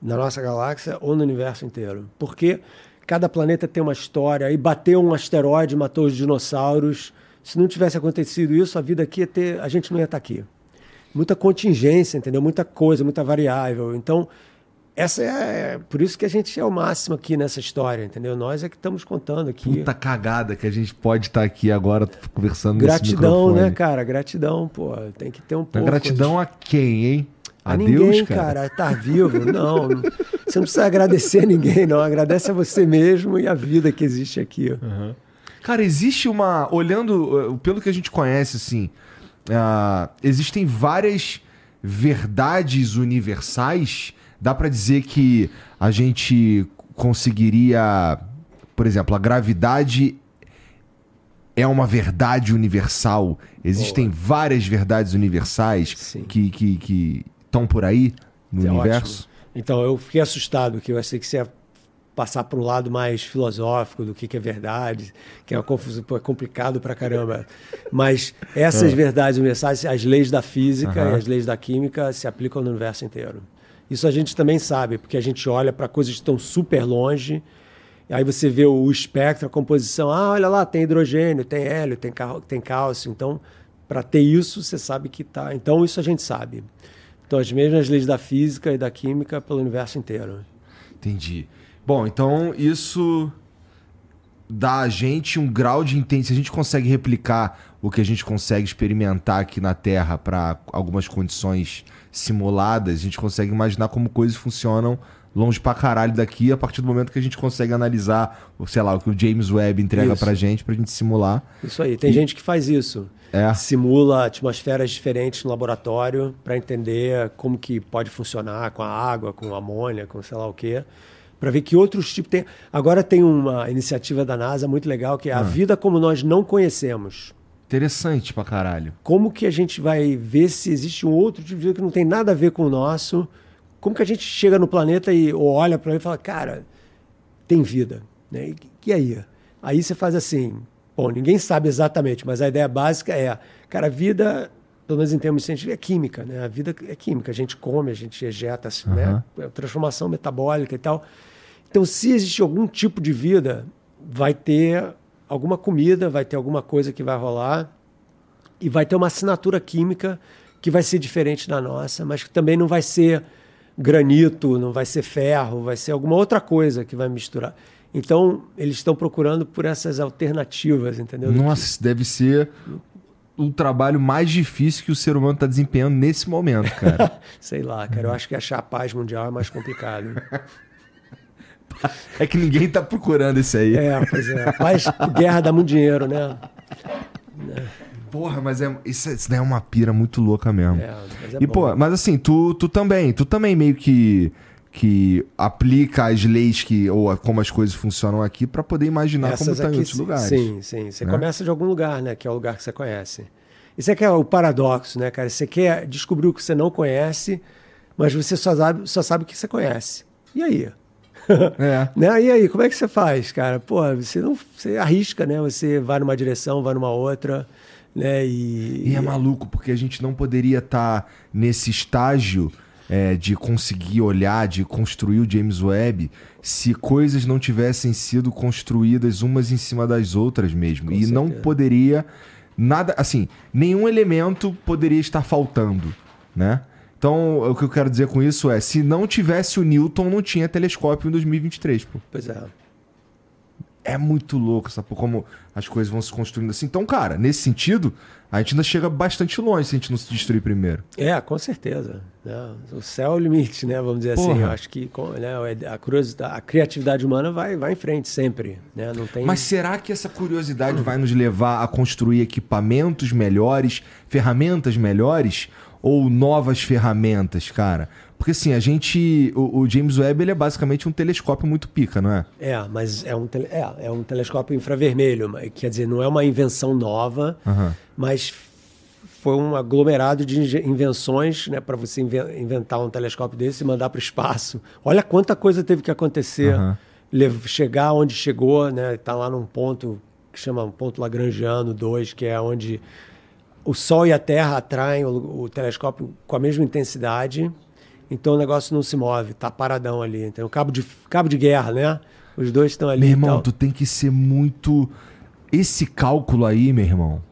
Speaker 2: Na nossa galáxia ou no universo inteiro. Porque cada planeta tem uma história, e bateu um asteroide, matou os dinossauros. Se não tivesse acontecido isso, a vida aqui ia ter, a gente não ia estar aqui. Muita contingência, entendeu? Muita coisa, muita variável. Então, essa é por isso que a gente é o máximo aqui nessa história, entendeu? Nós é que estamos contando aqui.
Speaker 1: Puta cagada que a gente pode estar aqui agora conversando
Speaker 2: Gratidão, né, cara? Gratidão, pô. Tem que ter um pouco.
Speaker 1: gratidão a quem, hein?
Speaker 2: A,
Speaker 1: A,
Speaker 2: ninguém,
Speaker 1: Deus,
Speaker 2: cara.
Speaker 1: cara.
Speaker 2: Tá vivo. Não, você não precisa agradecer a ninguém, não. Agradece a você mesmo e a vida que existe aqui. ó.
Speaker 1: Cara, existe uma. Olhando uh, pelo que a gente conhece, assim. ah, existem várias verdades universais. Dá pra dizer que a gente conseguiria. Por exemplo, a gravidade é uma verdade universal. Existem várias verdades universais
Speaker 2: Sim.
Speaker 1: que estão que, que por aí no
Speaker 2: É
Speaker 1: universo.
Speaker 2: ótimo. Então, eu fiquei assustado, que eu achei que você ia passar para um lado mais filosófico do que, que é verdade, que é uma confusão, é complicado pra caramba. Mas essas verdades universais, as leis da física
Speaker 1: Aham.
Speaker 2: e as leis da química se aplicam no universo inteiro. Isso a gente também sabe, porque a gente olha para coisas que estão super longe, aí você vê o espectro, a composição, ah, olha lá, tem hidrogênio, tem hélio, tem, tem cálcio. Então, para ter isso, você sabe que tá. Então, isso a gente sabe. Então, as mesmas leis da física e da química pelo universo inteiro.
Speaker 1: Entendi. Bom, então isso dá a gente um grau de intensidade. A gente consegue replicar o que a gente consegue experimentar aqui na Terra para algumas condições simuladas, a gente consegue imaginar como coisas funcionam longe pra caralho daqui a partir do momento que a gente consegue analisar, o- sei lá, o que o James Webb entrega
Speaker 2: Isso.
Speaker 1: pra gente, pra gente simular.
Speaker 2: Isso aí. Tem gente que faz isso.
Speaker 1: É.
Speaker 2: Simula atmosferas diferentes no laboratório para entender como que pode funcionar com a água, com amônia, com sei lá o quê. Para ver que outros tipos tem. Agora tem uma iniciativa da NASA muito legal que é a vida como nós não conhecemos.
Speaker 1: Interessante pra caralho.
Speaker 2: Como que a gente vai ver se existe um outro tipo de vida que não tem nada a ver com o nosso? Como que a gente chega no planeta e ou olha para ele e fala, cara, tem vida, né? E, e aí? Aí você faz assim, bom, ninguém sabe exatamente, mas a ideia básica é, cara, a vida, pelo menos em termos científicos, é química, né? A vida é química, a gente come, a gente ejeta, assim, né? É transformação metabólica e tal. Então, se existe algum tipo de vida, vai ter alguma comida, vai ter alguma coisa que vai rolar e vai ter uma assinatura química que vai ser diferente da nossa, mas que também não vai ser granito, não vai ser ferro, vai ser alguma outra coisa que vai misturar. Então, eles estão procurando por essas alternativas, entendeu?
Speaker 1: Nossa, isso deve ser o trabalho mais difícil que o ser humano tá desempenhando nesse momento, cara.
Speaker 2: sei lá, cara. Eu acho que achar a paz mundial é mais complicado.
Speaker 1: é que ninguém tá procurando isso aí.
Speaker 2: é, pois é. Paz, guerra dá muito dinheiro, né?
Speaker 1: Porra, mas é, isso, isso daí é uma pira muito louca mesmo.
Speaker 2: É, mas é
Speaker 1: e,
Speaker 2: bom.
Speaker 1: pô, mas assim, tu, tu também, tu também meio que, que aplica as leis que, ou como as coisas funcionam aqui pra poder imaginar como tá em outros lugares.
Speaker 2: Sim, sim. Você
Speaker 1: né?
Speaker 2: começa de algum lugar, né? Que é o lugar que você conhece. Isso é que é o paradoxo, né, cara? Você quer descobrir o que você não conhece, mas você só sabe, só sabe o que você conhece. E aí?
Speaker 1: É.
Speaker 2: Né? E aí, como é que você faz, cara? Pô, você não você arrisca, né? Você vai numa direção, vai numa outra. Né? E,
Speaker 1: E é maluco, porque a gente não poderia estar nesse estágio é, de conseguir olhar, de construir o James Webb, se coisas não tivessem sido construídas umas em cima das outras mesmo.
Speaker 2: Com
Speaker 1: e não
Speaker 2: certeza.
Speaker 1: poderia. Nada. Assim, nenhum elemento poderia estar faltando, né? Então, o que eu quero dizer com isso é: se não tivesse o Newton, não tinha telescópio em 2023, pô.
Speaker 2: Pois é.
Speaker 1: É muito louco, sabe? Como as coisas vão se construindo assim. Então, cara, nesse sentido, a gente ainda chega bastante longe se a gente não se destruir primeiro.
Speaker 2: É, com certeza. né? O céu é o limite, né? Vamos dizer assim.
Speaker 1: Porra.
Speaker 2: Eu acho que né, a, curiosidade, a criatividade humana vai, vai em frente sempre. Né? Não tem...
Speaker 1: Mas será que essa curiosidade vai nos levar a construir equipamentos melhores, ferramentas melhores ou novas ferramentas, cara? Porque assim, a gente. O, o James Webb ele é basicamente um telescópio muito pica, não é?
Speaker 2: É, mas é um, tele- é, é um telescópio infravermelho. Quer dizer, não é uma invenção nova,
Speaker 1: Aham.
Speaker 2: mas foi um aglomerado de invenções né, para você inven- inventar um telescópio desse e mandar para o espaço. Olha quanta coisa teve que acontecer. Lev- chegar onde chegou, né? Tá lá num ponto que chama um ponto Lagrangiano 2, que é onde o Sol e a Terra atraem o, o telescópio com a mesma intensidade, então o negócio não se move, tá paradão ali. Tem o cabo de, cabo de guerra, né? Os dois estão ali.
Speaker 1: Meu irmão,
Speaker 2: tal.
Speaker 1: tu tem que ser muito. Esse cálculo aí, meu irmão.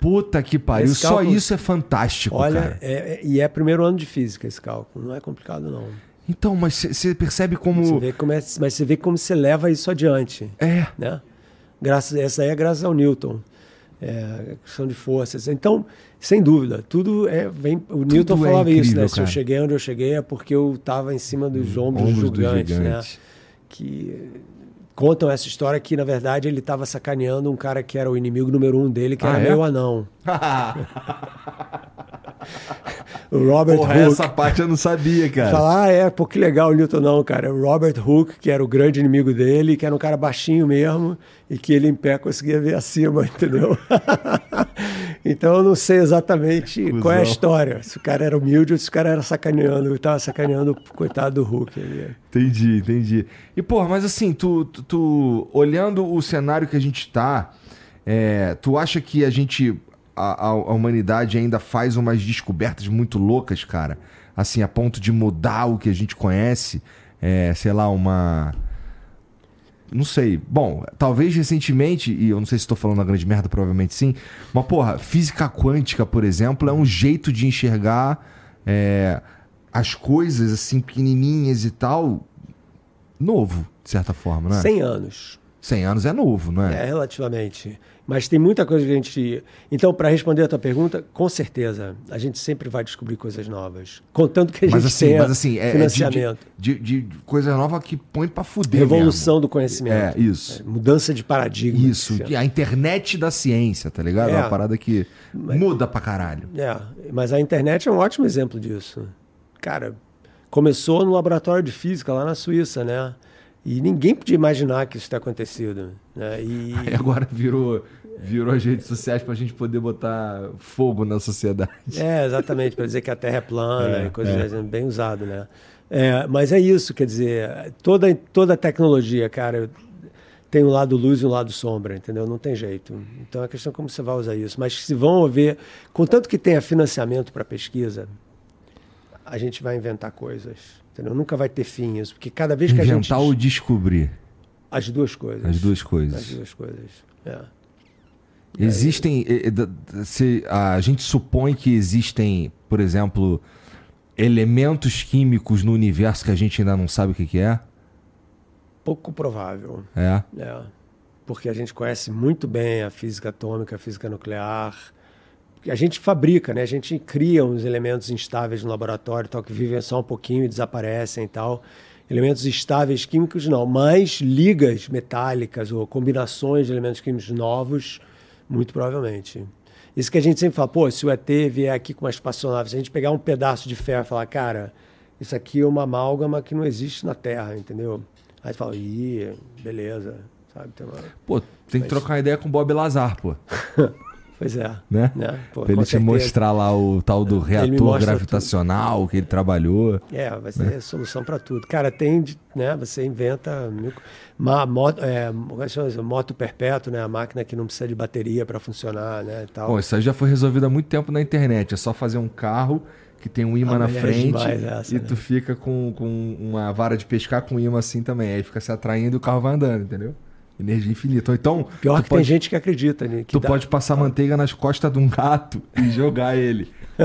Speaker 1: Puta que pariu.
Speaker 2: Esse
Speaker 1: Só
Speaker 2: cálculo-
Speaker 1: isso é fantástico,
Speaker 2: Olha,
Speaker 1: cara.
Speaker 2: é- é- e é primeiro ano de física esse cálculo, não é complicado não.
Speaker 1: Então, mas você percebe como.
Speaker 2: Você vê como é, mas você vê como você leva isso adiante.
Speaker 1: É.
Speaker 2: né? Graças, essa aí é graças ao Newton. É, questão de forças. Então, sem dúvida, tudo é. Vem, o Newton
Speaker 1: é
Speaker 2: falava isso,
Speaker 1: incrível,
Speaker 2: né? Se eu
Speaker 1: cara.
Speaker 2: cheguei onde eu cheguei é porque eu estava em cima dos ombros,
Speaker 1: Ombros
Speaker 2: do
Speaker 1: do
Speaker 2: gigante, né? Que contam essa história que, na verdade, ele estava sacaneando um cara que era o inimigo número um dele, que
Speaker 1: Ah,
Speaker 2: era
Speaker 1: é?
Speaker 2: meio anão. O Robert
Speaker 1: Porra,
Speaker 2: Hooke.
Speaker 1: essa parte eu não sabia, cara.
Speaker 2: Falar, ah, é, pô, que legal o Newton, não, cara. O Robert Hooke, que era o grande inimigo dele, que era um cara baixinho mesmo, e que ele em pé conseguia ver acima, entendeu? então eu não sei exatamente qual é a
Speaker 1: Cusão.
Speaker 2: história. Se o cara era humilde ou se o cara era sacaneando, estava sacaneando o coitado do Hooke ali.
Speaker 1: Entendi, entendi. E, porra, mas assim, tu, tu, tu- olhando o cenário que a gente tá, é, tu acha que a gente, a, a- humanidade ainda faz umas descobertas muito loucas, cara? Assim, a ponto de mudar o que a gente conhece? É, sei lá, uma. Não sei. Bom, talvez recentemente, e eu não sei se estou falando uma grande merda, provavelmente sim, mas, porra, física quântica, por exemplo, é um jeito de enxergar é, as coisas, assim, pequenininhas e tal, novo, de certa forma, né?
Speaker 2: 100 anos.
Speaker 1: 100 anos é novo, não
Speaker 2: É,
Speaker 1: é?
Speaker 2: relativamente. Mas tem muita coisa que a gente. Então, para responder a tua pergunta, com certeza, a gente sempre vai descobrir coisas novas. Contanto que a
Speaker 1: Mas
Speaker 2: gente
Speaker 1: assim,
Speaker 2: tenha
Speaker 1: mas assim, é, é
Speaker 2: financiamento.
Speaker 1: de, de, de coisa nova que põe pra fuder
Speaker 2: Revolução
Speaker 1: mesmo.
Speaker 2: do conhecimento.
Speaker 1: É, isso.
Speaker 2: É, mudança de paradigma.
Speaker 1: Isso, a internet da ciência, tá ligado? É,
Speaker 2: É.
Speaker 1: uma parada que muda pra caralho.
Speaker 2: É, mas a internet é um ótimo exemplo disso. Cara, começou no laboratório de física lá na Suíça, né? E ninguém podia imaginar que isso tenha acontecido. Né? E,
Speaker 1: Aí agora virou, virou as redes sociais pra gente poder botar fogo na sociedade.
Speaker 2: É, exatamente, para dizer que a Terra é plana
Speaker 1: É,
Speaker 2: e coisas
Speaker 1: é.
Speaker 2: assim, bem usado, né? É, mas é isso, quer dizer, toda, toda tecnologia, cara, tem um lado luz e um lado sombra, entendeu? Não tem jeito. Então é questão como você vai usar isso. Mas se vão haver, contanto que tenha financiamento para pesquisa, a gente vai inventar coisas, entendeu? Nunca vai ter fim isso, porque cada vez que a gente...
Speaker 1: Inventar ou descobrir
Speaker 2: As duas coisas.
Speaker 1: as duas
Speaker 2: As
Speaker 1: coisas.
Speaker 2: duas coisas, é.
Speaker 1: Existem. eh, eh, se- a gente supõe que existem, por exemplo, elementos químicos no universo que a gente ainda não sabe o que, que é.
Speaker 2: Pouco provável.
Speaker 1: É.
Speaker 2: É, porque a gente conhece muito bem a física atômica, a física nuclear. A gente fabrica, né? A gente cria uns elementos instáveis no laboratório, tal, que vivem só um pouquinho e desaparecem e tal. Elementos estáveis químicos não, mas ligas metálicas ou combinações de elementos químicos novos, muito provavelmente. Isso que a gente sempre fala, pô, se o ET vier aqui com uma espaçonave, se a gente pegar um pedaço de ferro e falar, cara, isso aqui é uma amálgama que não existe na Terra, entendeu? Aí você fala, ih, beleza, sabe? Tem uma...
Speaker 1: Pô, tem que trocar ideia com o Bob Lazar, pô.
Speaker 2: Pois é.
Speaker 1: Né?
Speaker 2: né? Pô,
Speaker 1: pra ele te
Speaker 2: certeza.
Speaker 1: mostrar lá o tal do reator gravitacional que ele trabalhou.
Speaker 2: É, vai ser solução para tudo. Cara, tem, né? Você inventa mil- ma- moto, é, é moto perpétuo, né? A máquina que não precisa de bateria para funcionar, né? Tal.
Speaker 1: Bom, isso aí já foi resolvido há muito tempo na internet. É só fazer um carro que tem um imã
Speaker 2: Ah,
Speaker 1: na
Speaker 2: é
Speaker 1: frente
Speaker 2: demais essa,
Speaker 1: e
Speaker 2: né?
Speaker 1: tu fica com, com uma vara de pescar com imã assim também. Aí fica se atraindo e o carro vai andando, entendeu? Energia infinita. Ou então,
Speaker 2: Pior que tem
Speaker 1: pode,
Speaker 2: gente que acredita, né? Que
Speaker 1: tu
Speaker 2: dá-
Speaker 1: pode passar manteiga nas costas de um gato e jogar ele.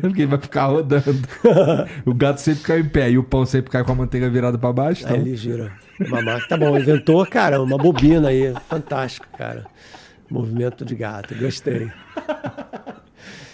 Speaker 1: Porque ele vai ficar rodando. o gato sempre cai em pé e o pão sempre cai com a manteiga virada pra baixo.
Speaker 2: Aí
Speaker 1: Então...
Speaker 2: ele gira. Uma máquina. Tá bom, inventou, cara, uma bobina aí. Fantástico, cara. Movimento de gato, gostei.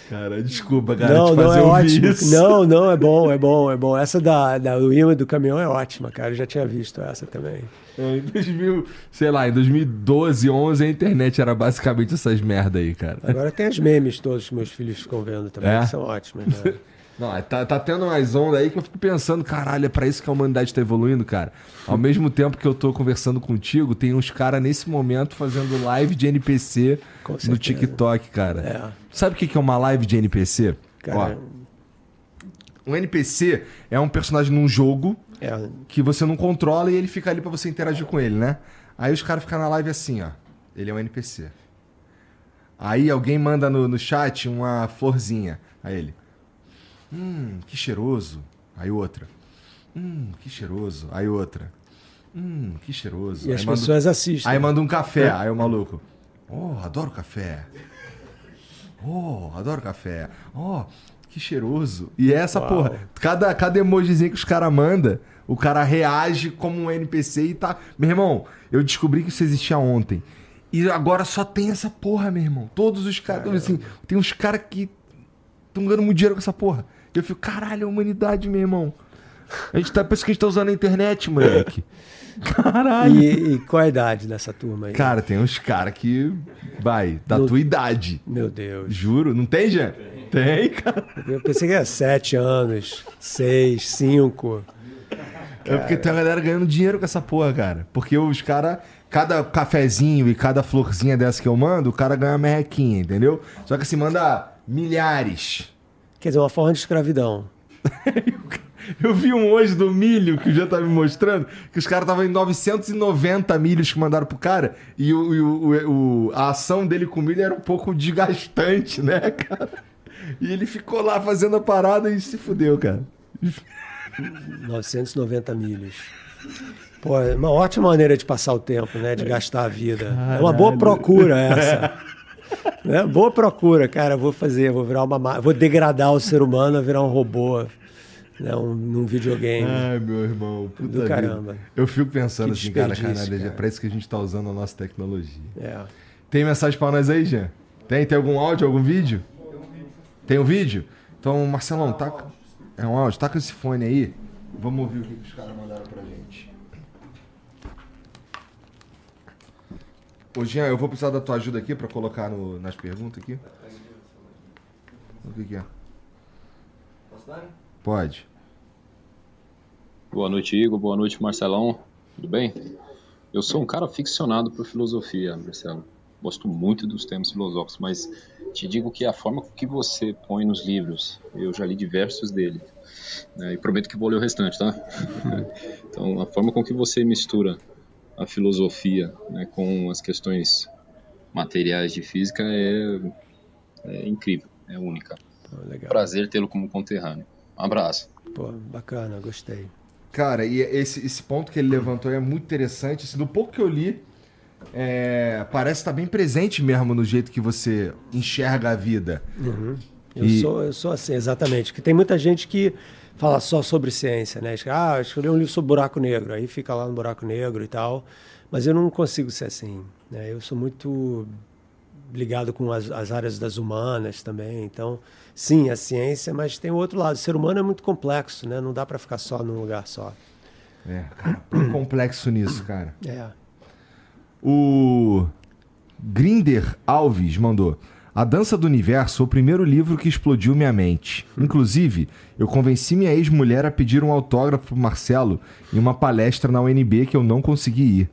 Speaker 1: Cara, desculpa, cara,
Speaker 2: não, não, é ótimo.
Speaker 1: isso.
Speaker 2: Não, não, é bom, é bom, é bom. Essa da, da do imã do caminhão é ótima, cara. Eu já tinha visto essa também.
Speaker 1: É, Em 2000, sei lá, em 2012, 11, a internet era basicamente essas merda aí, cara.
Speaker 2: Agora tem as memes todos que meus filhos ficam vendo também,
Speaker 1: É?
Speaker 2: que são ótimas, né?
Speaker 1: Não, tá, tá tendo mais onda aí que eu fico pensando, caralho, é pra isso que a humanidade tá evoluindo, cara. Ao mesmo tempo que eu tô conversando contigo, tem uns caras nesse momento fazendo live de NPC no. TikTok, cara.
Speaker 2: É.
Speaker 1: Sabe o que que é uma live de NPC?
Speaker 2: Cara,
Speaker 1: Ó, um NPC é um personagem num jogo
Speaker 2: é,
Speaker 1: que você não controla e ele fica ali pra você interagir com ele, né? Aí os caras ficam na live assim, ó. Ele é um NPC. Aí alguém manda no, no chat uma florzinha. Aí ele. Hum, que cheiroso. Aí outra. Hum, que cheiroso. Aí outra. Hum, que cheiroso.
Speaker 2: e
Speaker 1: aí
Speaker 2: as
Speaker 1: manda-
Speaker 2: pessoas assistem.
Speaker 1: Aí manda um café. Aí o maluco. Oh, adoro café. Oh, adoro café. Oh, que cheiroso. E essa
Speaker 2: Uau.
Speaker 1: porra. Cada, cada emojizinho que os caras mandam, o cara reage como um NPC e tá. Meu irmão, eu descobri que isso existia ontem. E agora só tem essa porra, meu irmão. Todos os caras. Assim, tem uns caras que estão ganhando muito dinheiro com essa porra. Eu fico, caralho, a humanidade, meu irmão. A gente tá, pensa que a gente tá usando a internet, moleque. Caralho.
Speaker 2: E, e qual a idade dessa turma aí?
Speaker 1: Cara, tem uns caras que. Vai, da
Speaker 2: No-
Speaker 1: tua idade.
Speaker 2: Meu Deus.
Speaker 1: Juro. Não tem, Jean? Tem, cara.
Speaker 2: Eu pensei que era sete anos, seis, cinco.
Speaker 1: É porque tem a galera ganhando dinheiro com essa porra, cara. Porque os caras. Cada cafezinho e cada florzinha dessa que eu mando, o cara ganha uma merrequinha, entendeu? Só que assim, manda milhares.
Speaker 2: Quer dizer, uma forma de escravidão.
Speaker 1: Eu vi um hoje do milho que o Jean tá me mostrando, que os caras estavam em 990 milhos que mandaram pro cara, e, o, e o- o- o- a ação dele com o milho era um pouco desgastante, né, cara? E ele ficou lá fazendo a parada e se fudeu, cara.
Speaker 2: 990 milhas. Pô, é uma ótima maneira de passar o tempo, né? De gastar a vida. É uma boa procura essa. É, boa procura, cara. Vou fazer, vou virar uma. ma- Vou degradar o ser humano a virar um robô. Né, um, num videogame.
Speaker 1: Ai, meu irmão, puta
Speaker 2: Do
Speaker 1: vida.
Speaker 2: caramba.
Speaker 1: Eu fico pensando assim, cara, caralho, é
Speaker 2: cara.
Speaker 1: pra isso que a gente tá usando a nossa tecnologia.
Speaker 2: É.
Speaker 1: Tem mensagem pra nós aí, Jean? Tem? Tem algum áudio, algum vídeo? Tem um vídeo? Então, Marcelão, tá. É um áudio, tá com esse fone aí. Vamos ouvir o que os caras mandaram pra gente. Ô, Jean, eu vou precisar da tua ajuda aqui pra colocar no- nas perguntas aqui. O que, que é? Pode.
Speaker 4: Boa noite, Igor. Boa noite, Marcelão. Tudo bem? Eu sou um cara ficcionado por filosofia, Marcelo. Gosto muito dos temas filosóficos, mas te digo que a forma que você põe nos livros, eu já li diversos dele, né, e prometo que vou ler o restante, tá? então, a forma com que você mistura a filosofia né, com as questões materiais de física é, é incrível, é única.
Speaker 2: Legal.
Speaker 4: Prazer tê-lo como conterrâneo. Um abraço.
Speaker 2: Pô, bacana, gostei.
Speaker 1: Cara, e esse, esse ponto que ele levantou é muito interessante. Assim, do pouco que eu li, é, parece estar bem presente mesmo no jeito que você enxerga a vida.
Speaker 2: Eu,
Speaker 1: E-
Speaker 2: sou, eu sou assim, exatamente. Porque tem muita gente que fala só sobre ciência, né? Ah, eu escrevi um livro sobre buraco negro, aí fica lá no buraco negro e tal. Mas eu não consigo ser assim. Né? Eu sou muito ligado com as, as áreas das humanas também. Então, sim, a ciência, mas tem o outro lado. O ser humano é muito complexo, né? Não dá para ficar só num lugar só.
Speaker 1: É, cara, complexo nisso, cara.
Speaker 2: É.
Speaker 1: O Grinder Alves mandou. A Dança do Universo, o primeiro livro que explodiu minha mente. Inclusive, eu convenci minha ex-mulher a pedir um autógrafo pro Marcelo em uma palestra na UNB que eu não consegui ir.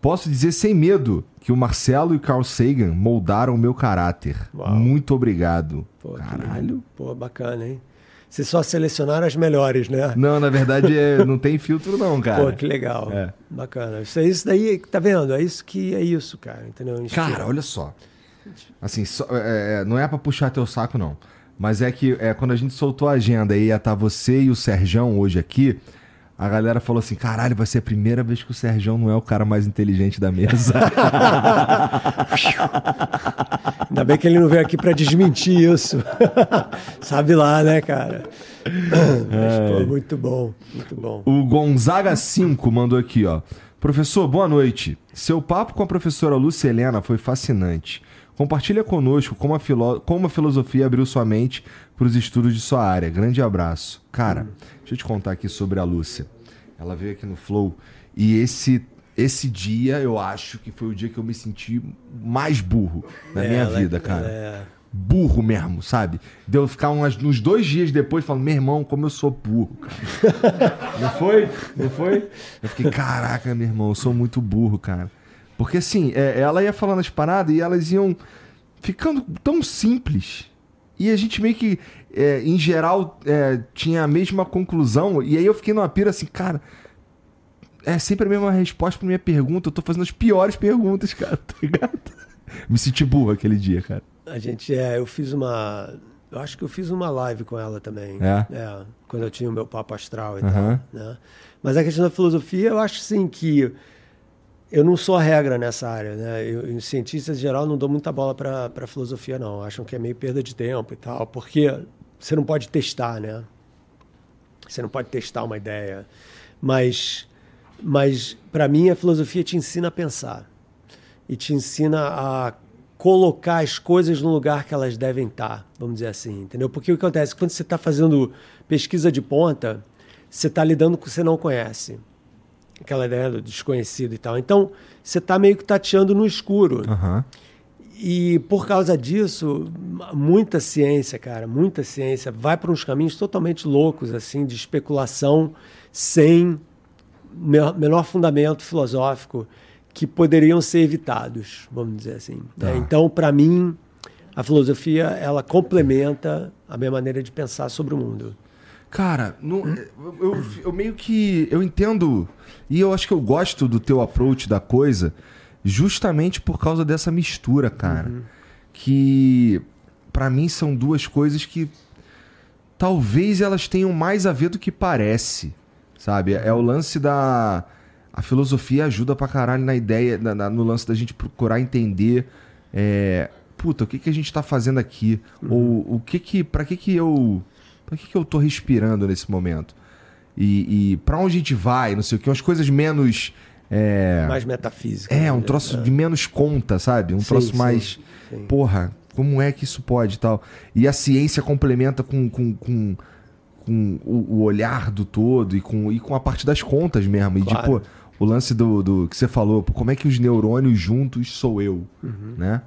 Speaker 1: Posso dizer sem medo que o Marcelo e o Carl Sagan moldaram o meu caráter.
Speaker 2: Uau.
Speaker 1: Muito obrigado.
Speaker 2: Pô, que
Speaker 1: Caralho.
Speaker 2: lindo. Pô, bacana, hein? Vocês só selecionaram as melhores, né?
Speaker 1: Não, na verdade é- não tem filtro não, cara.
Speaker 2: Pô, que legal.
Speaker 1: É.
Speaker 2: Bacana. Isso, é isso daí, tá vendo? É isso que é isso, cara. Entendeu?
Speaker 1: Cara, olha só. Assim, só- é, é, não é pra puxar teu saco, não. Mas é que é, quando a gente soltou a agenda e ia estar você e o Serjão hoje aqui, a galera falou assim: caralho, vai ser a primeira vez que o Serjão não é o cara mais inteligente da mesa.
Speaker 2: Ainda bem que ele não veio aqui pra desmentir isso. Sabe lá, né, cara? Mas, pô, muito bom, muito bom.
Speaker 1: o Gonzaga 5 mandou aqui, ó. Professor, boa noite. Seu papo com a professora Lúcia Helena foi fascinante. Compartilha conosco como a, filó- como a filosofia abriu sua mente para os estudos de sua área. Grande abraço. Cara, deixa eu te contar aqui sobre a Lúcia. Ela veio aqui no Flow e esse esse dia eu acho que foi o dia que eu me senti mais burro na minha
Speaker 2: Ela-
Speaker 1: vida, cara.
Speaker 2: é,
Speaker 1: Burro mesmo, sabe? Deu ficar umas, uns dois dias depois falando, meu irmão, como eu sou burro, cara. Não foi? Não foi? Eu fiquei, caraca, meu irmão, eu sou muito burro, cara. Porque assim, é, ela ia falando as paradas e elas iam ficando tão simples. E a gente meio que, é, em geral, é, tinha a mesma conclusão. E aí eu fiquei numa pira assim, cara. É sempre a mesma resposta pra minha pergunta. Eu tô fazendo as piores perguntas, cara, tá ligado? Me senti burro aquele dia, cara.
Speaker 2: A gente, é, eu fiz uma. Eu acho que eu fiz uma live com ela também.
Speaker 1: É?
Speaker 2: quando eu tinha o meu papo astral e
Speaker 1: Aham.
Speaker 2: tal. Né? Mas a questão da filosofia, eu acho sim que eu não sou a regra nessa área, né? Eu, em cientistas em geral não dou muita bola para filosofia não, acham que é meio perda de tempo e tal, porque você não pode testar, né? Você não pode testar uma ideia, mas mas para mim a filosofia te ensina a pensar e te ensina a colocar as coisas no lugar que elas devem estar, vamos dizer assim, entendeu? Porque o que acontece quando você está fazendo pesquisa de ponta, você está lidando com o que você não conhece aquela ideia do desconhecido e tal. Então, você está meio que tateando no escuro.
Speaker 1: Aham.
Speaker 2: E por causa disso, muita ciência, cara, muita ciência vai para uns caminhos totalmente loucos, assim, de especulação sem me- menor fundamento filosófico que poderiam ser evitados, vamos dizer assim.
Speaker 1: Tá.
Speaker 2: né? Então, para mim, a filosofia ela complementa a minha maneira de pensar sobre o mundo.
Speaker 1: Cara, não- eu- eu meio que. Eu entendo. E eu acho que eu gosto do teu approach da coisa justamente por causa dessa mistura, cara. Que pra mim são duas coisas que talvez elas tenham mais a ver do que parece. Sabe? É o lance da. A filosofia ajuda pra caralho na ideia, na- na- no lance da gente procurar entender. É, puta, o que, que a gente tá fazendo aqui? Ou o que que. Pra que que eu. Pra que que eu tô respirando nesse momento? E, e para onde a gente vai? Não sei o que. Umas coisas menos. É,
Speaker 2: Mais metafísica.
Speaker 1: é um
Speaker 2: né?
Speaker 1: troço de menos conta, sabe? Um
Speaker 2: Sim,
Speaker 1: troço
Speaker 2: sim,
Speaker 1: mais.
Speaker 2: sim.
Speaker 1: Porra, como é que isso pode e tal? E a ciência complementa com, com, com, com o, o olhar do todo e com, e com a parte das contas mesmo. E
Speaker 2: Claro.
Speaker 1: de, pô, o lance do, do que você falou, pô, como é que os neurônios juntos sou eu,
Speaker 2: Uhum.
Speaker 1: né?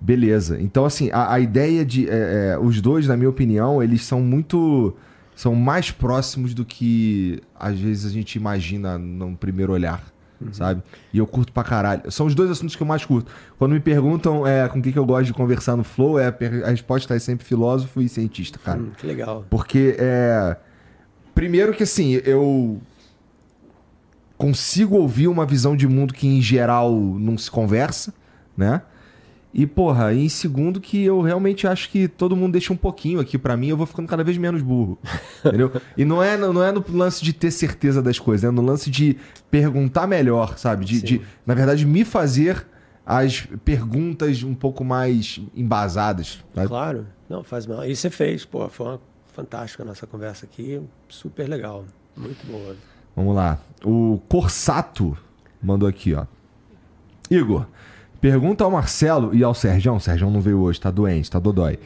Speaker 1: Beleza. Então, assim, a, a ideia de. é, é, os dois, na minha opinião, eles são muito. São mais próximos do que às vezes a gente imagina num primeiro olhar.
Speaker 2: Uhum.
Speaker 1: Sabe? E eu curto pra caralho. São os dois assuntos que eu mais curto. Quando me perguntam é, com o que, que eu gosto de conversar no Flow, é, a resposta é sempre filósofo e cientista, cara.
Speaker 2: Hum, que legal.
Speaker 1: Porque é. Primeiro que assim, eu consigo ouvir uma visão de mundo que em geral não se conversa, né? E, porra, e em segundo que eu realmente acho que todo mundo deixa um pouquinho aqui pra mim, eu vou ficando cada vez menos burro. entendeu? E não é, não é no lance de ter certeza das coisas, é no lance de perguntar melhor, sabe? De, de, na verdade, me fazer as perguntas um pouco mais embasadas. sabe?
Speaker 2: Claro. Não, faz mal. E você fez, pô, foi uma fantástica a nossa conversa aqui, super legal, muito boa.
Speaker 1: Vamos lá. O Corsato mandou aqui, ó. Igor, pergunta ao Marcelo e ao Serjão. O Serjão não veio hoje, tá doente, tá dodói.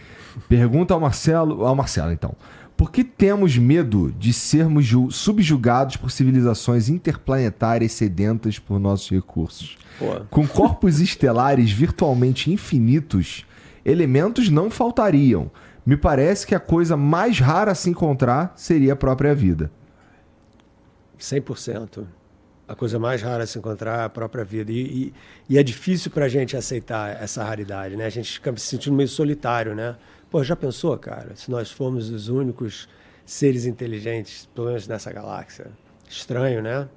Speaker 1: Pergunta ao Marcelo, ao Marcelo então. Por que temos medo de sermos ju- subjugados por civilizações interplanetárias sedentas por nossos recursos?
Speaker 2: Pô,
Speaker 1: Com corpos estelares virtualmente infinitos, elementos não faltariam. Me parece que a coisa mais rara a se encontrar seria a própria vida.
Speaker 2: 100%. A coisa mais rara a se encontrar é a própria vida. E, e, e é difícil para a gente aceitar essa raridade, né? A gente fica se sentindo meio solitário, né? Pô, já pensou, cara, se nós fomos os únicos seres inteligentes, pelo menos nessa galáxia? Estranho, né? O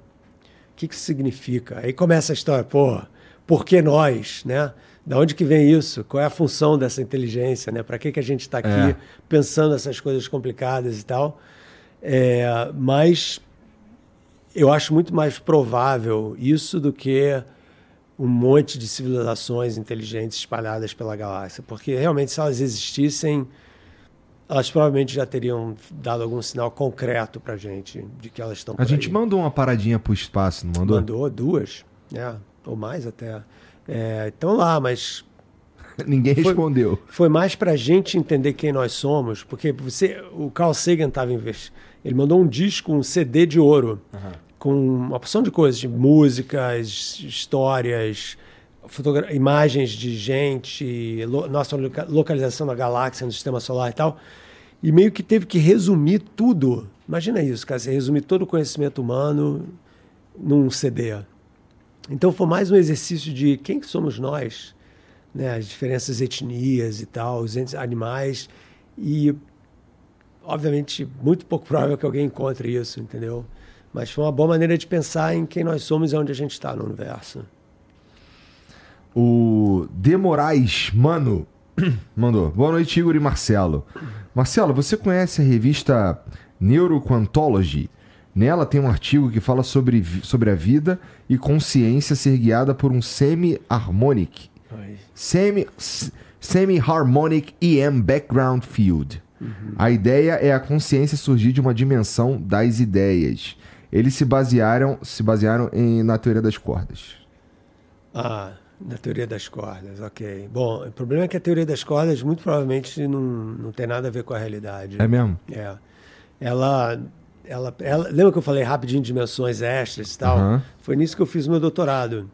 Speaker 2: que, que isso significa? Aí começa a história, pô, por que nós, né? Da onde que vem isso? Qual é a função dessa inteligência, né? Para que, que a gente está aqui é. pensando essas coisas complicadas e tal? É, mas eu acho muito mais provável isso do que um monte de civilizações inteligentes espalhadas pela galáxia. Porque realmente, se elas existissem, elas provavelmente já teriam dado algum sinal concreto para gente de que elas estão
Speaker 1: A gente aí. mandou uma paradinha para o espaço, não mandou?
Speaker 2: Mandou duas, né? ou mais até. É, estão lá, mas
Speaker 1: Ninguém foi, respondeu.
Speaker 2: Foi mais para a gente entender quem nós somos, porque você, o Carl Sagan estava investindo. Ele mandou um disco, um CD de ouro. Com uma porção de coisas, de músicas, histórias, imagens de gente, lo nossa localização na galáxia, no sistema solar e tal. E meio que teve que resumir tudo. Imagina isso, cara, você resumir todo o conhecimento humano num CD. Então foi mais um exercício de quem que somos nós, né? as diferenças etnias e tal, os animais. E obviamente, muito pouco provável que alguém encontre isso, entendeu? Mas foi uma boa maneira de pensar em quem nós somos e onde a gente está no universo.
Speaker 1: O De Moraes Mano mandou. Boa noite, Igor e Marcelo. Marcelo, você conhece a revista Neuroquantology? Nela tem um artigo que fala sobre, sobre a vida e consciência ser guiada por um semi-harmonic. Semi-harmonic semi EM background field. Uhum. A ideia é a consciência surgir de uma dimensão das ideias. Eles se basearam, se basearam em, na teoria das cordas.
Speaker 2: Ah, na teoria das cordas, ok. Bom, o problema é que a teoria das cordas muito provavelmente não, não tem nada a ver com a realidade.
Speaker 1: É mesmo?
Speaker 2: É. Ela, ela, ela lembra que eu falei rapidinho de dimensões extras e tal? Uhum. Foi nisso que eu fiz o meu doutorado.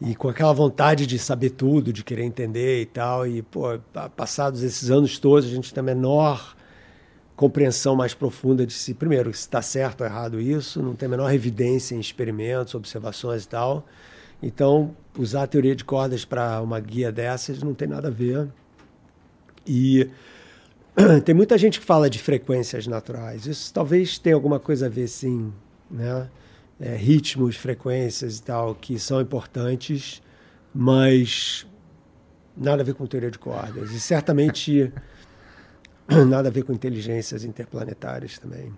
Speaker 2: E com aquela vontade de saber tudo, de querer entender e tal. E, pô, passados esses anos todos, a gente tem a menor compreensão mais profunda de si. Primeiro, se está certo ou errado isso, não tem a menor evidência em experimentos, observações e tal. Então, usar a teoria de cordas para uma guia dessas não tem nada a ver. E tem muita gente que fala de frequências naturais. Isso talvez tenha alguma coisa a ver, sim, né? é, ritmos, frequências e tal, que são importantes, mas nada a ver com teoria de cordas. E certamente nada a ver com inteligências interplanetárias também.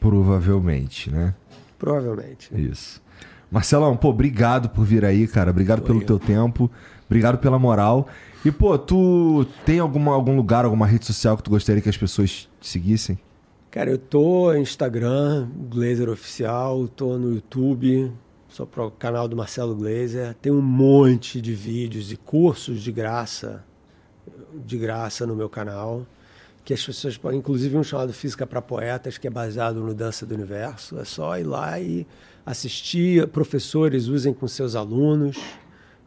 Speaker 1: Provavelmente, né?
Speaker 2: Provavelmente.
Speaker 1: Isso. Marcelão, pô, obrigado por vir aí, cara. Obrigado pelo teu tempo. Obrigado pela moral. E, pô, tu tem alguma, algum lugar, alguma rede social que tu gostaria que as pessoas te seguissem?
Speaker 2: Cara, eu tô no Instagram, Glazer Oficial, tô no YouTube, só para o canal do Marcelo Glazer. Tem um monte de vídeos e cursos de graça, de graça no meu canal, que as pessoas podem, inclusive um chamado Física para Poetas, que é baseado no Dança do Universo. É só ir lá e assistir, professores usem com seus alunos.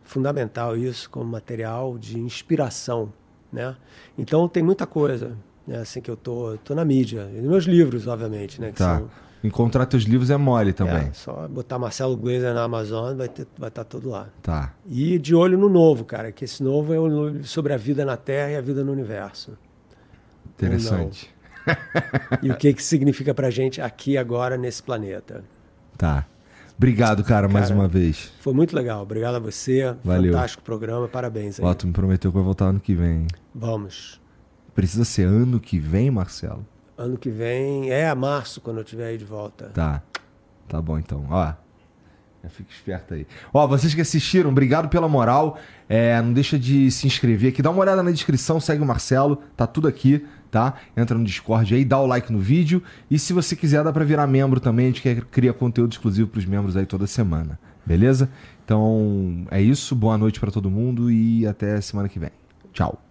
Speaker 2: Fundamental isso como material de inspiração, né? Então tem muita coisa né? Assim que eu tô, tô na mídia. E meus livros, obviamente, né?
Speaker 1: tá. São... Encontrar teus livros é mole também. É,
Speaker 2: só botar Marcelo Glazer na Amazon, vai estar vai tá tudo lá.
Speaker 1: Tá.
Speaker 2: E de olho no novo, cara, que esse novo é o sobre a vida na Terra e a vida no universo.
Speaker 1: Interessante.
Speaker 2: e o que que significa pra gente aqui agora nesse planeta.
Speaker 1: Tá. Obrigado, cara, cara, mais uma vez.
Speaker 2: Foi muito legal. Obrigado a você.
Speaker 1: Valeu.
Speaker 2: Fantástico programa. Parabéns aí.
Speaker 1: Ó, tu me prometeu que vai voltar ano que vem.
Speaker 2: Vamos.
Speaker 1: Precisa ser ano que vem, Marcelo?
Speaker 2: Ano que vem é a março, quando eu estiver aí de volta.
Speaker 1: Tá. Tá bom, então. Ó, fica esperto aí. Ó, vocês que assistiram, obrigado pela moral. É, não deixa de se inscrever aqui. Dá uma olhada na descrição, segue o Marcelo. Tá tudo aqui, tá? Entra no Discord aí, dá o like no vídeo. E se você quiser, dá pra virar membro também. A gente quer criar conteúdo exclusivo pros membros aí toda semana. Beleza? Então, é isso. Boa noite para todo mundo e até semana que vem. Tchau.